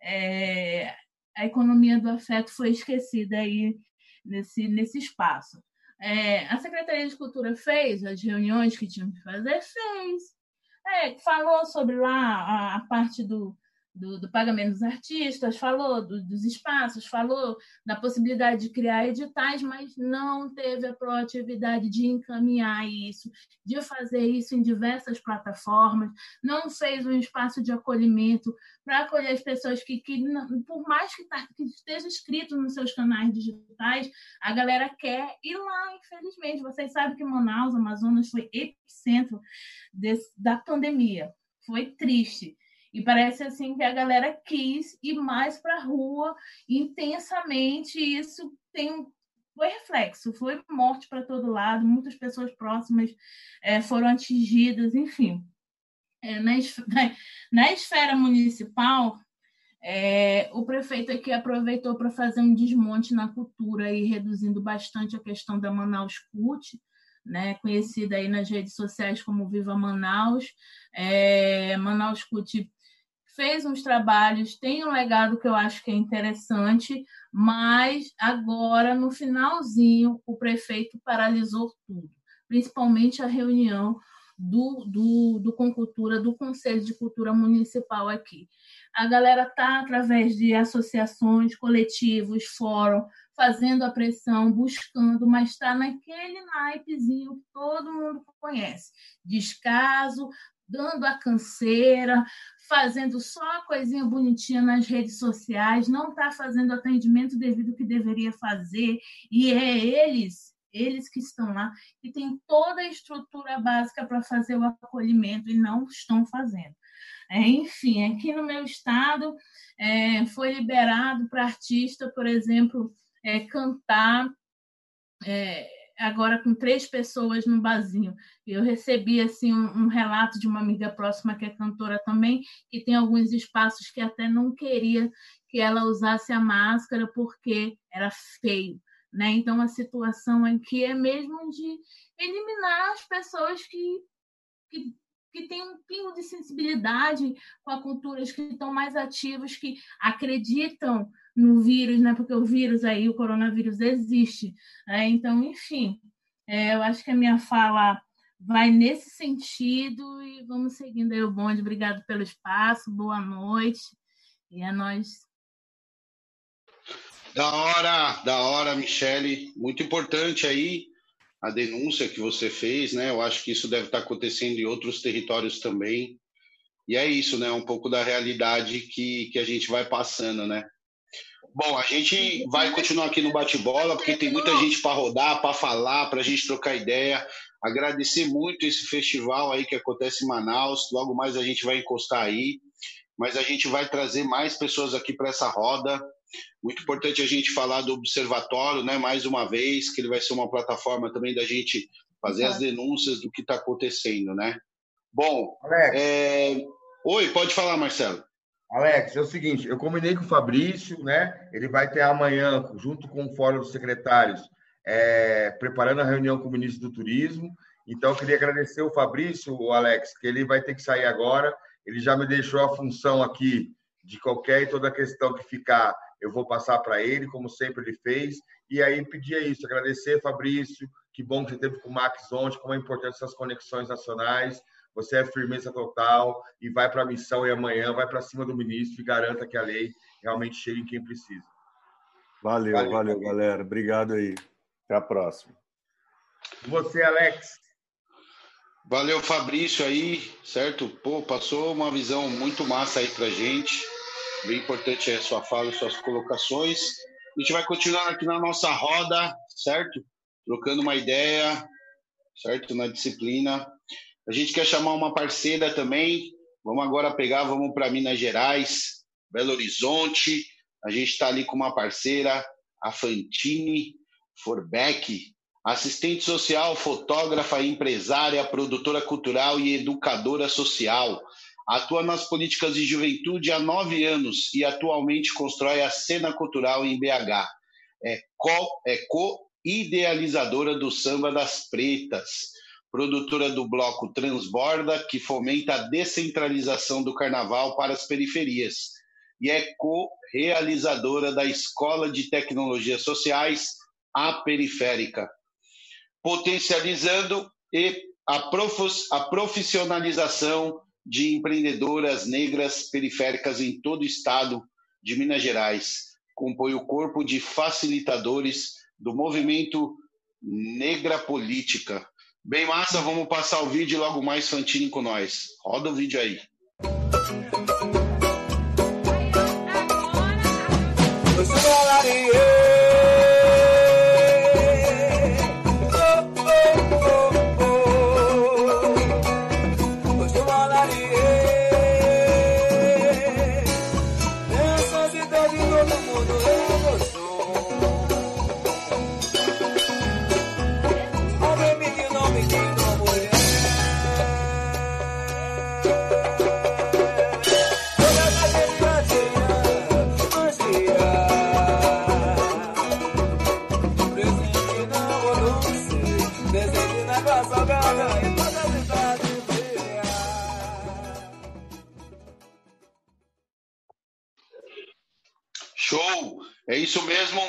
é, a economia do afeto foi esquecida aí nesse, nesse espaço. É, a Secretaria de Cultura fez as reuniões que tinham que fazer, fez. É, falou sobre lá a, a parte do, do, do, pagamento dos artistas, falou do, dos espaços, falou da possibilidade de criar editais, mas não teve a proatividade de encaminhar isso, de fazer isso em diversas plataformas, não fez um espaço de acolhimento para acolher as pessoas que, que por mais que, tá, que esteja escrito nos seus canais digitais, a galera quer ir lá, infelizmente. Vocês sabem que Manaus, Amazonas, foi epicentro desse, da pandemia. Foi triste. E parece assim que a galera quis ir mais para a rua intensamente, e isso tem foi reflexo, foi morte para todo lado, muitas pessoas próximas é, foram atingidas, enfim. É, na, esfera, na, esfera municipal, é, o prefeito aqui aproveitou para fazer um desmonte na cultura e reduzindo bastante a questão da Manaus CUT, né, conhecida aí nas redes sociais como Viva Manaus. É, Manaus CUT fez uns trabalhos, tem um legado que eu acho que é interessante, mas agora, no finalzinho, o prefeito paralisou tudo, principalmente a reunião do, do, do Concultura, do Conselho de Cultura Municipal aqui. A galera está, através de associações, coletivos, fórum, fazendo a pressão, buscando, mas está naquele naipezinho que todo mundo conhece. Descaso, dando a canseira, fazendo só a coisinha bonitinha nas redes sociais, não está fazendo atendimento devido que deveria fazer, e é eles, eles que estão lá, que têm toda a estrutura básica para fazer o acolhimento e não estão fazendo. É, enfim, aqui no meu estado é, foi liberado para artista, por exemplo, é, cantar é, agora com três pessoas no barzinho. Eu recebi assim um, um, relato de uma amiga próxima que é cantora também, que tem alguns espaços que até não queria que ela usasse a máscara porque era feio. Né? Então a situação aqui é mesmo de eliminar as pessoas que, que que tem um pingo de sensibilidade com a culturas que estão mais ativos, que acreditam no vírus, né? Porque o vírus aí, o coronavírus existe. Né? Então, enfim, é, eu acho que a minha fala vai nesse sentido e vamos seguindo aí o bonde. Obrigado pelo espaço, boa noite e é nós. Da hora, da hora, Michele. Muito importante aí a denúncia que você fez, né? Eu acho que isso deve estar acontecendo em outros territórios também. E é isso, né? Um pouco da realidade que, que a gente vai passando, né? Bom, a gente vai continuar aqui no bate-bola, porque tem muita gente para rodar, para falar, para a gente trocar ideia. Agradecer muito esse festival aí que acontece em Manaus. Logo mais a gente vai encostar aí, mas a gente vai trazer mais pessoas aqui para essa roda. Muito importante a gente falar do observatório, né? Mais uma vez, que ele vai ser uma plataforma também da gente fazer as denúncias do que está acontecendo, né? Bom, é... oi, pode falar, Marcelo. Alex, é o seguinte, eu combinei com o Fabrício, né? Ele vai ter amanhã, junto com o Fórum dos Secretários, é, preparando a reunião com o ministro do Turismo. Então, eu queria agradecer o Fabrício, o Alex, que ele vai ter que sair agora. Ele já me deixou a função aqui de qualquer e toda questão que ficar, eu vou passar para ele, como sempre ele fez. E aí pedia isso, agradecer, Fabrício, que bom que você teve com o Max ontem, como é importante essas conexões nacionais você é firmeza total e vai para a missão e amanhã vai para cima do ministro e garanta que a lei realmente chegue em quem precisa. Valeu, valeu, valeu galera. Obrigado aí. Até a próxima. Você, Alex. Valeu, Fabrício aí, certo? Pô, passou uma visão muito massa aí pra gente. Bem importante a sua fala, suas colocações. A gente vai continuar aqui na nossa roda, certo? Trocando uma ideia, certo? Na disciplina. A gente quer chamar uma parceira também. Vamos agora pegar, vamos para Minas Gerais, Belo Horizonte. A gente está ali com uma parceira, a Fantine Forbeck, assistente social, fotógrafa, empresária, produtora cultural e educadora social. Atua nas políticas de juventude há nove anos e atualmente constrói a cena cultural em BH. É co-idealizadora é co do Samba das Pretas, produtora do bloco Transborda, que fomenta a descentralização do carnaval para as periferias, e é co-realizadora da Escola de Tecnologias Sociais, a Periférica, potencializando e a profissionalização de empreendedoras negras periféricas em todo o estado de Minas Gerais. Compõe o corpo de facilitadores do movimento Negra Política. Bem massa, vamos passar o vídeo e logo mais Fantini com nós. Roda o vídeo aí. Isso mesmo.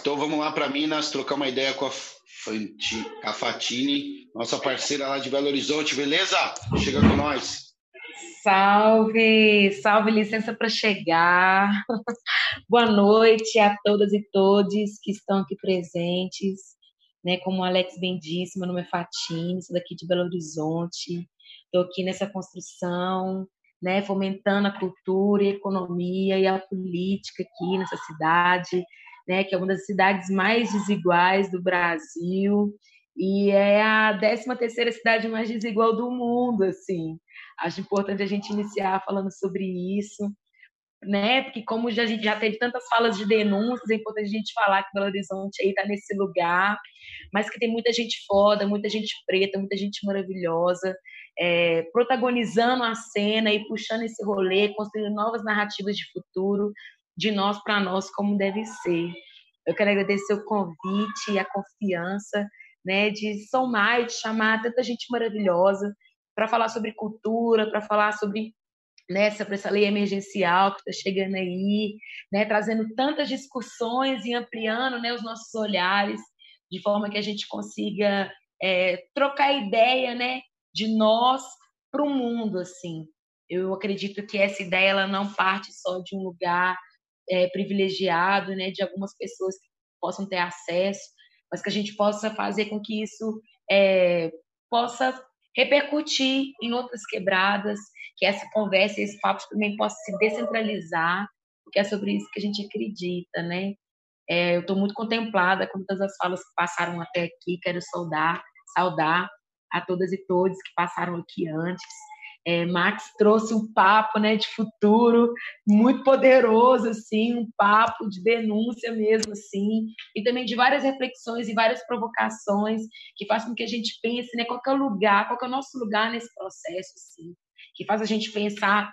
Então vamos lá para Minas, trocar uma ideia com a, Fanti, a Fatine, nossa parceira lá de Belo Horizonte, beleza? Chega com nós. Salve, salve, licença para chegar. Boa noite a todas e todos que estão aqui presentes. Né, como o Alex bem disse, meu nome é Fatine, sou daqui de Belo Horizonte. Estou aqui nessa construção né, fomentando a cultura e a economia e a política aqui nessa cidade, né, que é uma das cidades mais desiguais do Brasil e é a 13 terceira cidade mais desigual do mundo, assim. Acho importante a gente iniciar falando sobre isso, né? Porque como a gente já teve tantas falas de denúncias, é importante a gente falar que Belo Horizonte aí está nesse lugar, mas que tem muita gente foda, muita gente preta, muita gente maravilhosa, é, protagonizando a cena e puxando esse rolê, construindo novas narrativas de futuro, de nós para nós, como deve ser. Eu quero agradecer o convite e a confiança né, de somar e de chamar tanta gente maravilhosa para falar sobre cultura, para falar sobre né, sobre essa lei emergencial que está chegando aí, né, trazendo tantas discussões e ampliando né, os nossos olhares, de forma que a gente consiga é, trocar ideia né, de nós para o mundo, assim. Eu acredito que essa ideia ela não parte só de um lugar é, privilegiado, né, de algumas pessoas que possam ter acesso, mas que a gente possa fazer com que isso é, possa repercutir em outras quebradas, que essa conversa, esse papo também possa se descentralizar, porque é sobre isso que a gente acredita, né? É, eu estou muito contemplada com todas as falas que passaram até aqui, quero saudar, saudar a todas e todos que passaram aqui antes. É, Max trouxe um papo né, de futuro muito poderoso, assim, um papo de denúncia mesmo, assim, e também de várias reflexões e várias provocações que fazem com que a gente pense né, qual é o lugar, qual é o nosso lugar nesse processo, assim, que faz a gente pensar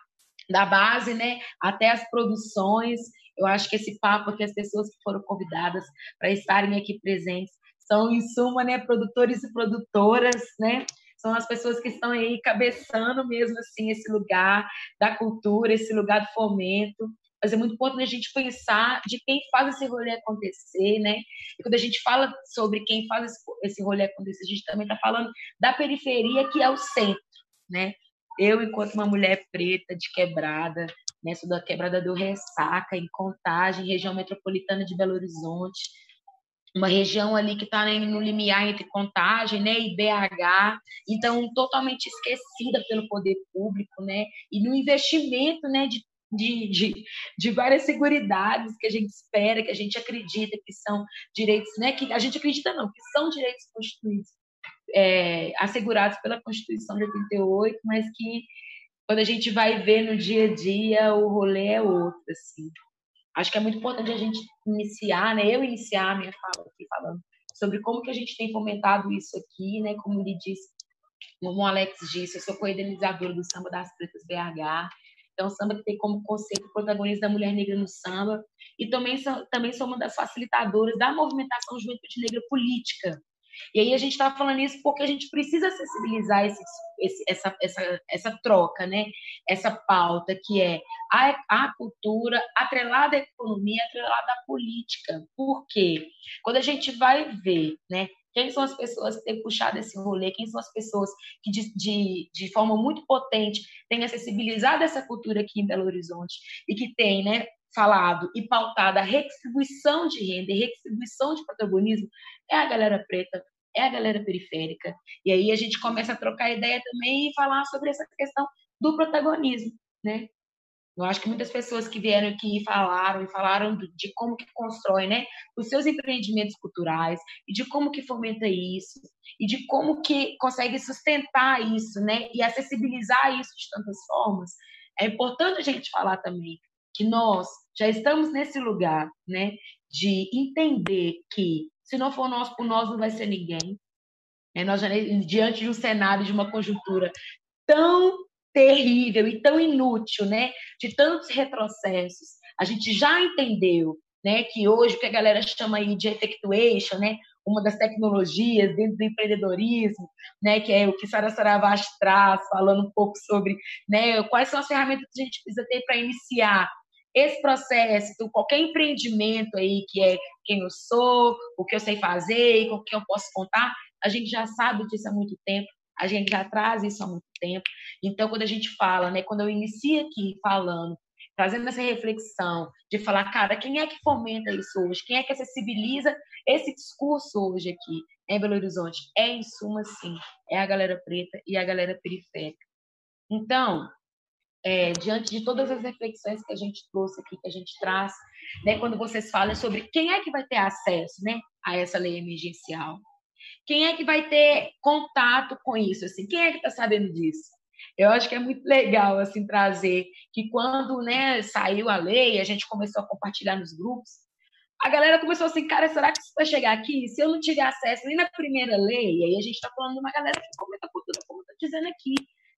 da base né, até as produções. Eu acho que esse papo aqui, as pessoas que foram convidadas para estarem aqui presentes, são, em suma, né, produtores e produtoras, né? São as pessoas que estão aí cabeçando mesmo assim esse lugar da cultura, esse lugar do fomento. Mas é muito importante a gente pensar de quem faz esse rolê acontecer, né? E quando a gente fala sobre quem faz esse rolê acontecer, a gente também está falando da periferia, que é o centro, né? Eu, enquanto uma mulher preta de quebrada, né, sou da quebrada do Ressaca, em Contagem, região metropolitana de Belo Horizonte, uma região ali que está no limiar entre Contagem né, e BH, então totalmente esquecida pelo poder público, né, e no investimento né, de, de, de, de várias seguridades que a gente espera, que a gente acredita que são direitos, né, que a gente acredita não, que são direitos constituídos é, assegurados pela Constituição de 88, mas que quando a gente vai ver no dia a dia, o rolê é outro, assim. Acho que é muito importante a gente iniciar, né? Eu iniciar a minha fala aqui falando sobre como que a gente tem fomentado isso aqui, né? Como ele disse, como o Alex disse, eu sou co-idealizadora do Samba das Pretas BH. Então, o samba que tem como conceito o protagonismo da mulher negra no samba. E também sou, também sou uma das facilitadoras da movimentação Juventude Negra Política, e aí a gente está falando isso porque a gente precisa sensibilizar esse, esse, essa, essa, essa troca, né? essa pauta que é a, a cultura atrelada à economia, atrelada à política. Por quê? Quando a gente vai ver né, quem são as pessoas que têm puxado esse rolê, quem são as pessoas que, de, de, de forma muito potente, têm acessibilizado essa cultura aqui em Belo Horizonte e que tem né, falado e pautado a redistribuição de renda e redistribuição de protagonismo é a galera preta, é a galera periférica. E aí a gente começa a trocar ideia também e falar sobre essa questão do protagonismo, né? Eu acho que muitas pessoas que vieram aqui e falaram e falaram de como que constrói, né, os seus empreendimentos culturais e de como que fomenta isso e de como que consegue sustentar isso, né, e acessibilizar isso de tantas formas. É importante a gente falar também que nós já estamos nesse lugar, né, de entender que se não for nós por nós não vai ser ninguém. É, nós já, diante de um cenário de uma conjuntura tão terrível e tão inútil, né, de tantos retrocessos, a gente já entendeu, né, que hoje o que a galera chama aí de effectuation, né, uma das tecnologias dentro do empreendedorismo, né, que é o que Sara Saravas traz, falando um pouco sobre né, quais são as ferramentas que a gente precisa ter para iniciar esse processo, qualquer empreendimento aí que é quem eu sou, o que eu sei fazer com quem eu posso contar, a gente já sabe disso há muito tempo, a gente já traz isso há muito tempo. Então, quando a gente fala, né, quando eu inicio aqui falando, trazendo essa reflexão de falar, cara, quem é que fomenta isso hoje? Quem é que acessibiliza esse discurso hoje aqui em Belo Horizonte? É, em suma, sim, é a galera preta e a galera periférica. Então, é, diante de todas as reflexões que a gente trouxe aqui, que a gente traz, né, quando vocês falam sobre quem é que vai ter acesso né, a essa lei emergencial, quem é que vai ter contato com isso, assim, quem é que está sabendo disso? Eu acho que é muito legal assim trazer que quando né, saiu a lei, a gente começou a compartilhar nos grupos, a galera começou assim, cara, será que isso vai chegar aqui? Se eu não tiver acesso nem na primeira lei, aí a gente está falando de uma galera que comenta cultura, como está dizendo aqui,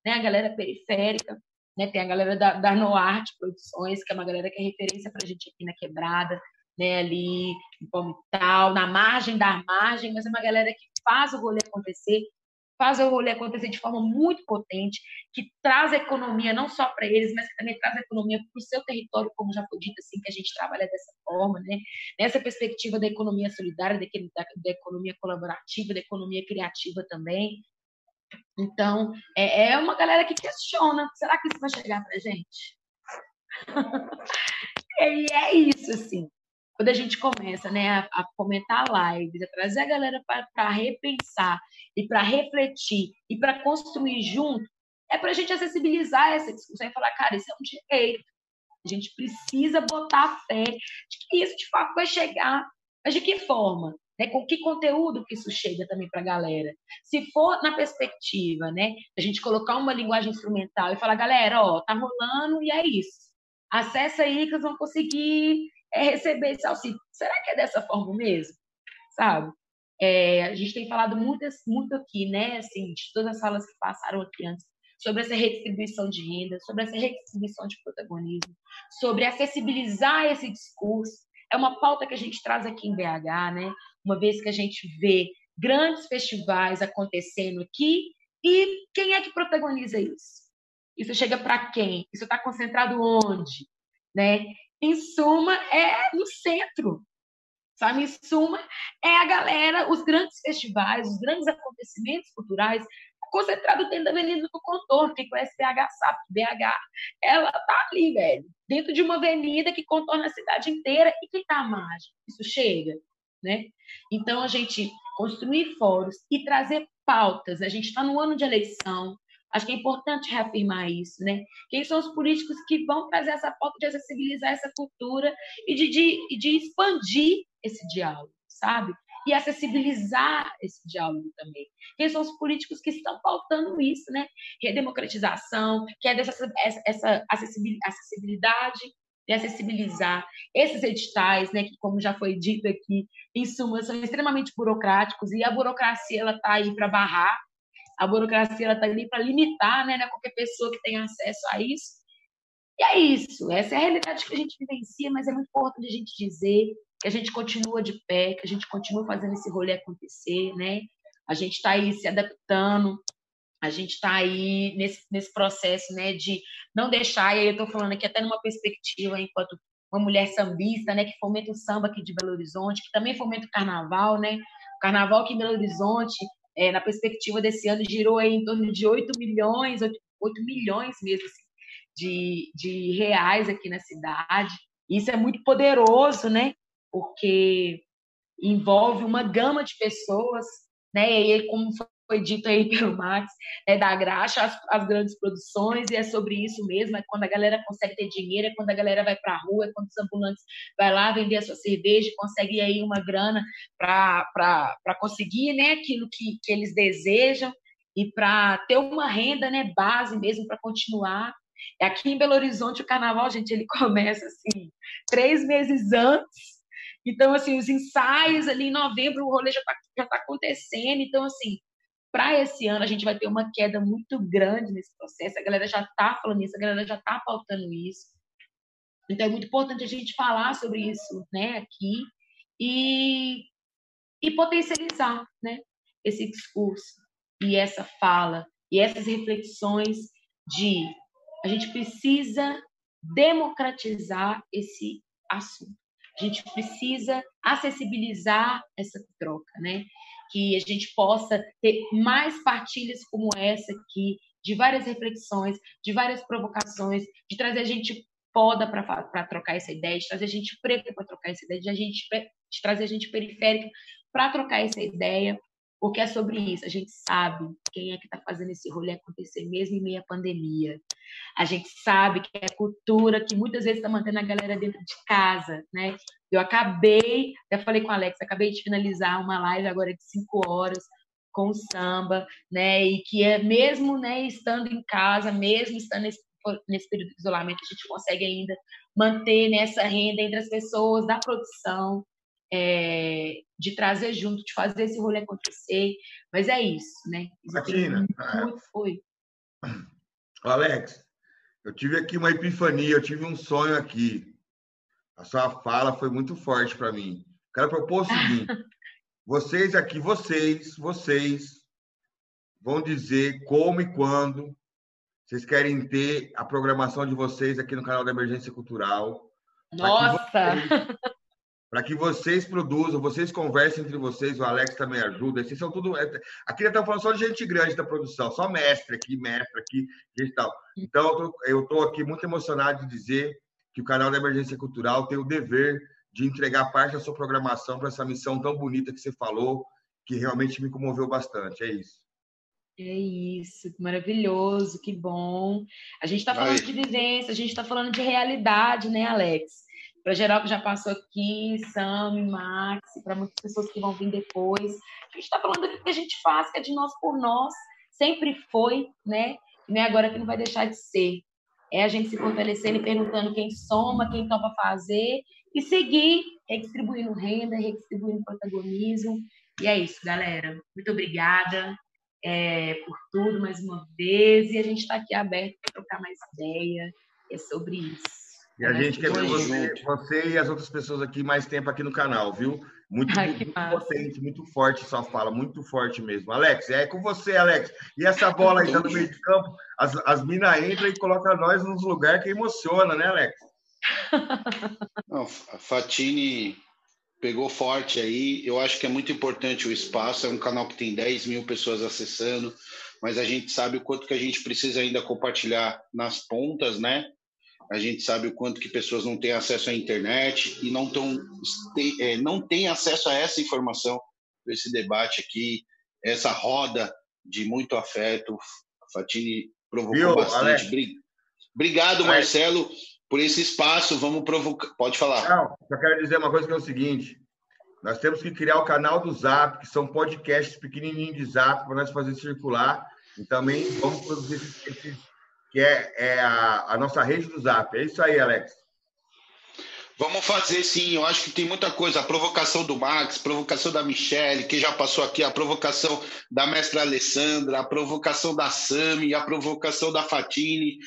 né? A galera periférica, né? Tem a galera da, da Noarte Produções, que é uma galera que é referência para a gente aqui na Quebrada, né? ali em Palmital, na margem da margem, mas é uma galera que faz o rolê acontecer, faz o rolê acontecer de forma muito potente, que traz economia não só para eles, mas que também traz economia para o seu território, como já foi dito, assim, que a gente trabalha dessa forma, né? Nessa perspectiva da economia solidária, da, da economia colaborativa, da economia criativa também, então, é, é uma galera que questiona: será que isso vai chegar para gente? e é isso, assim. Quando a gente começa né, a, a comentar lives, a trazer a galera para repensar e para refletir e para construir junto, é para a gente acessibilizar essa discussão e falar, cara, isso é um direito. A gente precisa botar fé de que isso de fato vai chegar. Mas de que forma? Né? Com que conteúdo que isso chega também para a galera? Se for na perspectiva, né, a gente colocar uma linguagem instrumental e falar, galera, ó, tá rolando e é isso. Acessa aí que vocês vão conseguir é, receber esse auxílio. Será que é dessa forma mesmo? Sabe? É, a gente tem falado muito, muito aqui, né, assim, de todas as falas que passaram aqui antes, sobre essa redistribuição de renda, sobre essa redistribuição de protagonismo, sobre acessibilizar esse discurso. É uma pauta que a gente traz aqui em BH, né? Uma vez que a gente vê grandes festivais acontecendo aqui, e quem é que protagoniza isso? Isso chega para quem? Isso está concentrado onde? Né? Em suma, é no centro. Sabe? Em suma, é a galera, os grandes festivais, os grandes acontecimentos culturais concentrado dentro da Avenida do Contorno. Quem conhece BH sabe que BH, ela tá ali, velho, dentro de uma avenida que contorna a cidade inteira. E quem tá à margem? Isso chega? Né? Então, a gente construir fóruns e trazer pautas. A gente está no ano de eleição, acho que é importante reafirmar isso, né? Quem são os políticos que vão trazer essa pauta de acessibilizar essa cultura e de, de, de expandir esse diálogo, sabe? e acessibilizar esse diálogo também. Quem são os políticos que estão pautando isso, né? Redemocratização, que é dessa essa acessibilidade e acessibilizar esses editais, né, que como já foi dito aqui, em suma são extremamente burocráticos e a burocracia ela está aí para barrar, a burocracia ela está aí para limitar, né, né, qualquer pessoa que tenha acesso a isso. E é isso, essa é a realidade que a gente vivencia, mas é muito importante a gente dizer que a gente continua de pé, que a gente continua fazendo esse rolê acontecer, né? A gente está aí se adaptando, a gente está aí nesse, nesse processo, né, de não deixar, e aí eu estou falando aqui até numa perspectiva enquanto uma mulher sambista, né, que fomenta o samba aqui de Belo Horizonte, que também fomenta o carnaval, né? O carnaval aqui em Belo Horizonte, é, na perspectiva desse ano, girou aí em torno de 8 milhões, 8, 8 milhões mesmo, assim, de, de reais aqui na cidade. Isso é muito poderoso, né? Porque envolve uma gama de pessoas, né? E aí, como foi dito aí pelo Max, é da graxa as, as, grandes produções, e é sobre isso mesmo, é quando a galera consegue ter dinheiro, é quando a galera vai para a rua, é quando os ambulantes vai lá vender a sua cerveja, consegue aí uma grana para conseguir né, aquilo que, que eles desejam e para ter uma renda né, base mesmo para continuar. Aqui em Belo Horizonte, o carnaval, gente, ele começa assim, três meses antes então, assim, os ensaios ali em novembro, o rolê já está tá acontecendo. Então, assim, para esse ano a gente vai ter uma queda muito grande nesse processo. A galera já está falando isso, a galera já está pautando isso. Então é muito importante a gente falar sobre isso, né, aqui e, e potencializar, né, esse discurso e essa fala e essas reflexões de a gente precisa democratizar esse assunto. A gente precisa acessibilizar essa troca, né? Que a gente possa ter mais partilhas como essa aqui, de várias reflexões, de várias provocações, de trazer a gente poda para trocar essa ideia, de trazer a gente preta para trocar essa ideia, de, a gente, de trazer a gente periférica para trocar essa ideia, porque é sobre isso. A gente sabe quem é que está fazendo esse rolê acontecer mesmo em meio à pandemia. A gente sabe que é a cultura que muitas vezes está mantendo a galera dentro de casa, né? Eu acabei, já falei com o Alex, acabei de finalizar uma live agora de cinco horas com samba, né? E que é mesmo, né, estando em casa, mesmo estando nesse, nesse período de isolamento, a gente consegue ainda manter nessa renda entre as pessoas da produção, é, de trazer junto, de fazer esse rolê acontecer. Mas é isso, né? Martina, muito, foi. Alex, eu tive aqui uma epifania, eu tive um sonho aqui. A sua fala foi muito forte para mim. Quero propor o seguinte: vocês aqui, vocês, vocês vão dizer como e quando vocês querem ter a programação de vocês aqui no canal da Emergência Cultural. Nossa! Para que vocês produzam, vocês conversem entre vocês, o Alex também ajuda. Esses são tudo. É, aqui estamos falando só de gente grande da produção, só mestre aqui, mestre aqui, gente tal. Então, eu estou aqui muito emocionado de dizer que o canal da Emergência Cultural tem o dever de entregar parte da sua programação para essa missão tão bonita que você falou, que realmente me comoveu bastante. É isso. É isso, maravilhoso, que bom. A gente está falando de vivência, a gente está falando de realidade, né, Alex? Para geral que já passou aqui, Sam, Max, para muitas pessoas que vão vir depois. A gente está falando do que a gente faz, que é de nós por nós, sempre foi, né? E é agora que não vai deixar de ser. É a gente se fortalecendo e perguntando quem soma, quem topa fazer e seguir redistribuindo renda, redistribuindo protagonismo. E é isso, galera. Muito obrigada é, por tudo mais uma vez. E a gente está aqui aberto para trocar mais ideia. É sobre isso. E a gente quer ver você, você, e as outras pessoas aqui mais tempo aqui no canal, viu? Muito, Ai, muito potente, muito forte sua fala, muito forte mesmo. Alex, é com você, Alex. E essa bola aí tá no meio de campo, as, as minas entram e colocam nós nos lugares que emociona, né, Alex? Não, a Fatini pegou forte aí. Eu acho que é muito importante o espaço. É um canal que tem 10 mil pessoas acessando, mas a gente sabe o quanto que a gente precisa ainda compartilhar nas pontas, né? A gente sabe o quanto que pessoas não têm acesso à internet e não, tão, é, não têm acesso a essa informação, esse debate aqui, essa roda de muito afeto. A Fatini provocou Viu, bastante. Alex? Obrigado, Marcelo, por esse espaço. Vamos provocar. Pode falar. Não, só quero dizer uma coisa que é o seguinte: Nós temos que criar o canal do Zap, que são podcasts pequenininhos de Zap, para nós fazer circular. E também vamos produzir esse, esse que é, é a, a nossa rede do Zap. É isso aí, Alex. Vamos fazer sim, eu acho que tem muita coisa. A provocação do Max, a provocação da Michelle, que já passou aqui, a provocação da mestra Alessandra, a provocação da Sami, a provocação da Fatine.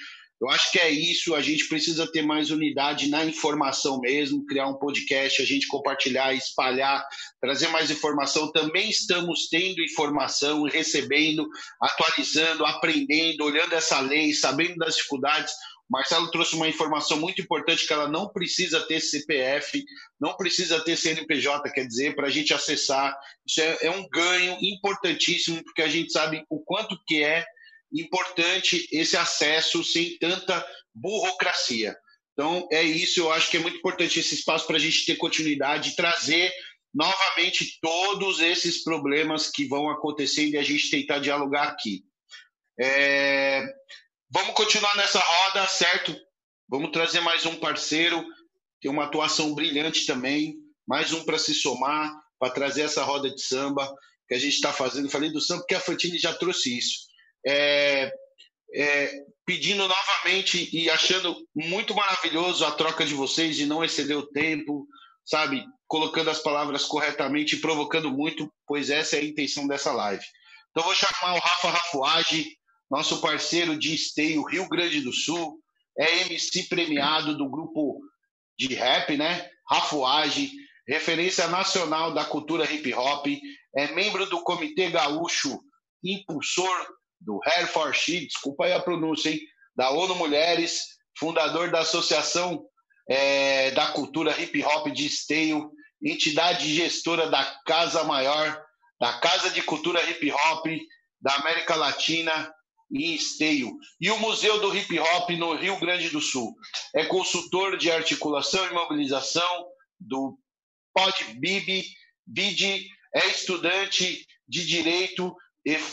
Eu acho que é isso, a gente precisa ter mais unidade na informação mesmo, criar um podcast, a gente compartilhar, espalhar, trazer mais informação. Também estamos tendo informação, recebendo, atualizando, aprendendo, olhando essa lei, sabendo das dificuldades. Marcelo trouxe uma informação muito importante que ela não precisa ter CPF, não precisa ter CNPJ, quer dizer, para a gente acessar. Isso é, é um ganho importantíssimo, porque a gente sabe o quanto que é importante esse acesso sem tanta burocracia. Então, é isso, eu acho que é muito importante esse espaço para a gente ter continuidade e trazer novamente todos esses problemas que vão acontecendo e a gente tentar dialogar aqui. É... Vamos continuar nessa roda, certo? Vamos trazer mais um parceiro, tem uma atuação brilhante também, mais um para se somar, para trazer essa roda de samba que a gente está fazendo. Falei do samba porque a Fantini já trouxe isso é, é, pedindo novamente e achando muito maravilhoso a troca de vocês, de não exceder o tempo, sabe? Colocando as palavras corretamente e provocando muito, pois essa é a intenção dessa live. Então, vou chamar o Rafa Rafuage, nosso parceiro de esteio Rio Grande do Sul, é MC premiado do grupo de rap, né? Rafuage, referência nacional da cultura hip hop, é membro do Comitê Gaúcho, impulsor do Hereford desculpa aí a pronúncia, hein? Da ONU Mulheres, fundador da Associação é, da Cultura Hip Hop de Esteio, entidade gestora da Casa Maior, da Casa de Cultura Hip Hop da América Latina em Esteio. E o Museu do Hip Hop no Rio Grande do Sul. É consultor de articulação e mobilização do PodBib, BID, é estudante de Direito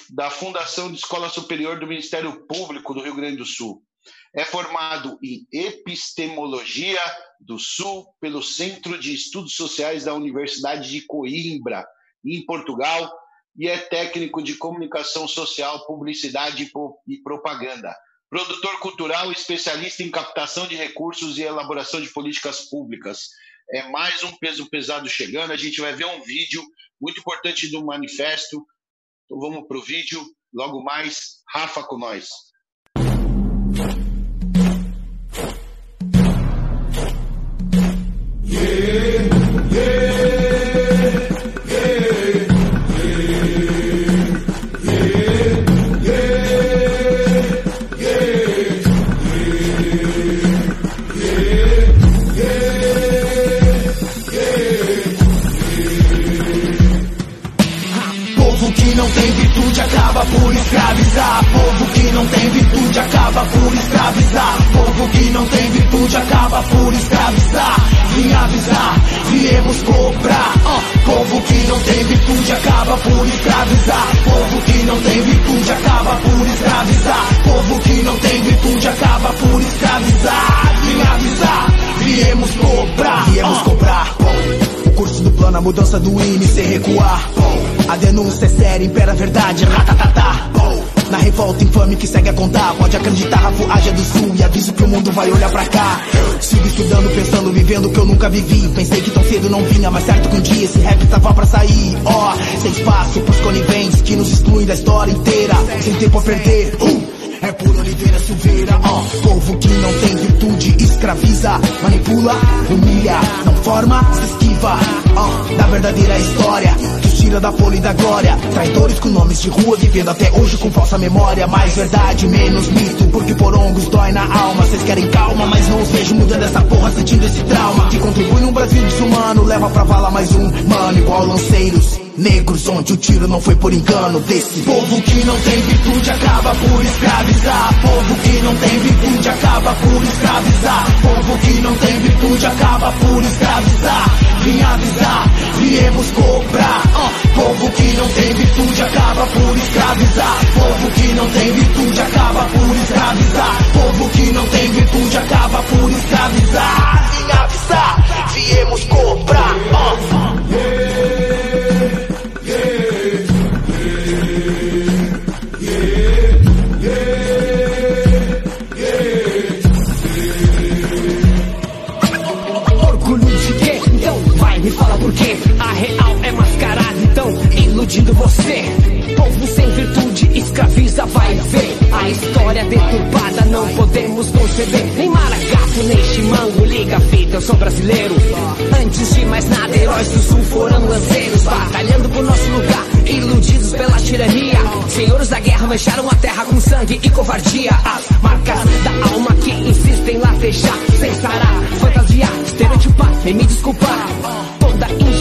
da Fundação de Escola Superior do Ministério Público do Rio Grande do Sul. É formado em Epistemologia do Sul pelo Centro de Estudos Sociais da Universidade de Coimbra, em Portugal, e é técnico de comunicação social, publicidade e propaganda. Produtor cultural, especialista em captação de recursos e elaboração de políticas públicas. É mais um peso pesado chegando. A gente vai ver um vídeo muito importante do manifesto então vamos para o vídeo. Logo mais, Rafa com nós. Escravizar. Povo que não tem virtude acaba por escravizar. Povo que não tem virtude acaba por escravizar. Vim avisar, viemos cobrar. Uh, povo que não tem virtude acaba por escravizar. Povo que não tem virtude acaba por escravizar. Povo que não tem virtude acaba por escravizar. Vim avisar, viemos cobrar. Viemos cobrar. O curso do plano, a mudança do índice recuar. A denúncia é séria, impera a verdade, ratatatá. Na revolta infame que segue a contar, pode acreditar, Rafu é do sul e aviso que o mundo vai olhar pra cá. Sigo estudando, pensando, vivendo o que eu nunca vivi. Pensei que tão cedo não vinha, mas certo que um dia esse rap tava pra sair. Ó, oh, sem espaço pros coniventes que nos excluem da história inteira. Sem tempo a perder. Uh! É por Oliveira Silveira, ó. Oh, povo que não tem virtude, escraviza, manipula, humilha, não forma, se esquiva, ó, oh, da verdadeira história da folha e da glória. Traidores com nomes de rua, vivendo até hoje com falsa memória. Mais verdade, menos mito, porque porongos dói na alma. Vocês querem calma, mas não os vejo mudando essa porra, sentindo esse trauma. Que contribui num Brasil desumano, leva pra vala mais um mano, igual lanceiros negros, onde o tiro não foi por engano desse povo que não tem virtude acaba por escravizar. Povo que não tem virtude acaba por escravizar. Povo que não tem virtude acaba por escravizar. Vim avisar, viemos cobrar. Uh, povo que não tem virtude acaba por escravizar. Povo que não tem virtude acaba por escravizar. Povo que não tem virtude acaba por escravizar. Vim avisar, viemos cobrar. Uh. iludindo você. Povo sem virtude escraviza, vai ver. A história deturpada não podemos conceber. Nem maracatu, nem chimango, liga a fita, eu sou brasileiro. Antes de mais nada, heróis do sul foram lanceiros, batalhando por nosso lugar, iludidos pela tirania. Senhores da guerra mancharam a terra com sangue e covardia. As marcas da alma que insistem latejar, sem sarar, fantasiar, estereotipar, nem me desculpar. Toda injustiça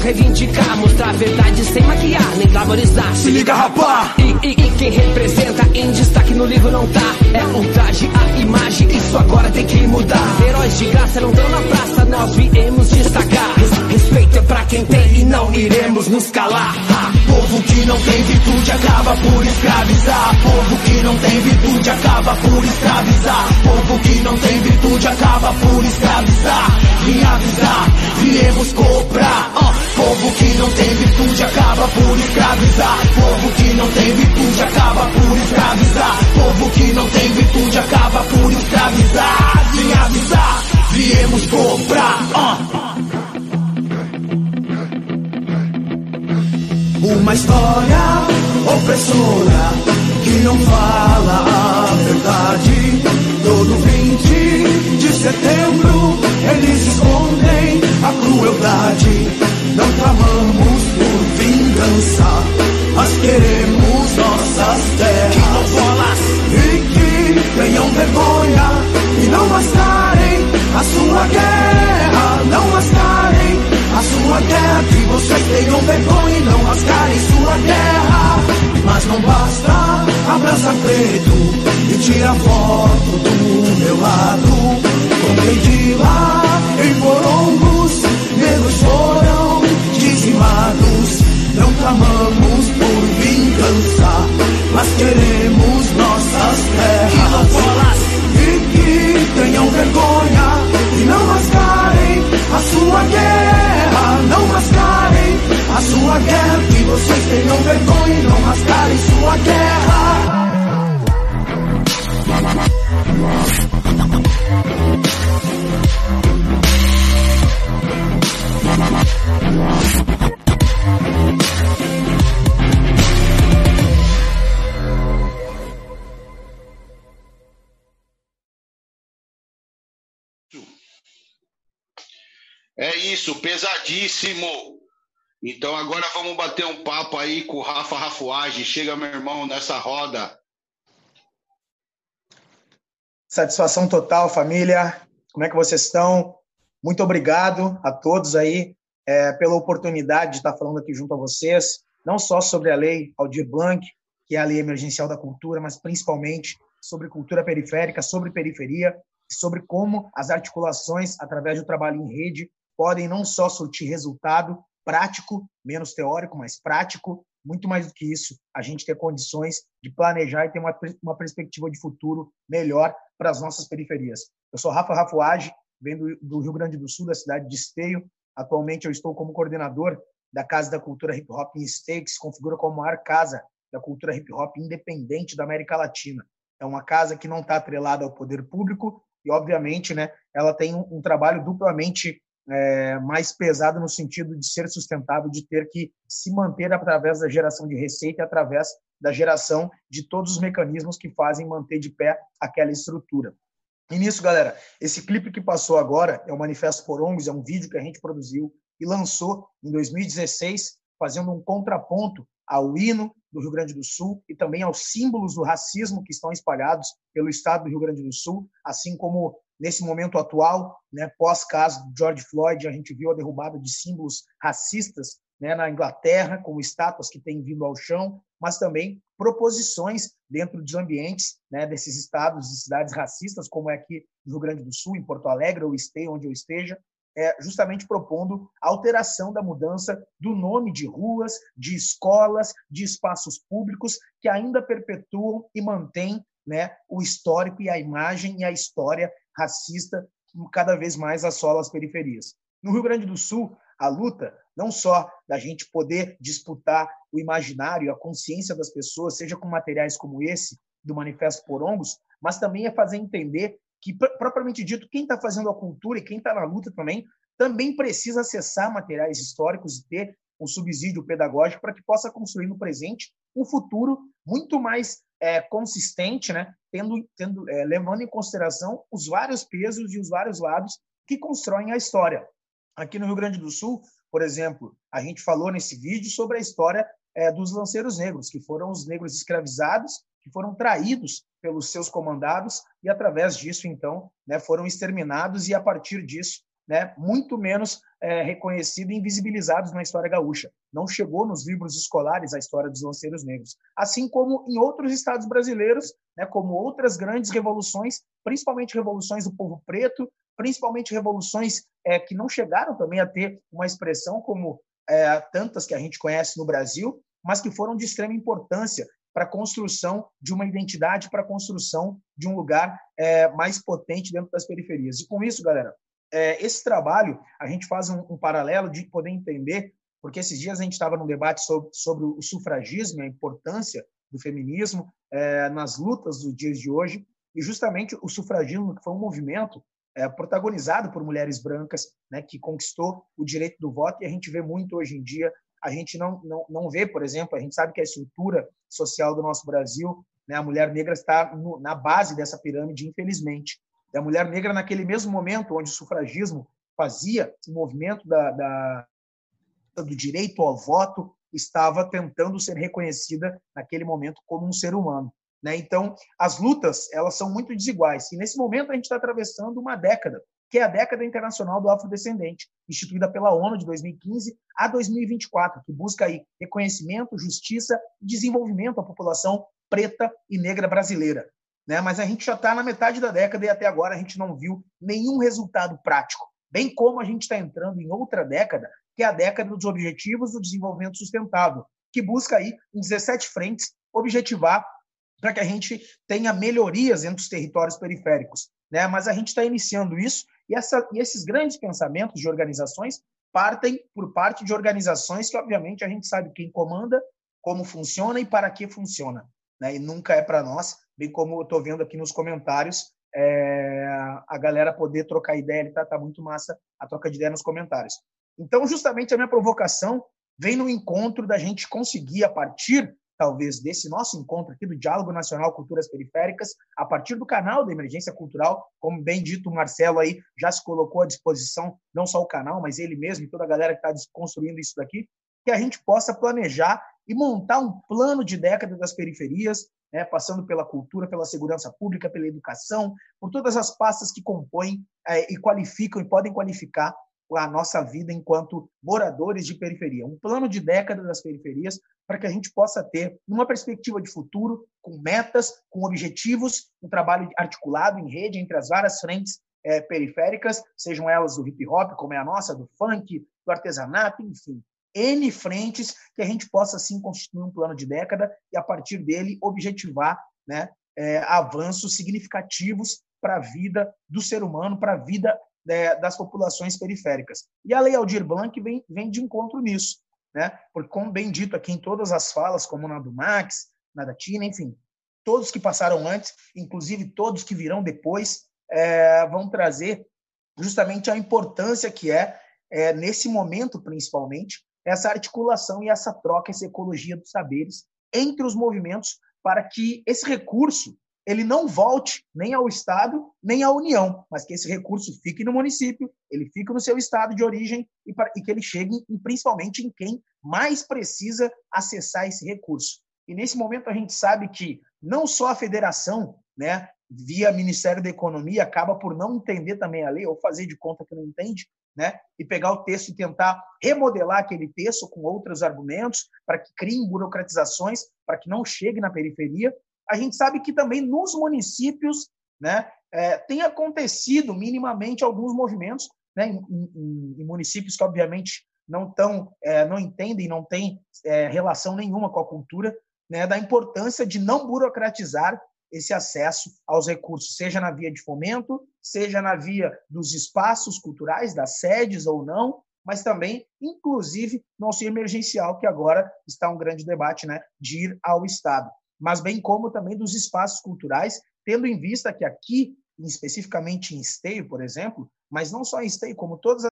reivindicar, mostrar a verdade sem maquiar, nem glamorizar. Se liga, rapá! E, e, e quem representa em destaque no livro não tá. É um traje, a imagem, isso agora tem que mudar. Heróis de graça não estão na praça, nós viemos destacar. Respeito é pra quem tem e não iremos nos calar. Ha! Povo que não tem virtude acaba por escravizar. Povo que não tem virtude acaba por escravizar. Povo Uma história opressora que não fala a verdade. Todo 20 de setembro eles escondem a crueldade. Não clamamos por vingança, mas queremos nossas terras. E que tenham vergonha e não mascarem a sua guerra. Sua guerra. Que vocês tenham vergonha e não mascarem sua guerra. Mas não basta abraçar preto e tirar foto do meu lado. Com quem de lá em Morongos, negros foram dizimados. Não clamamos por vingança, mas queremos nossas terras. E que tenham vergonha e não mascarem a sua guerra. Sua guerra. Que vocês tenham vergonha e não mascarem sua guerra. É isso, pesadíssimo. Então agora vamos bater um papo aí com o Rafa Rafuage. Chega, meu irmão, nessa roda. Satisfação total, família. Como é que vocês estão? Muito obrigado a todos aí é, pela oportunidade de estar falando aqui junto a vocês, não só sobre a lei Aldir Blanc, que é a lei emergencial da cultura, mas principalmente sobre cultura periférica, sobre periferia, sobre como as articulações, através do trabalho em rede, podem não só surtir resultado prático, menos teórico, mas prático, muito mais do que isso, a gente ter condições de planejar e ter uma, uma perspectiva de futuro melhor para as nossas periferias. Eu sou Rafa Rafuage, venho do, Rio Grande do Sul, da cidade de Esteio. Atualmente eu estou como coordenador da Casa da Cultura Hip Hop em Esteio, que se configura como a maior casa da cultura hip hop independente da América Latina. É uma casa que não está atrelada ao poder público e, obviamente, né, ela tem um, um trabalho duplamente é, mais pesado no sentido de ser sustentável, de ter que se manter através da geração de receita, através da geração de todos os mecanismos que fazem manter de pé aquela estrutura. E nisso, galera, esse clipe que passou agora é o Manifesto Porongos, é um vídeo que a gente produziu e lançou em 2016, fazendo um contraponto ao hino do Rio Grande do Sul e também aos símbolos do racismo que estão espalhados pelo estado do Rio Grande do Sul, assim como nesse momento atual, né, pós-caso de George Floyd, a gente viu a derrubada de símbolos racistas né, na Inglaterra, como estátuas que têm vindo ao chão, mas também proposições dentro dos ambientes né, desses estados e cidades racistas, como é aqui no Rio Grande do Sul, em Porto Alegre, ou esteja onde eu esteja, é, justamente propondo a alteração da mudança do nome de ruas, de escolas, de espaços públicos que ainda perpetuam e mantêm né, o histórico e a imagem e a história racista cada vez mais assola as periferias. No Rio Grande do Sul, a luta não só da gente poder disputar o imaginário, a consciência das pessoas, seja com materiais como esse do Manifesto Porongos, mas também é fazer entender que, propriamente dito, quem está fazendo a cultura e quem está na luta também, também precisa acessar materiais históricos e ter um subsídio pedagógico para que possa construir no presente um futuro muito mais é, consistente, né? Tendo, tendo, é, levando em consideração os vários pesos e os vários lados que constroem a história. Aqui no Rio Grande do Sul, por exemplo, a gente falou nesse vídeo sobre a história é, dos lanceiros negros, que foram os negros escravizados, que foram traídos pelos seus comandados e através disso, então, né, foram exterminados e a partir disso né, muito menos é, reconhecidos e invisibilizados na história gaúcha. Não chegou nos livros escolares a história dos lanceiros negros. Assim como em outros estados brasileiros, né, como outras grandes revoluções, principalmente revoluções do povo preto, principalmente revoluções é, que não chegaram também a ter uma expressão como é, tantas que a gente conhece no Brasil, mas que foram de extrema importância para a construção de uma identidade, para a construção de um lugar é, mais potente dentro das periferias. E com isso, galera, é, esse trabalho, a gente faz um, um, paralelo de poder entender, porque esses dias a gente estava num debate sobre, sobre o sufragismo, a importância do feminismo é, nas lutas dos dias de hoje, e justamente o sufragismo, que foi um movimento é, protagonizado por mulheres brancas, né, que conquistou o direito do voto, e a gente vê muito hoje em dia, a gente não, não, não vê, por exemplo, a gente sabe que a estrutura social do nosso Brasil, né, a mulher negra está no, na base dessa pirâmide, infelizmente. E a mulher negra, naquele mesmo momento onde o sufragismo fazia o movimento da, da, do direito ao voto, estava tentando ser reconhecida naquele momento como um ser humano. Né? Então, as lutas elas são muito desiguais. E nesse momento a gente está atravessando uma década, que é a década internacional do afrodescendente, instituída pela ONU de 2015 a 2024, que busca aí reconhecimento, justiça e desenvolvimento à população preta e negra brasileira né? mas a gente já está na metade da década e até agora a gente não viu nenhum resultado prático. Bem como a gente está entrando em outra década, que é a década dos Objetivos do Desenvolvimento Sustentável, que busca aí, em 17 frentes, objetivar para que a gente tenha melhorias entre os territórios periféricos. Né? Mas a gente está iniciando isso e, essa, e esses grandes pensamentos de organizações partem por parte de organizações que, obviamente, a gente sabe quem comanda, como funciona e para que funciona. Né? E nunca é para nós, bem como eu estou vendo aqui nos comentários, é, a galera poder trocar ideia, ele tá, tá muito massa a troca de ideia nos comentários. Então, justamente a minha provocação vem no encontro da gente conseguir, a partir, talvez, desse nosso encontro aqui do Diálogo Nacional Culturas Periféricas, a partir do canal da Emergência Cultural, como bem dito, o Marcelo aí já se colocou à disposição, não só o canal, mas ele mesmo e toda a galera que está construindo isso daqui, que a gente possa planejar e montar um plano de década das periferias, né, passando pela cultura, pela segurança pública, pela educação, por todas as pastas que compõem é, e qualificam e podem qualificar a nossa vida enquanto moradores de periferia. Um plano de década das periferias para que a gente possa ter uma perspectiva de futuro, com metas, com objetivos, um trabalho articulado em rede entre as várias frentes é, periféricas, sejam elas do hip hop, como é a nossa, do funk, do artesanato, enfim, N frentes que a gente possa, sim, constituir um plano de década e, a partir dele, objetivar né, é, avanços significativos para a vida do ser humano, para a vida é, das populações periféricas. E a Lei Aldir Blanc vem, vem de encontro nisso, né? porque, como bem dito aqui em todas as falas, como na do Max, na da Tina, enfim, todos que passaram antes, inclusive todos que virão depois, é, vão trazer justamente a importância que é, é, nesse momento, principalmente, essa articulação e essa troca, essa ecologia dos saberes entre os movimentos para que esse recurso ele não volte nem ao Estado nem à União, mas que esse recurso fique no município, ele fique no seu estado de origem e, para, e que ele chegue principalmente em quem mais precisa acessar esse recurso. E nesse momento a gente sabe que não só a federação, né, via Ministério da Economia, acaba por não entender também a lei ou fazer de conta que não entende, né? e pegar o texto e tentar remodelar aquele texto com outros argumentos para que criem burocratizações, para que não chegue na periferia. A gente sabe que também nos municípios né, é, tem acontecido minimamente alguns movimentos né, em, em, em municípios que, obviamente, não, tão, é, não entendem, não têm é, relação nenhuma com a cultura, né, da importância de não burocratizar esse acesso aos recursos, seja na via de fomento, seja na via dos espaços culturais, das sedes ou não, mas também, inclusive, no auxílio emergencial, que agora está um grande debate né, de ir ao Estado. Mas bem como também dos espaços culturais, tendo em vista que aqui, especificamente em Esteio, por exemplo, mas não só em Esteio, como todas